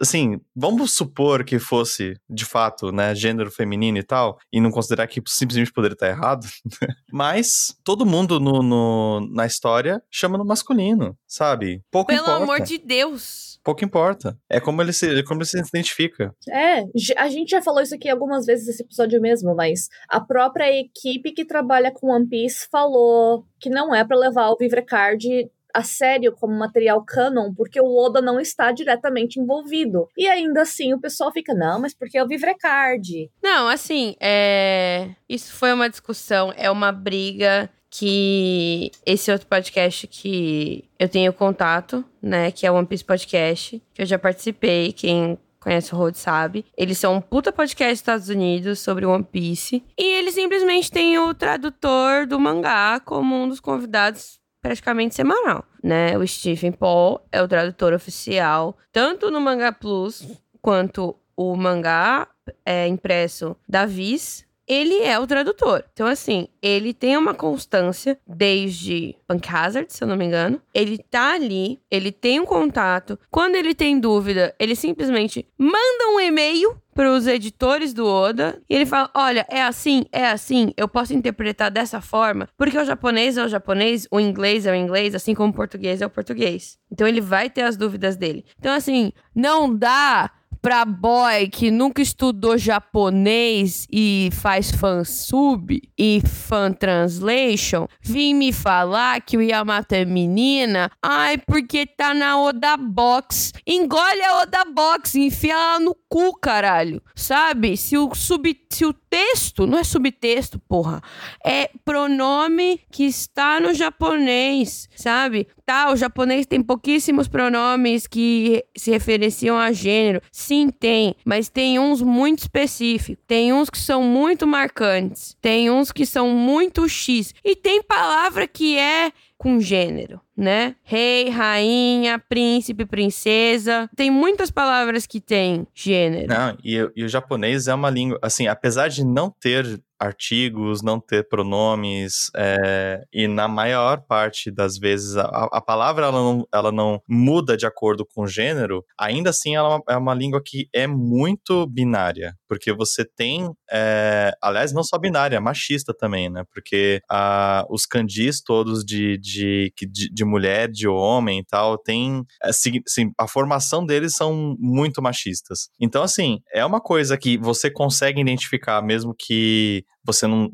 assim, vamos supor que fosse, de fato, né, gênero feminino e tal, e não considerar que simplesmente poderia estar errado, mas todo mundo no, no, na história chama no masculino, sabe? Pouco Pelo importa. amor de Deus! Pouco importa. É como ele se, como ele se identifica. É, a gente já falou isso aqui algumas vezes nesse episódio mesmo, mas a própria equipe que trabalha com One Piece falou que não é para levar o Vivrecard a sério como material canon, porque o Oda não está diretamente envolvido. E ainda assim o pessoal fica, não, mas porque é o Vivrecard? Não, assim, é... isso foi uma discussão, é uma briga que esse outro podcast que eu tenho contato, né, que é o One Piece Podcast, que eu já participei, quem conhece o Road sabe. Eles são um puta podcast dos Estados Unidos sobre One Piece. E eles simplesmente têm o tradutor do mangá como um dos convidados praticamente semanal, né? O Stephen Paul é o tradutor oficial, tanto no Manga Plus quanto o mangá é, impresso da Viz, ele é o tradutor. Então, assim, ele tem uma constância desde Punk Hazard, se eu não me engano. Ele tá ali, ele tem um contato. Quando ele tem dúvida, ele simplesmente manda um e-mail para os editores do Oda e ele fala: Olha, é assim, é assim, eu posso interpretar dessa forma, porque o japonês é o japonês, o inglês é o inglês, assim como o português é o português. Então ele vai ter as dúvidas dele. Então, assim, não dá pra boy que nunca estudou japonês e faz fan sub e fan translation, vim me falar que o Yamato é menina, ai, porque tá na Oda Box. Engole a Oda Box, enfia ela no cu, caralho. Sabe? Se o sub se o texto, não é subtexto, porra, é pronome que está no japonês, sabe? Tá, o japonês tem pouquíssimos pronomes que se referenciam a gênero. Sim, tem, mas tem uns muito específicos. Tem uns que são muito marcantes. Tem uns que são muito X. E tem palavra que é com gênero, né? Rei, rainha, príncipe, princesa. Tem muitas palavras que têm gênero. Não, e, e o japonês é uma língua, assim, apesar de não ter artigos, não ter pronomes, é, e na maior parte das vezes a, a palavra ela não, ela não, muda de acordo com o gênero, ainda assim ela é uma língua que é muito binária, porque você tem, é, aliás, não só binária, machista também, né? Porque a, os kanjis todos de, de, de, de, mulher, de homem e tal, tem, assim, a formação deles são muito machistas. Então, assim, é uma coisa que você consegue identificar, mesmo que você não,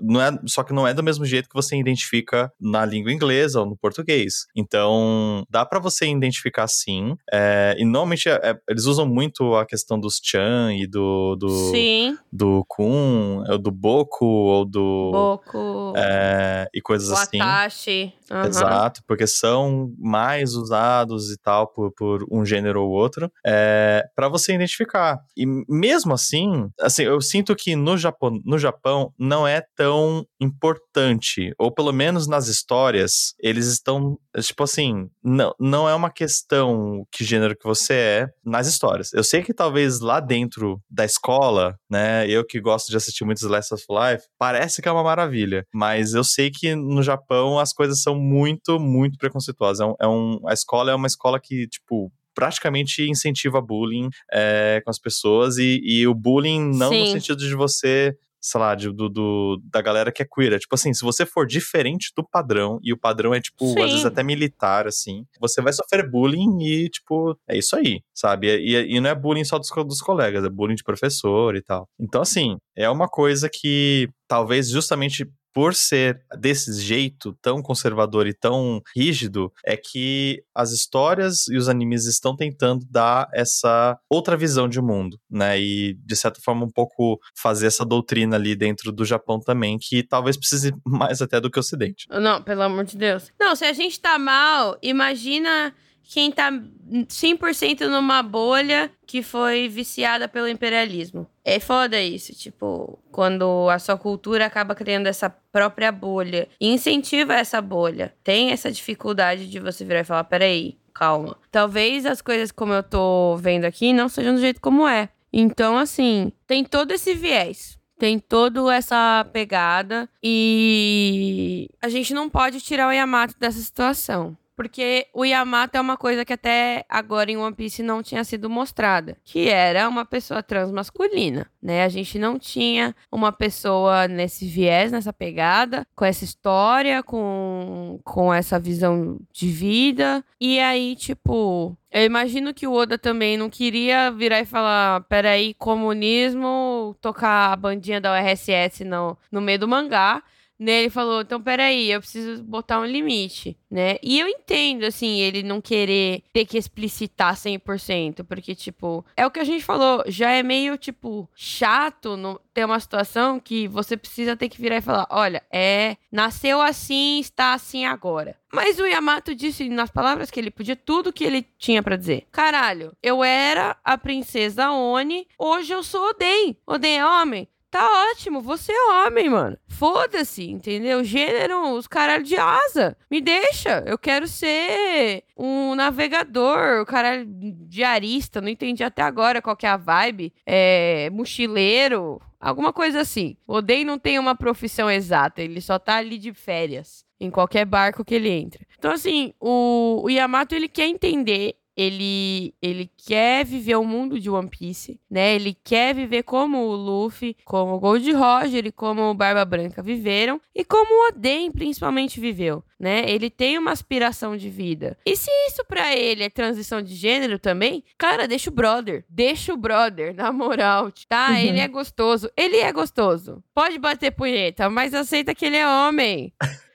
não é, só que não é do mesmo jeito que você identifica na língua inglesa ou no português. Então, dá para você identificar sim. É, e normalmente é, é, eles usam muito a questão dos chan e do do, sim. do kun, ou do boku ou do boku é, e coisas assim. Watashi. Uhum. Exato, porque são mais usados e tal por, por um gênero ou outro, é, para você identificar. E mesmo assim, assim, eu sinto que no Japão, no Japão não é tão importante, ou pelo menos nas histórias, eles estão, tipo assim, não, não é uma questão que gênero que você é nas histórias. Eu sei que talvez lá dentro da escola, né, eu que gosto de assistir muitos Last of Life, parece que é uma maravilha, mas eu sei que no Japão as coisas são muito, muito preconceituosas. É um, é um, a escola é uma escola que, tipo, praticamente incentiva bullying é, com as pessoas e, e o bullying não Sim. no sentido de você sei lá, de, do, do, da galera que é queer. É, tipo assim, se você for diferente do padrão, e o padrão é, tipo, Sim. às vezes até militar, assim, você vai sofrer bullying e, tipo, é isso aí, sabe? E, e não é bullying só dos, dos colegas, é bullying de professor e tal. Então, assim, é uma coisa que talvez justamente por ser desse jeito tão conservador e tão rígido, é que as histórias e os animes estão tentando dar essa outra visão de mundo, né? E de certa forma um pouco fazer essa doutrina ali dentro do Japão também, que talvez precise mais até do que o Ocidente. Não, pelo amor de Deus. Não, se a gente tá mal, imagina quem tá 100% numa bolha que foi viciada pelo imperialismo. É foda isso, tipo, quando a sua cultura acaba criando essa própria bolha e incentiva essa bolha. Tem essa dificuldade de você virar e falar: peraí, calma. Talvez as coisas como eu tô vendo aqui não sejam do jeito como é. Então, assim, tem todo esse viés tem toda essa pegada e a gente não pode tirar o Yamato dessa situação. Porque o Yamato é uma coisa que até agora em One Piece não tinha sido mostrada, que era uma pessoa transmasculina, né? A gente não tinha uma pessoa nesse viés, nessa pegada, com essa história, com, com essa visão de vida. E aí, tipo, eu imagino que o Oda também não queria virar e falar: peraí, comunismo, tocar a bandinha da URSS no, no meio do mangá né? Ele falou, então peraí, eu preciso botar um limite, né? E eu entendo, assim, ele não querer ter que explicitar 100%, porque, tipo, é o que a gente falou, já é meio, tipo, chato no, ter uma situação que você precisa ter que virar e falar, olha, é, nasceu assim, está assim agora. Mas o Yamato disse nas palavras que ele podia tudo que ele tinha para dizer. Caralho, eu era a princesa Oni, hoje eu sou Oden. Oden é homem? Tá ótimo, você é homem, mano. Foda-se, entendeu? Gênero, os caralho de asa. Me deixa. Eu quero ser um navegador, o caralho diarista. Não entendi até agora qual que é a vibe. É. mochileiro. Alguma coisa assim. O Oden não tem uma profissão exata, ele só tá ali de férias. Em qualquer barco que ele entre. Então, assim, o, o Yamato ele quer entender ele, ele quer viver o mundo de One Piece, né? Ele quer viver como o Luffy, como o Gold Roger e como o Barba Branca viveram e como o Oden principalmente viveu, né? Ele tem uma aspiração de vida. E se isso para ele é transição de gênero também, cara, deixa o brother, deixa o brother, na moral, tá? Uhum. Ele é gostoso, ele é gostoso. Pode bater punheta, mas aceita que ele é homem.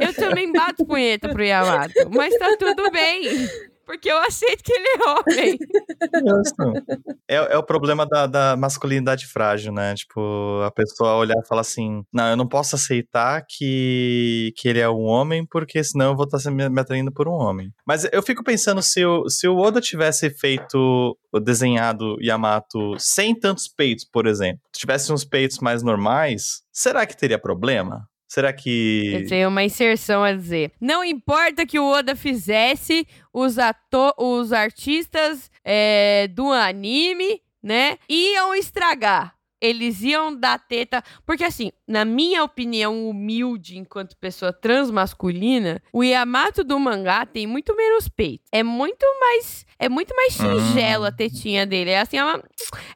Eu também bato punheta pro Yamato, mas tá tudo bem porque eu aceito que ele é homem. é, é o problema da, da, masculinidade frágil, né? Tipo, a pessoa olhar e falar assim: não, eu não posso aceitar que, que ele é um homem, porque senão eu vou estar me, me atraindo por um homem. Mas eu fico pensando se o, se o Oda tivesse feito, desenhado Yamato sem tantos peitos, por exemplo, tivesse uns peitos mais normais, será que teria problema? Será que. Eu tenho uma inserção a dizer. Não importa que o Oda fizesse, os, ato os artistas é, do anime, né, iam estragar. Eles iam dar teta. Porque, assim, na minha opinião humilde, enquanto pessoa transmasculina, o Yamato do mangá tem muito menos peito. É muito mais. É muito mais singelo a tetinha dele. É assim, é, uma,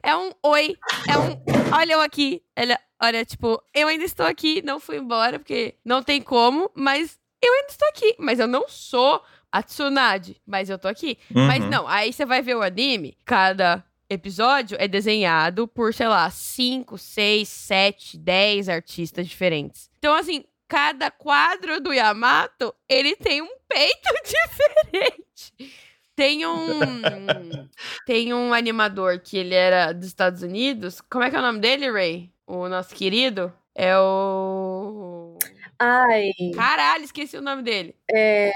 é um oi. É um. Olha eu aqui. Ele, olha, tipo, eu ainda estou aqui, não fui embora, porque não tem como, mas eu ainda estou aqui. Mas eu não sou a Tsunade, mas eu tô aqui. Uhum. Mas não, aí você vai ver o anime, cada episódio é desenhado por, sei lá, 5, 6, 7, 10 artistas diferentes. Então, assim, cada quadro do Yamato, ele tem um peito diferente. Tem um. tem um animador que ele era dos Estados Unidos. Como é que é o nome dele, Ray? O nosso querido? É o. Ai. Caralho, esqueci o nome dele. É.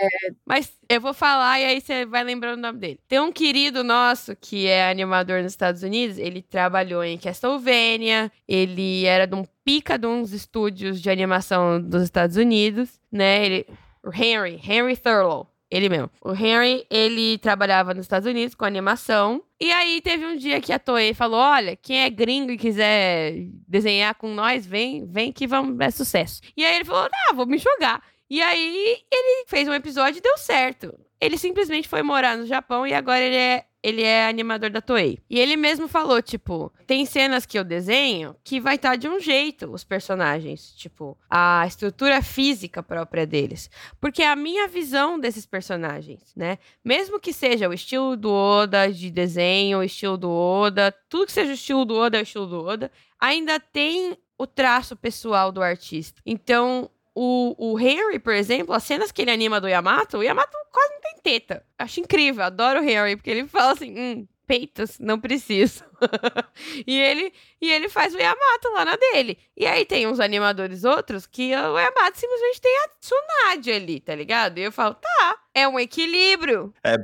Mas eu vou falar e aí você vai lembrando o nome dele. Tem um querido nosso que é animador nos Estados Unidos. Ele trabalhou em Castlevania. Ele era de um pica de uns estúdios de animação dos Estados Unidos, né? Ele. Henry, Henry Thurlow. Ele mesmo. O Henry, ele trabalhava nos Estados Unidos com animação. E aí teve um dia que a Toei falou: olha, quem é gringo e quiser desenhar com nós, vem, vem que vamos, é sucesso. E aí ele falou: ah, vou me jogar. E aí ele fez um episódio e deu certo. Ele simplesmente foi morar no Japão e agora ele é ele é animador da Toei. E ele mesmo falou, tipo, tem cenas que eu desenho que vai estar tá de um jeito os personagens, tipo, a estrutura física própria deles, porque é a minha visão desses personagens, né? Mesmo que seja o estilo do Oda de desenho, o estilo do Oda, tudo que seja o estilo do Oda é o estilo do Oda, ainda tem o traço pessoal do artista. Então, o, o Henry, por exemplo, as cenas que ele anima do Yamato, o Yamato quase não tem teta. Acho incrível, adoro o Henry, porque ele fala assim, hum, peitos, não preciso. e, ele, e ele faz o Yamato lá na dele. E aí tem uns animadores outros que o Yamato simplesmente tem a Tsunade ali, tá ligado? E eu falo, tá, é um equilíbrio. É,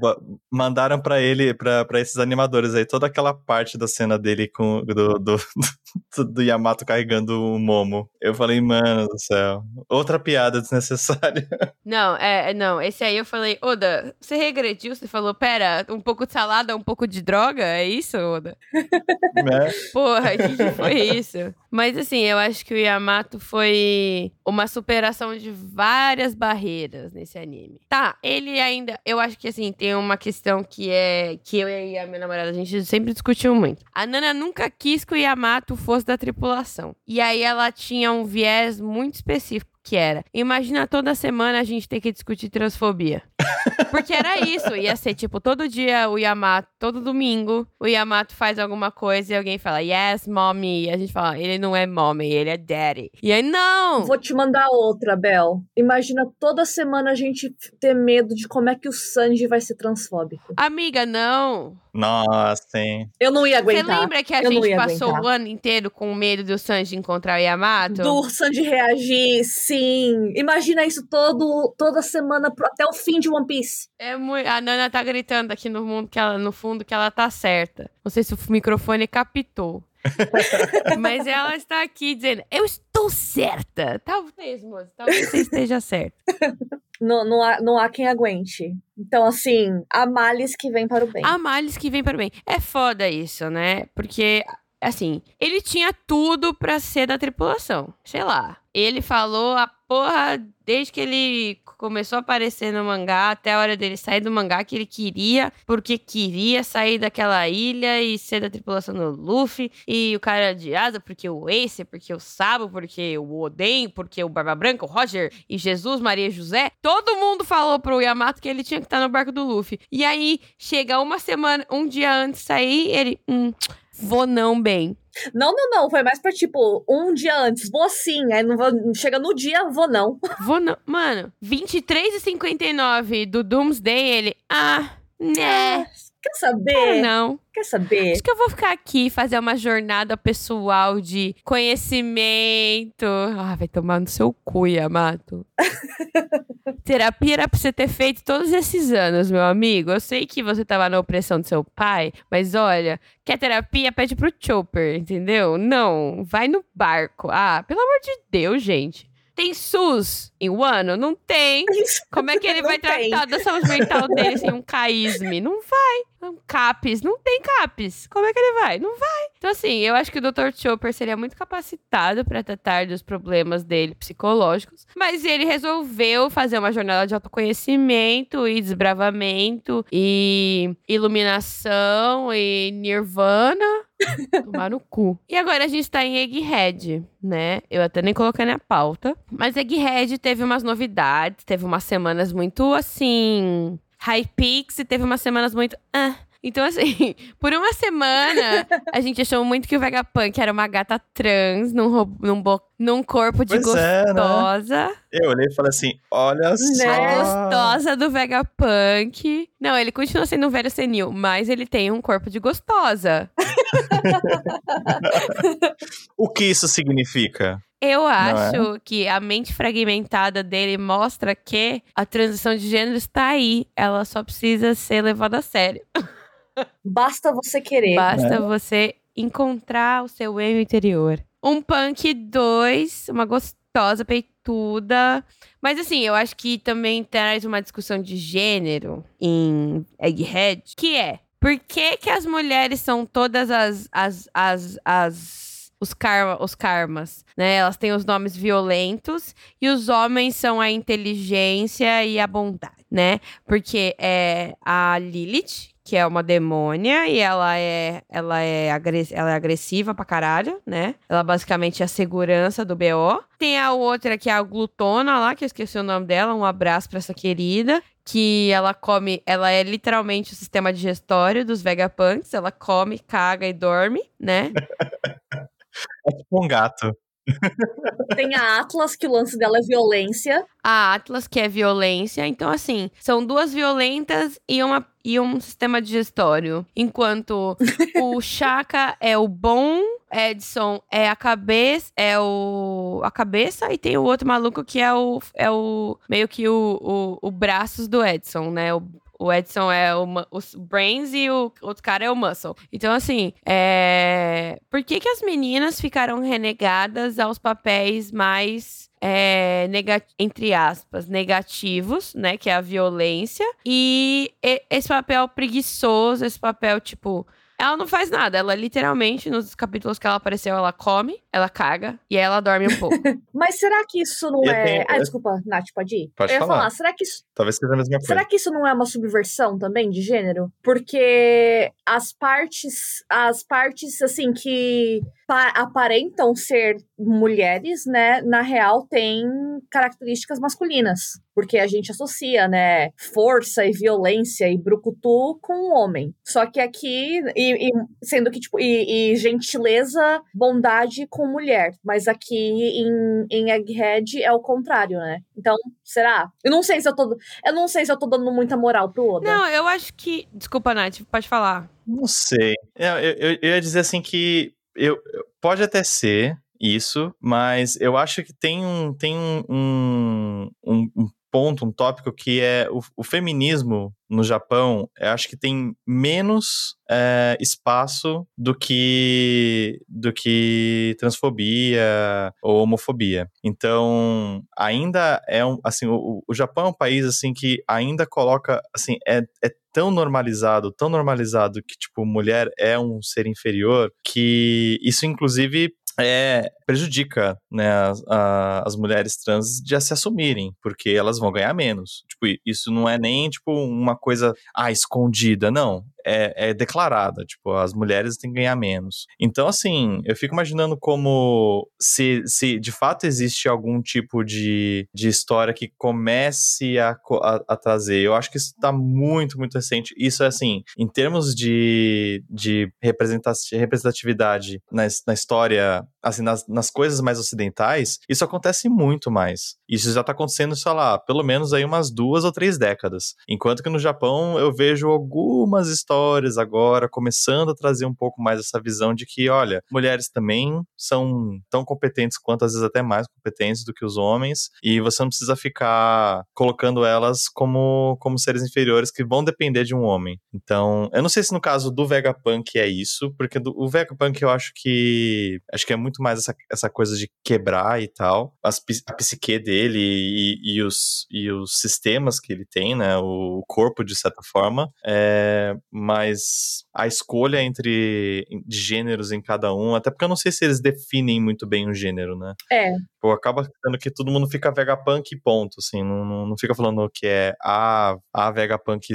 mandaram para ele, para esses animadores aí, toda aquela parte da cena dele com do, do, do, Yamato carregando o Momo. Eu falei, mano do céu. Outra piada desnecessária. Não, é, não, esse aí eu falei, Oda, você regrediu? Você falou, pera, um pouco de salada, um pouco de droga? É isso, Oda? É. Porra, o que, que foi isso? Mas assim, eu acho que o Yamato foi uma superação de várias barreiras nesse anime. Tá, ele ainda. Eu acho que assim, tem uma questão que é. Que eu e a minha namorada, a gente sempre discutiu muito. A Nana nunca quis que o Yamato fosse da tripulação. E aí ela tinha um viés muito específico que era: imagina toda semana a gente ter que discutir transfobia. Porque era isso, ia ser tipo, todo dia o Yamato, todo domingo, o Yamato faz alguma coisa e alguém fala, yes, mommy. E a gente fala, ele não é mommy, ele é daddy. E aí, não! Vou te mandar outra, Bel. Imagina toda semana a gente ter medo de como é que o Sanji vai ser transfóbico. Amiga, não. Nossa, hein? Eu não ia aguentar. Você lembra que a Eu gente passou aguentar. o ano inteiro com medo do Sanji encontrar o Yamato? Do Sanji reagir, sim. Imagina isso todo, toda semana até o fim de One Piece. É muito... A Nana tá gritando aqui no, mundo que ela, no fundo que ela tá certa. Não sei se o microfone captou. Mas ela está aqui dizendo, eu estou certa. Talvez, moça, talvez você esteja certa. Não, não, há, não há quem aguente. Então, assim, há males que vem para o bem. Há males que vem para o bem. É foda isso, né? Porque, assim, ele tinha tudo pra ser da tripulação. Sei lá. Ele falou a porra desde que ele começou a aparecer no mangá até a hora dele sair do mangá que ele queria, porque queria sair daquela ilha e ser da tripulação do Luffy. E o cara de asa, porque o Ace, porque o Sabo, porque o Oden, porque o Barba Branca, o Roger e Jesus, Maria e José. Todo mundo falou pro Yamato que ele tinha que estar no barco do Luffy. E aí, chega uma semana, um dia antes de sair, ele. Hum, vou não bem. Não, não, não. Foi mais pra, tipo, um dia antes. Vou sim. Aí não vou, chega no dia, vou não. Vou não. Mano, 23 e 59 do Doomsday, ele. Ah, né. Quer saber? Não. Quer saber? Acho que eu vou ficar aqui e fazer uma jornada pessoal de conhecimento. Ah, vai tomar no seu cu, Yamato. Terapia era pra você ter feito todos esses anos, meu amigo. Eu sei que você tava na opressão do seu pai, mas olha, quer terapia? Pede pro Chopper, entendeu? Não, vai no barco. Ah, pelo amor de Deus, gente. Tem SUS em Wano? Não tem. Como é que ele vai tem. tratar da saúde mental dele sem um caísme? Não vai. Um CAPES. Não tem CAPES. Como é que ele vai? Não vai. Então, assim, eu acho que o Dr. Chopper seria muito capacitado para tratar dos problemas dele psicológicos. Mas ele resolveu fazer uma jornada de autoconhecimento e desbravamento e iluminação e nirvana. Tomar no cu. E agora a gente tá em Egghead, né? Eu até nem coloquei na pauta. Mas Egghead teve umas novidades, teve umas semanas muito assim. High peaks e teve umas semanas muito. Ah. Então, assim, por uma semana, a gente achou muito que o Vegapunk era uma gata trans num, num, num corpo de Pois é, né? gostosa. Eu olhei e falei assim: olha só. Né? A gostosa do Vegapunk. Não, ele continua sendo um velho senil, mas ele tem um corpo de gostosa. O que isso significa? Eu é? acho que a mente fragmentada dele mostra que a transição de gênero está aí. Ela só precisa ser levada a sério. Basta você querer. Basta você encontrar o seu eu interior. Um punk 2, uma gostosa peituda. Mas assim, eu acho que também traz uma discussão de gênero em Egghead, que é por que, que as mulheres são todas as. as, as, as os, karma, os karmas, né? Elas têm os nomes violentos e os homens são a inteligência e a bondade, né? Porque é a Lilith, que é uma demônia e ela é ela é, ela é agressiva pra caralho, né? Ela basicamente é a segurança do BO. Tem a outra que é a glutona lá, que eu esqueci o nome dela, um abraço pra essa querida, que ela come, ela é literalmente o sistema digestório dos Vegapunks, ela come, caga e dorme, né? É tipo um gato. Tem a Atlas, que o lance dela é violência. A Atlas, que é violência. Então, assim, são duas violentas e uma e um sistema digestório. Enquanto o Chaka é o bom, Edson é a cabeça, é o a cabeça e tem o outro maluco que é o é o meio que o, o, o braços do Edson, né? O, o Edson é o, os brains e o outro cara é o muscle. Então, assim, é... por que, que as meninas ficaram renegadas aos papéis mais é, entre aspas, negativos, né? Que é a violência. E esse papel preguiçoso, esse papel, tipo, ela não faz nada. Ela literalmente, nos capítulos que ela apareceu, ela come, ela caga e aí ela dorme um pouco. Mas será que isso não é. Tenho... Ah, desculpa, Nath, pode ir? Pode eu falar. falar. Será que isso. Talvez seja a mesma coisa. Será que isso não é uma subversão também de gênero? Porque as partes. As partes, assim, que aparentam ser mulheres, né, na real têm características masculinas, porque a gente associa, né, força e violência e brucutu com o homem. Só que aqui, e, e sendo que, tipo, e, e, gentileza, bondade com mulher, mas aqui em, em Egghead é o contrário, né? Então, será? Eu não sei se eu tô, eu não sei se eu tô dando muita moral pro Oda. Não, eu acho que, desculpa, Nath, pode falar. Não sei. Eu, eu, eu ia dizer assim que eu, pode até ser isso, mas eu acho que tem um, tem um, um, um ponto, um tópico que é o, o feminismo no Japão, acho que tem menos é, espaço do que do que transfobia ou homofobia. Então, ainda é um assim, o, o Japão é um país assim que ainda coloca assim é, é tão normalizado, tão normalizado que tipo mulher é um ser inferior que isso inclusive é, prejudica né, as, a, as mulheres trans de se assumirem, porque elas vão ganhar menos. Tipo, isso não é nem tipo uma coisa ah, escondida, não é, é, declarada, tipo, as mulheres têm que ganhar menos. Então, assim, eu fico imaginando como se, se de fato existe algum tipo de, de história que comece a, a, a trazer. Eu acho que isso está muito, muito recente. Isso é assim, em termos de, de representatividade na, na história, assim, nas, nas coisas mais ocidentais, isso acontece muito mais. Isso já está acontecendo, sei lá, pelo menos aí umas duas ou três décadas. Enquanto que no Japão eu vejo algumas histórias agora, começando a trazer um pouco mais essa visão de que, olha, mulheres também são tão competentes quanto, às vezes até mais competentes do que os homens, e você não precisa ficar colocando elas como, como seres inferiores que vão depender de um homem. Então, eu não sei se no caso do Vegapunk é isso, porque do, o Vegapunk eu acho que acho que é muito mais essa, essa coisa de quebrar e tal, as, a psique dele e, e, os, e os sistemas que ele tem, né, o corpo de certa forma, é, mas a escolha entre de gêneros em cada um, até porque eu não sei se eles definem muito bem o gênero, né? É. Pô, acaba sendo que todo mundo fica Vegapunk e ponto, assim, não, não, não fica falando que é a, a Vegapunk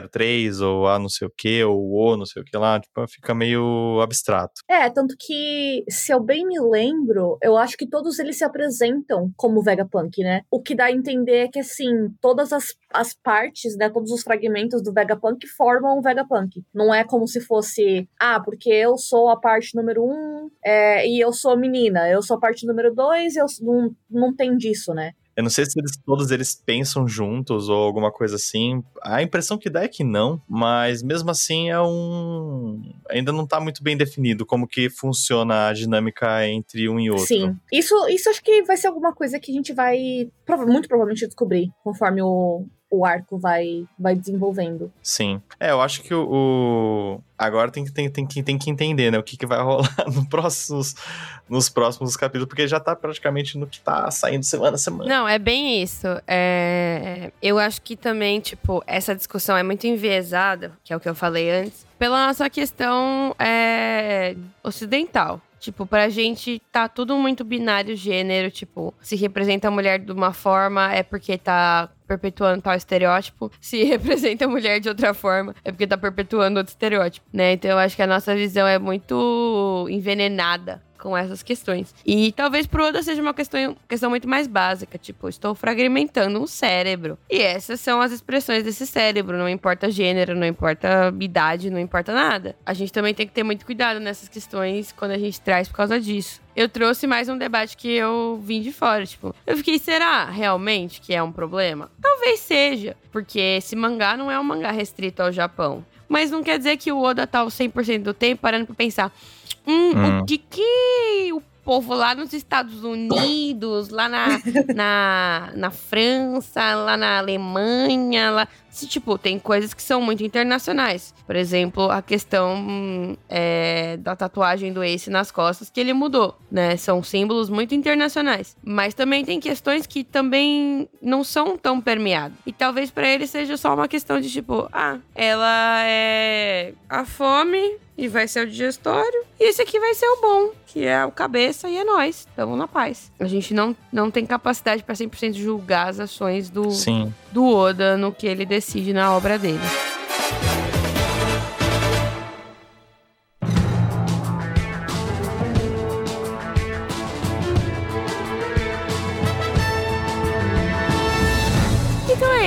03 ou A não sei o que, ou O não sei o que lá, tipo, fica meio abstrato. É, tanto que, se eu bem me lembro, eu acho que todos eles se apresentam como Vegapunk, né? O que dá a entender é que, assim, todas as, as partes, né, todos os fragmentos do Vegapunk formam o Vegapunk. Não é como se fosse, ah, porque eu sou a parte número um é, e eu sou menina, eu sou a parte número dois eu não, não tem disso, né? Eu não sei se eles, todos eles pensam juntos ou alguma coisa assim. A impressão que dá é que não, mas mesmo assim é um. Ainda não tá muito bem definido como que funciona a dinâmica entre um e outro. Sim. Isso, isso acho que vai ser alguma coisa que a gente vai muito provavelmente descobrir conforme o, o arco vai, vai desenvolvendo. Sim. É, eu acho que o. o... Agora tem que, tem, tem, que, tem que entender, né? O que, que vai rolar no próximos, nos próximos capítulos, porque já tá praticamente no que tá saindo semana a semana. Não, é bem isso. É... Eu acho que também, tipo, essa discussão é muito enviesada, que é o que eu falei antes, pela nossa questão é... ocidental. Tipo, pra gente tá tudo muito binário gênero, tipo, se representa a mulher de uma forma é porque tá perpetuando tal estereótipo. Se representa a mulher de outra forma, é porque tá perpetuando outro estereótipo, né? Então eu acho que a nossa visão é muito envenenada com essas questões. E talvez pro Oda seja uma questão, questão muito mais básica, tipo, estou fragmentando um cérebro. E essas são as expressões desse cérebro, não importa gênero, não importa idade, não importa nada. A gente também tem que ter muito cuidado nessas questões quando a gente traz por causa disso eu trouxe mais um debate que eu vim de fora. Tipo, eu fiquei, será realmente que é um problema? Talvez seja, porque esse mangá não é um mangá restrito ao Japão. Mas não quer dizer que o Oda tá o 100% do tempo parando pra pensar. Hum, hum. o que que o povo lá nos Estados Unidos, lá na, na, na França, lá na Alemanha, lá. Se, tipo, tem coisas que são muito internacionais. Por exemplo, a questão é, da tatuagem do Ace nas costas, que ele mudou, né? São símbolos muito internacionais. Mas também tem questões que também não são tão permeadas. E talvez para ele seja só uma questão de, tipo, ah, ela é a fome e vai ser o digestório. E esse aqui vai ser o bom, que é o cabeça e é nós. Estamos na paz. A gente não, não tem capacidade para 100% julgar as ações do, Sim. do Oda no que ele decide na obra dele.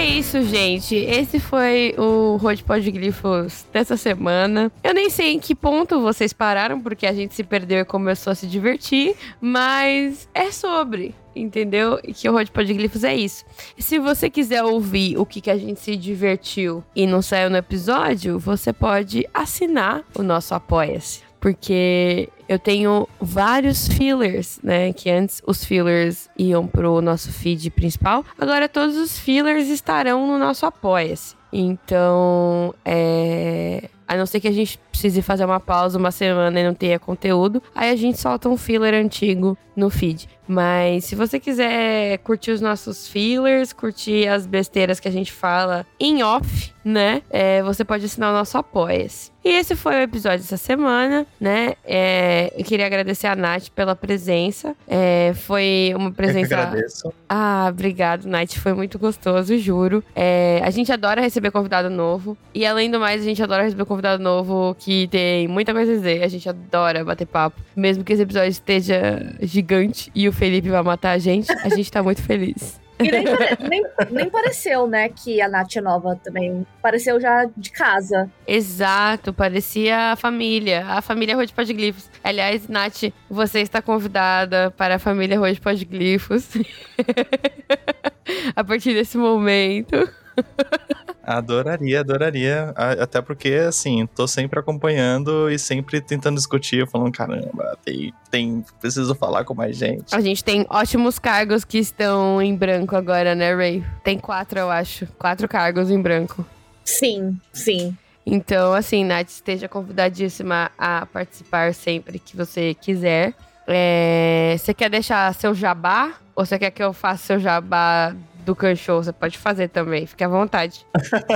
Isso, gente. Esse foi o Road Podglifos dessa semana. Eu nem sei em que ponto vocês pararam, porque a gente se perdeu e começou a se divertir, mas é sobre entendeu? E que o Road Podglifos é isso. Se você quiser ouvir o que, que a gente se divertiu e não saiu no episódio, você pode assinar o nosso Apoia-se porque eu tenho vários fillers, né? Que antes os fillers iam pro nosso feed principal, agora todos os fillers estarão no nosso Apoia-se. Então, é. A não ser que a gente precise fazer uma pausa uma semana e não tenha conteúdo, aí a gente solta um filler antigo no feed. Mas se você quiser curtir os nossos fillers, curtir as besteiras que a gente fala em off, né? É, você pode assinar o nosso Apoia-se. E esse foi o episódio dessa semana, né? É, eu queria agradecer a Nath pela presença. É, foi uma presença. Eu agradeço. Ah, obrigado, Nath. Foi muito gostoso, juro. É, a gente adora receber convidado novo. E além do mais, a gente adora receber convidado novo que tem muita coisa a dizer. A gente adora bater papo. Mesmo que esse episódio esteja gigante e o Felipe vai matar a gente, a gente tá muito feliz. E nem, pare, nem, nem, pareceu, né, que a Nath é nova também. Pareceu já de casa. Exato, parecia a família. A família Rode Podglifos. Aliás, Nath, você está convidada para a família Rode Podglifos. a partir desse momento. Adoraria, adoraria. Até porque, assim, tô sempre acompanhando e sempre tentando discutir, falando, caramba, tem, tem, preciso falar com mais gente. A gente tem ótimos cargos que estão em branco agora, né, Ray? Tem quatro, eu acho. Quatro cargos em branco. Sim, sim. Então, assim, Nath, esteja convidadíssima a participar sempre que você quiser. É... Você quer deixar seu jabá? Ou você quer que eu faça seu jabá do Show, você pode fazer também, fique à vontade.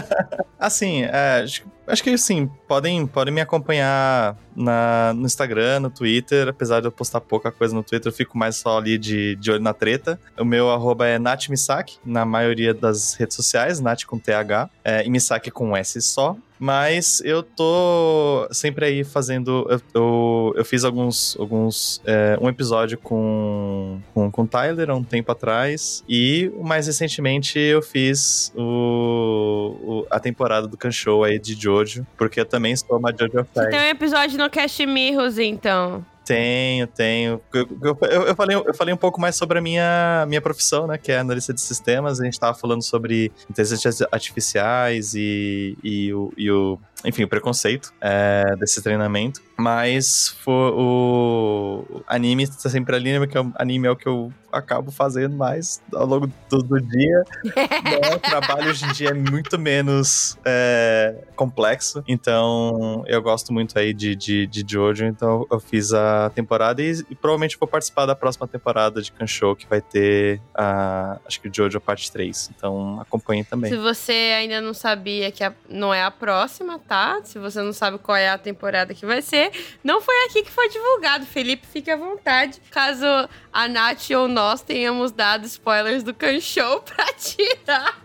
assim, é, acho, que sim, podem, podem me acompanhar na, no Instagram, no Twitter, apesar de eu postar pouca coisa no Twitter, eu fico mais só ali de, de olho na treta. O meu arroba é natmisaki, na maioria das redes sociais, nat com TH, é, e misaki com S só. Mas eu tô sempre aí fazendo. Eu, eu, eu fiz alguns. alguns é, um episódio com, com, com o Tyler há um tempo atrás. E mais recentemente eu fiz o, o a temporada do Show aí de Jojo. Porque eu também sou uma Jojo fan. Tem um episódio no Cast Mirrors, então. Tenho, tenho. Eu, eu, eu, falei, eu falei um pouco mais sobre a minha, minha profissão, né? Que é analista de sistemas. A gente estava falando sobre inteligências artificiais e, e, o, e o enfim, o preconceito é, desse treinamento. Mas for, o anime está sempre ali, né, porque o anime é o que eu acabo fazendo mais ao longo do, do dia. né? O trabalho hoje em dia é muito menos é, complexo. Então, eu gosto muito aí de, de, de Jojo. Então, eu fiz a temporada e, e provavelmente vou participar da próxima temporada de Kanshou, que vai ter a, acho que Jojo parte 3. Então, acompanhe também. Se você ainda não sabia que a, não é a próxima, tá? Se você não sabe qual é a temporada que vai ser, não foi aqui que foi divulgado. Felipe, fique à vontade. Caso a Nath ou nós tenhamos dado spoilers do Can Show pra tirar.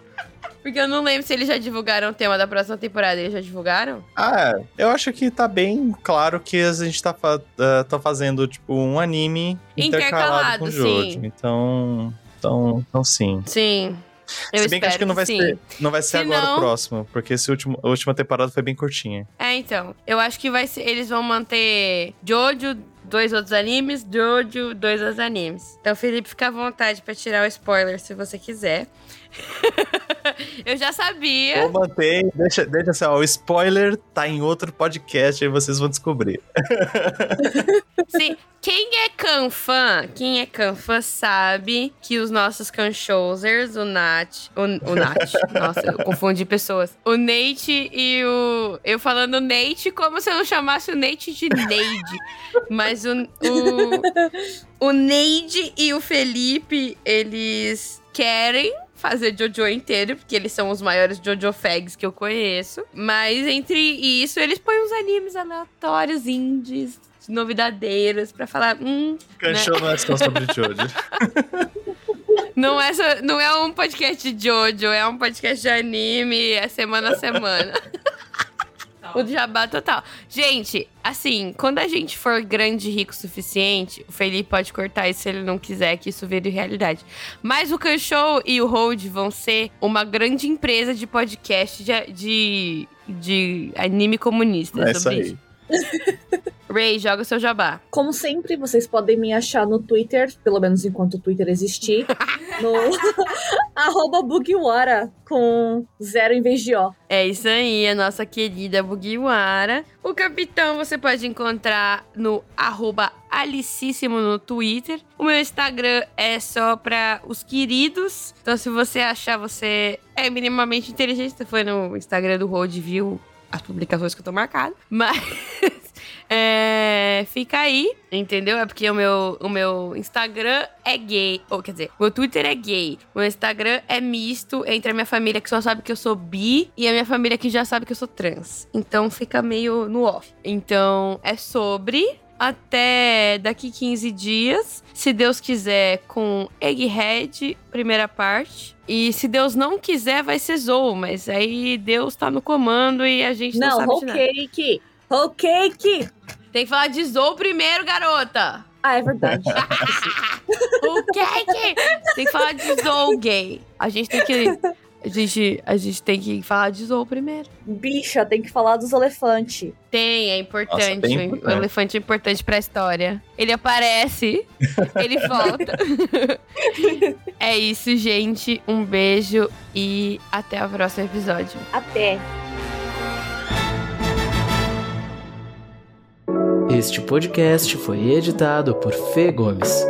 Porque eu não lembro se eles já divulgaram o tema da próxima temporada. Eles já divulgaram? Ah, é. eu acho que tá bem claro que a gente tá, uh, tá fazendo, tipo, um anime intercalado, com o sim. Então, então, então sim. Sim. Eu Se bem que acho que não vai sim. ser, não vai ser Se agora não- o próximo, porque esse último, a última temporada foi bem curtinha. É, então. Eu acho que vai ser. Eles vão manter Jojo, dois outros animes, Jojo, dois outros animes. Então, Felipe, fica à vontade pra tirar o spoiler se você quiser. eu já sabia. Ou mantém, deixa, deixa assim, ó, o spoiler tá em outro podcast, aí vocês vão descobrir. Sim, quem é Canfã, quem é Canfã sabe que os nossos Canchosers, o Nat, o, o Nat, nossa, eu confundi pessoas. O Nate e o. Eu falando Nate como se eu não chamasse o Nate de Neide. Mas o. O, o Neide e o Felipe, eles querem fazer Jojo inteiro, porque eles são os maiores Jojo fags que eu conheço. Mas entre isso, eles põem uns animes aleatórios, indies, novidadeiros, pra falar, hum, Canchou não é só sobre Jojo. não é, não é um podcast de Jojo, é um podcast de anime, é semana a semana. O jabá total. Gente, assim, quando a gente for grande e rico o suficiente, o Felipe pode cortar isso se ele não quiser que isso vire realidade. Mas o Show e o Hold vão ser uma grande empresa de podcast de, de, de anime comunista. É isso aí. Ray, joga o seu jabá. Como sempre, vocês podem me achar no Twitter, pelo menos enquanto o Twitter existir, no arroba Bugiwara, com zero em vez de O. É isso aí, a nossa querida Bugiwara. O capitão você pode encontrar no arroba Alicíssimo no Twitter. O meu Instagram é só pra os queridos. Então, se você achar você é minimamente inteligente, você foi no Instagram do Road viu as publicações que eu tô marcado. Mas. É, fica aí, entendeu? É porque o meu, o meu Instagram é gay. Ou quer dizer, meu Twitter é gay. O meu Instagram é misto entre a minha família que só sabe que eu sou bi e a minha família que já sabe que eu sou trans. Então fica meio no off. Então é sobre. Até daqui 15 dias, se Deus quiser, com Egghead, primeira parte. E se Deus não quiser, vai ser Zou, mas aí Deus tá no comando e a gente não, Não, sabe whole cake! Whole cake! Tem que falar de Zou primeiro, garota. Ah, é verdade. O que Tem que falar de Zou gay. A gente tem que. A gente, a gente tem que falar de Zou primeiro. Bicha, tem que falar dos elefantes. Tem, é importante. Nossa, O importante. elefante é importante pra história. Ele aparece, ele volta. é isso, gente. Um beijo e até o próximo episódio. Até! Este podcast foi editado por Fê Gomes.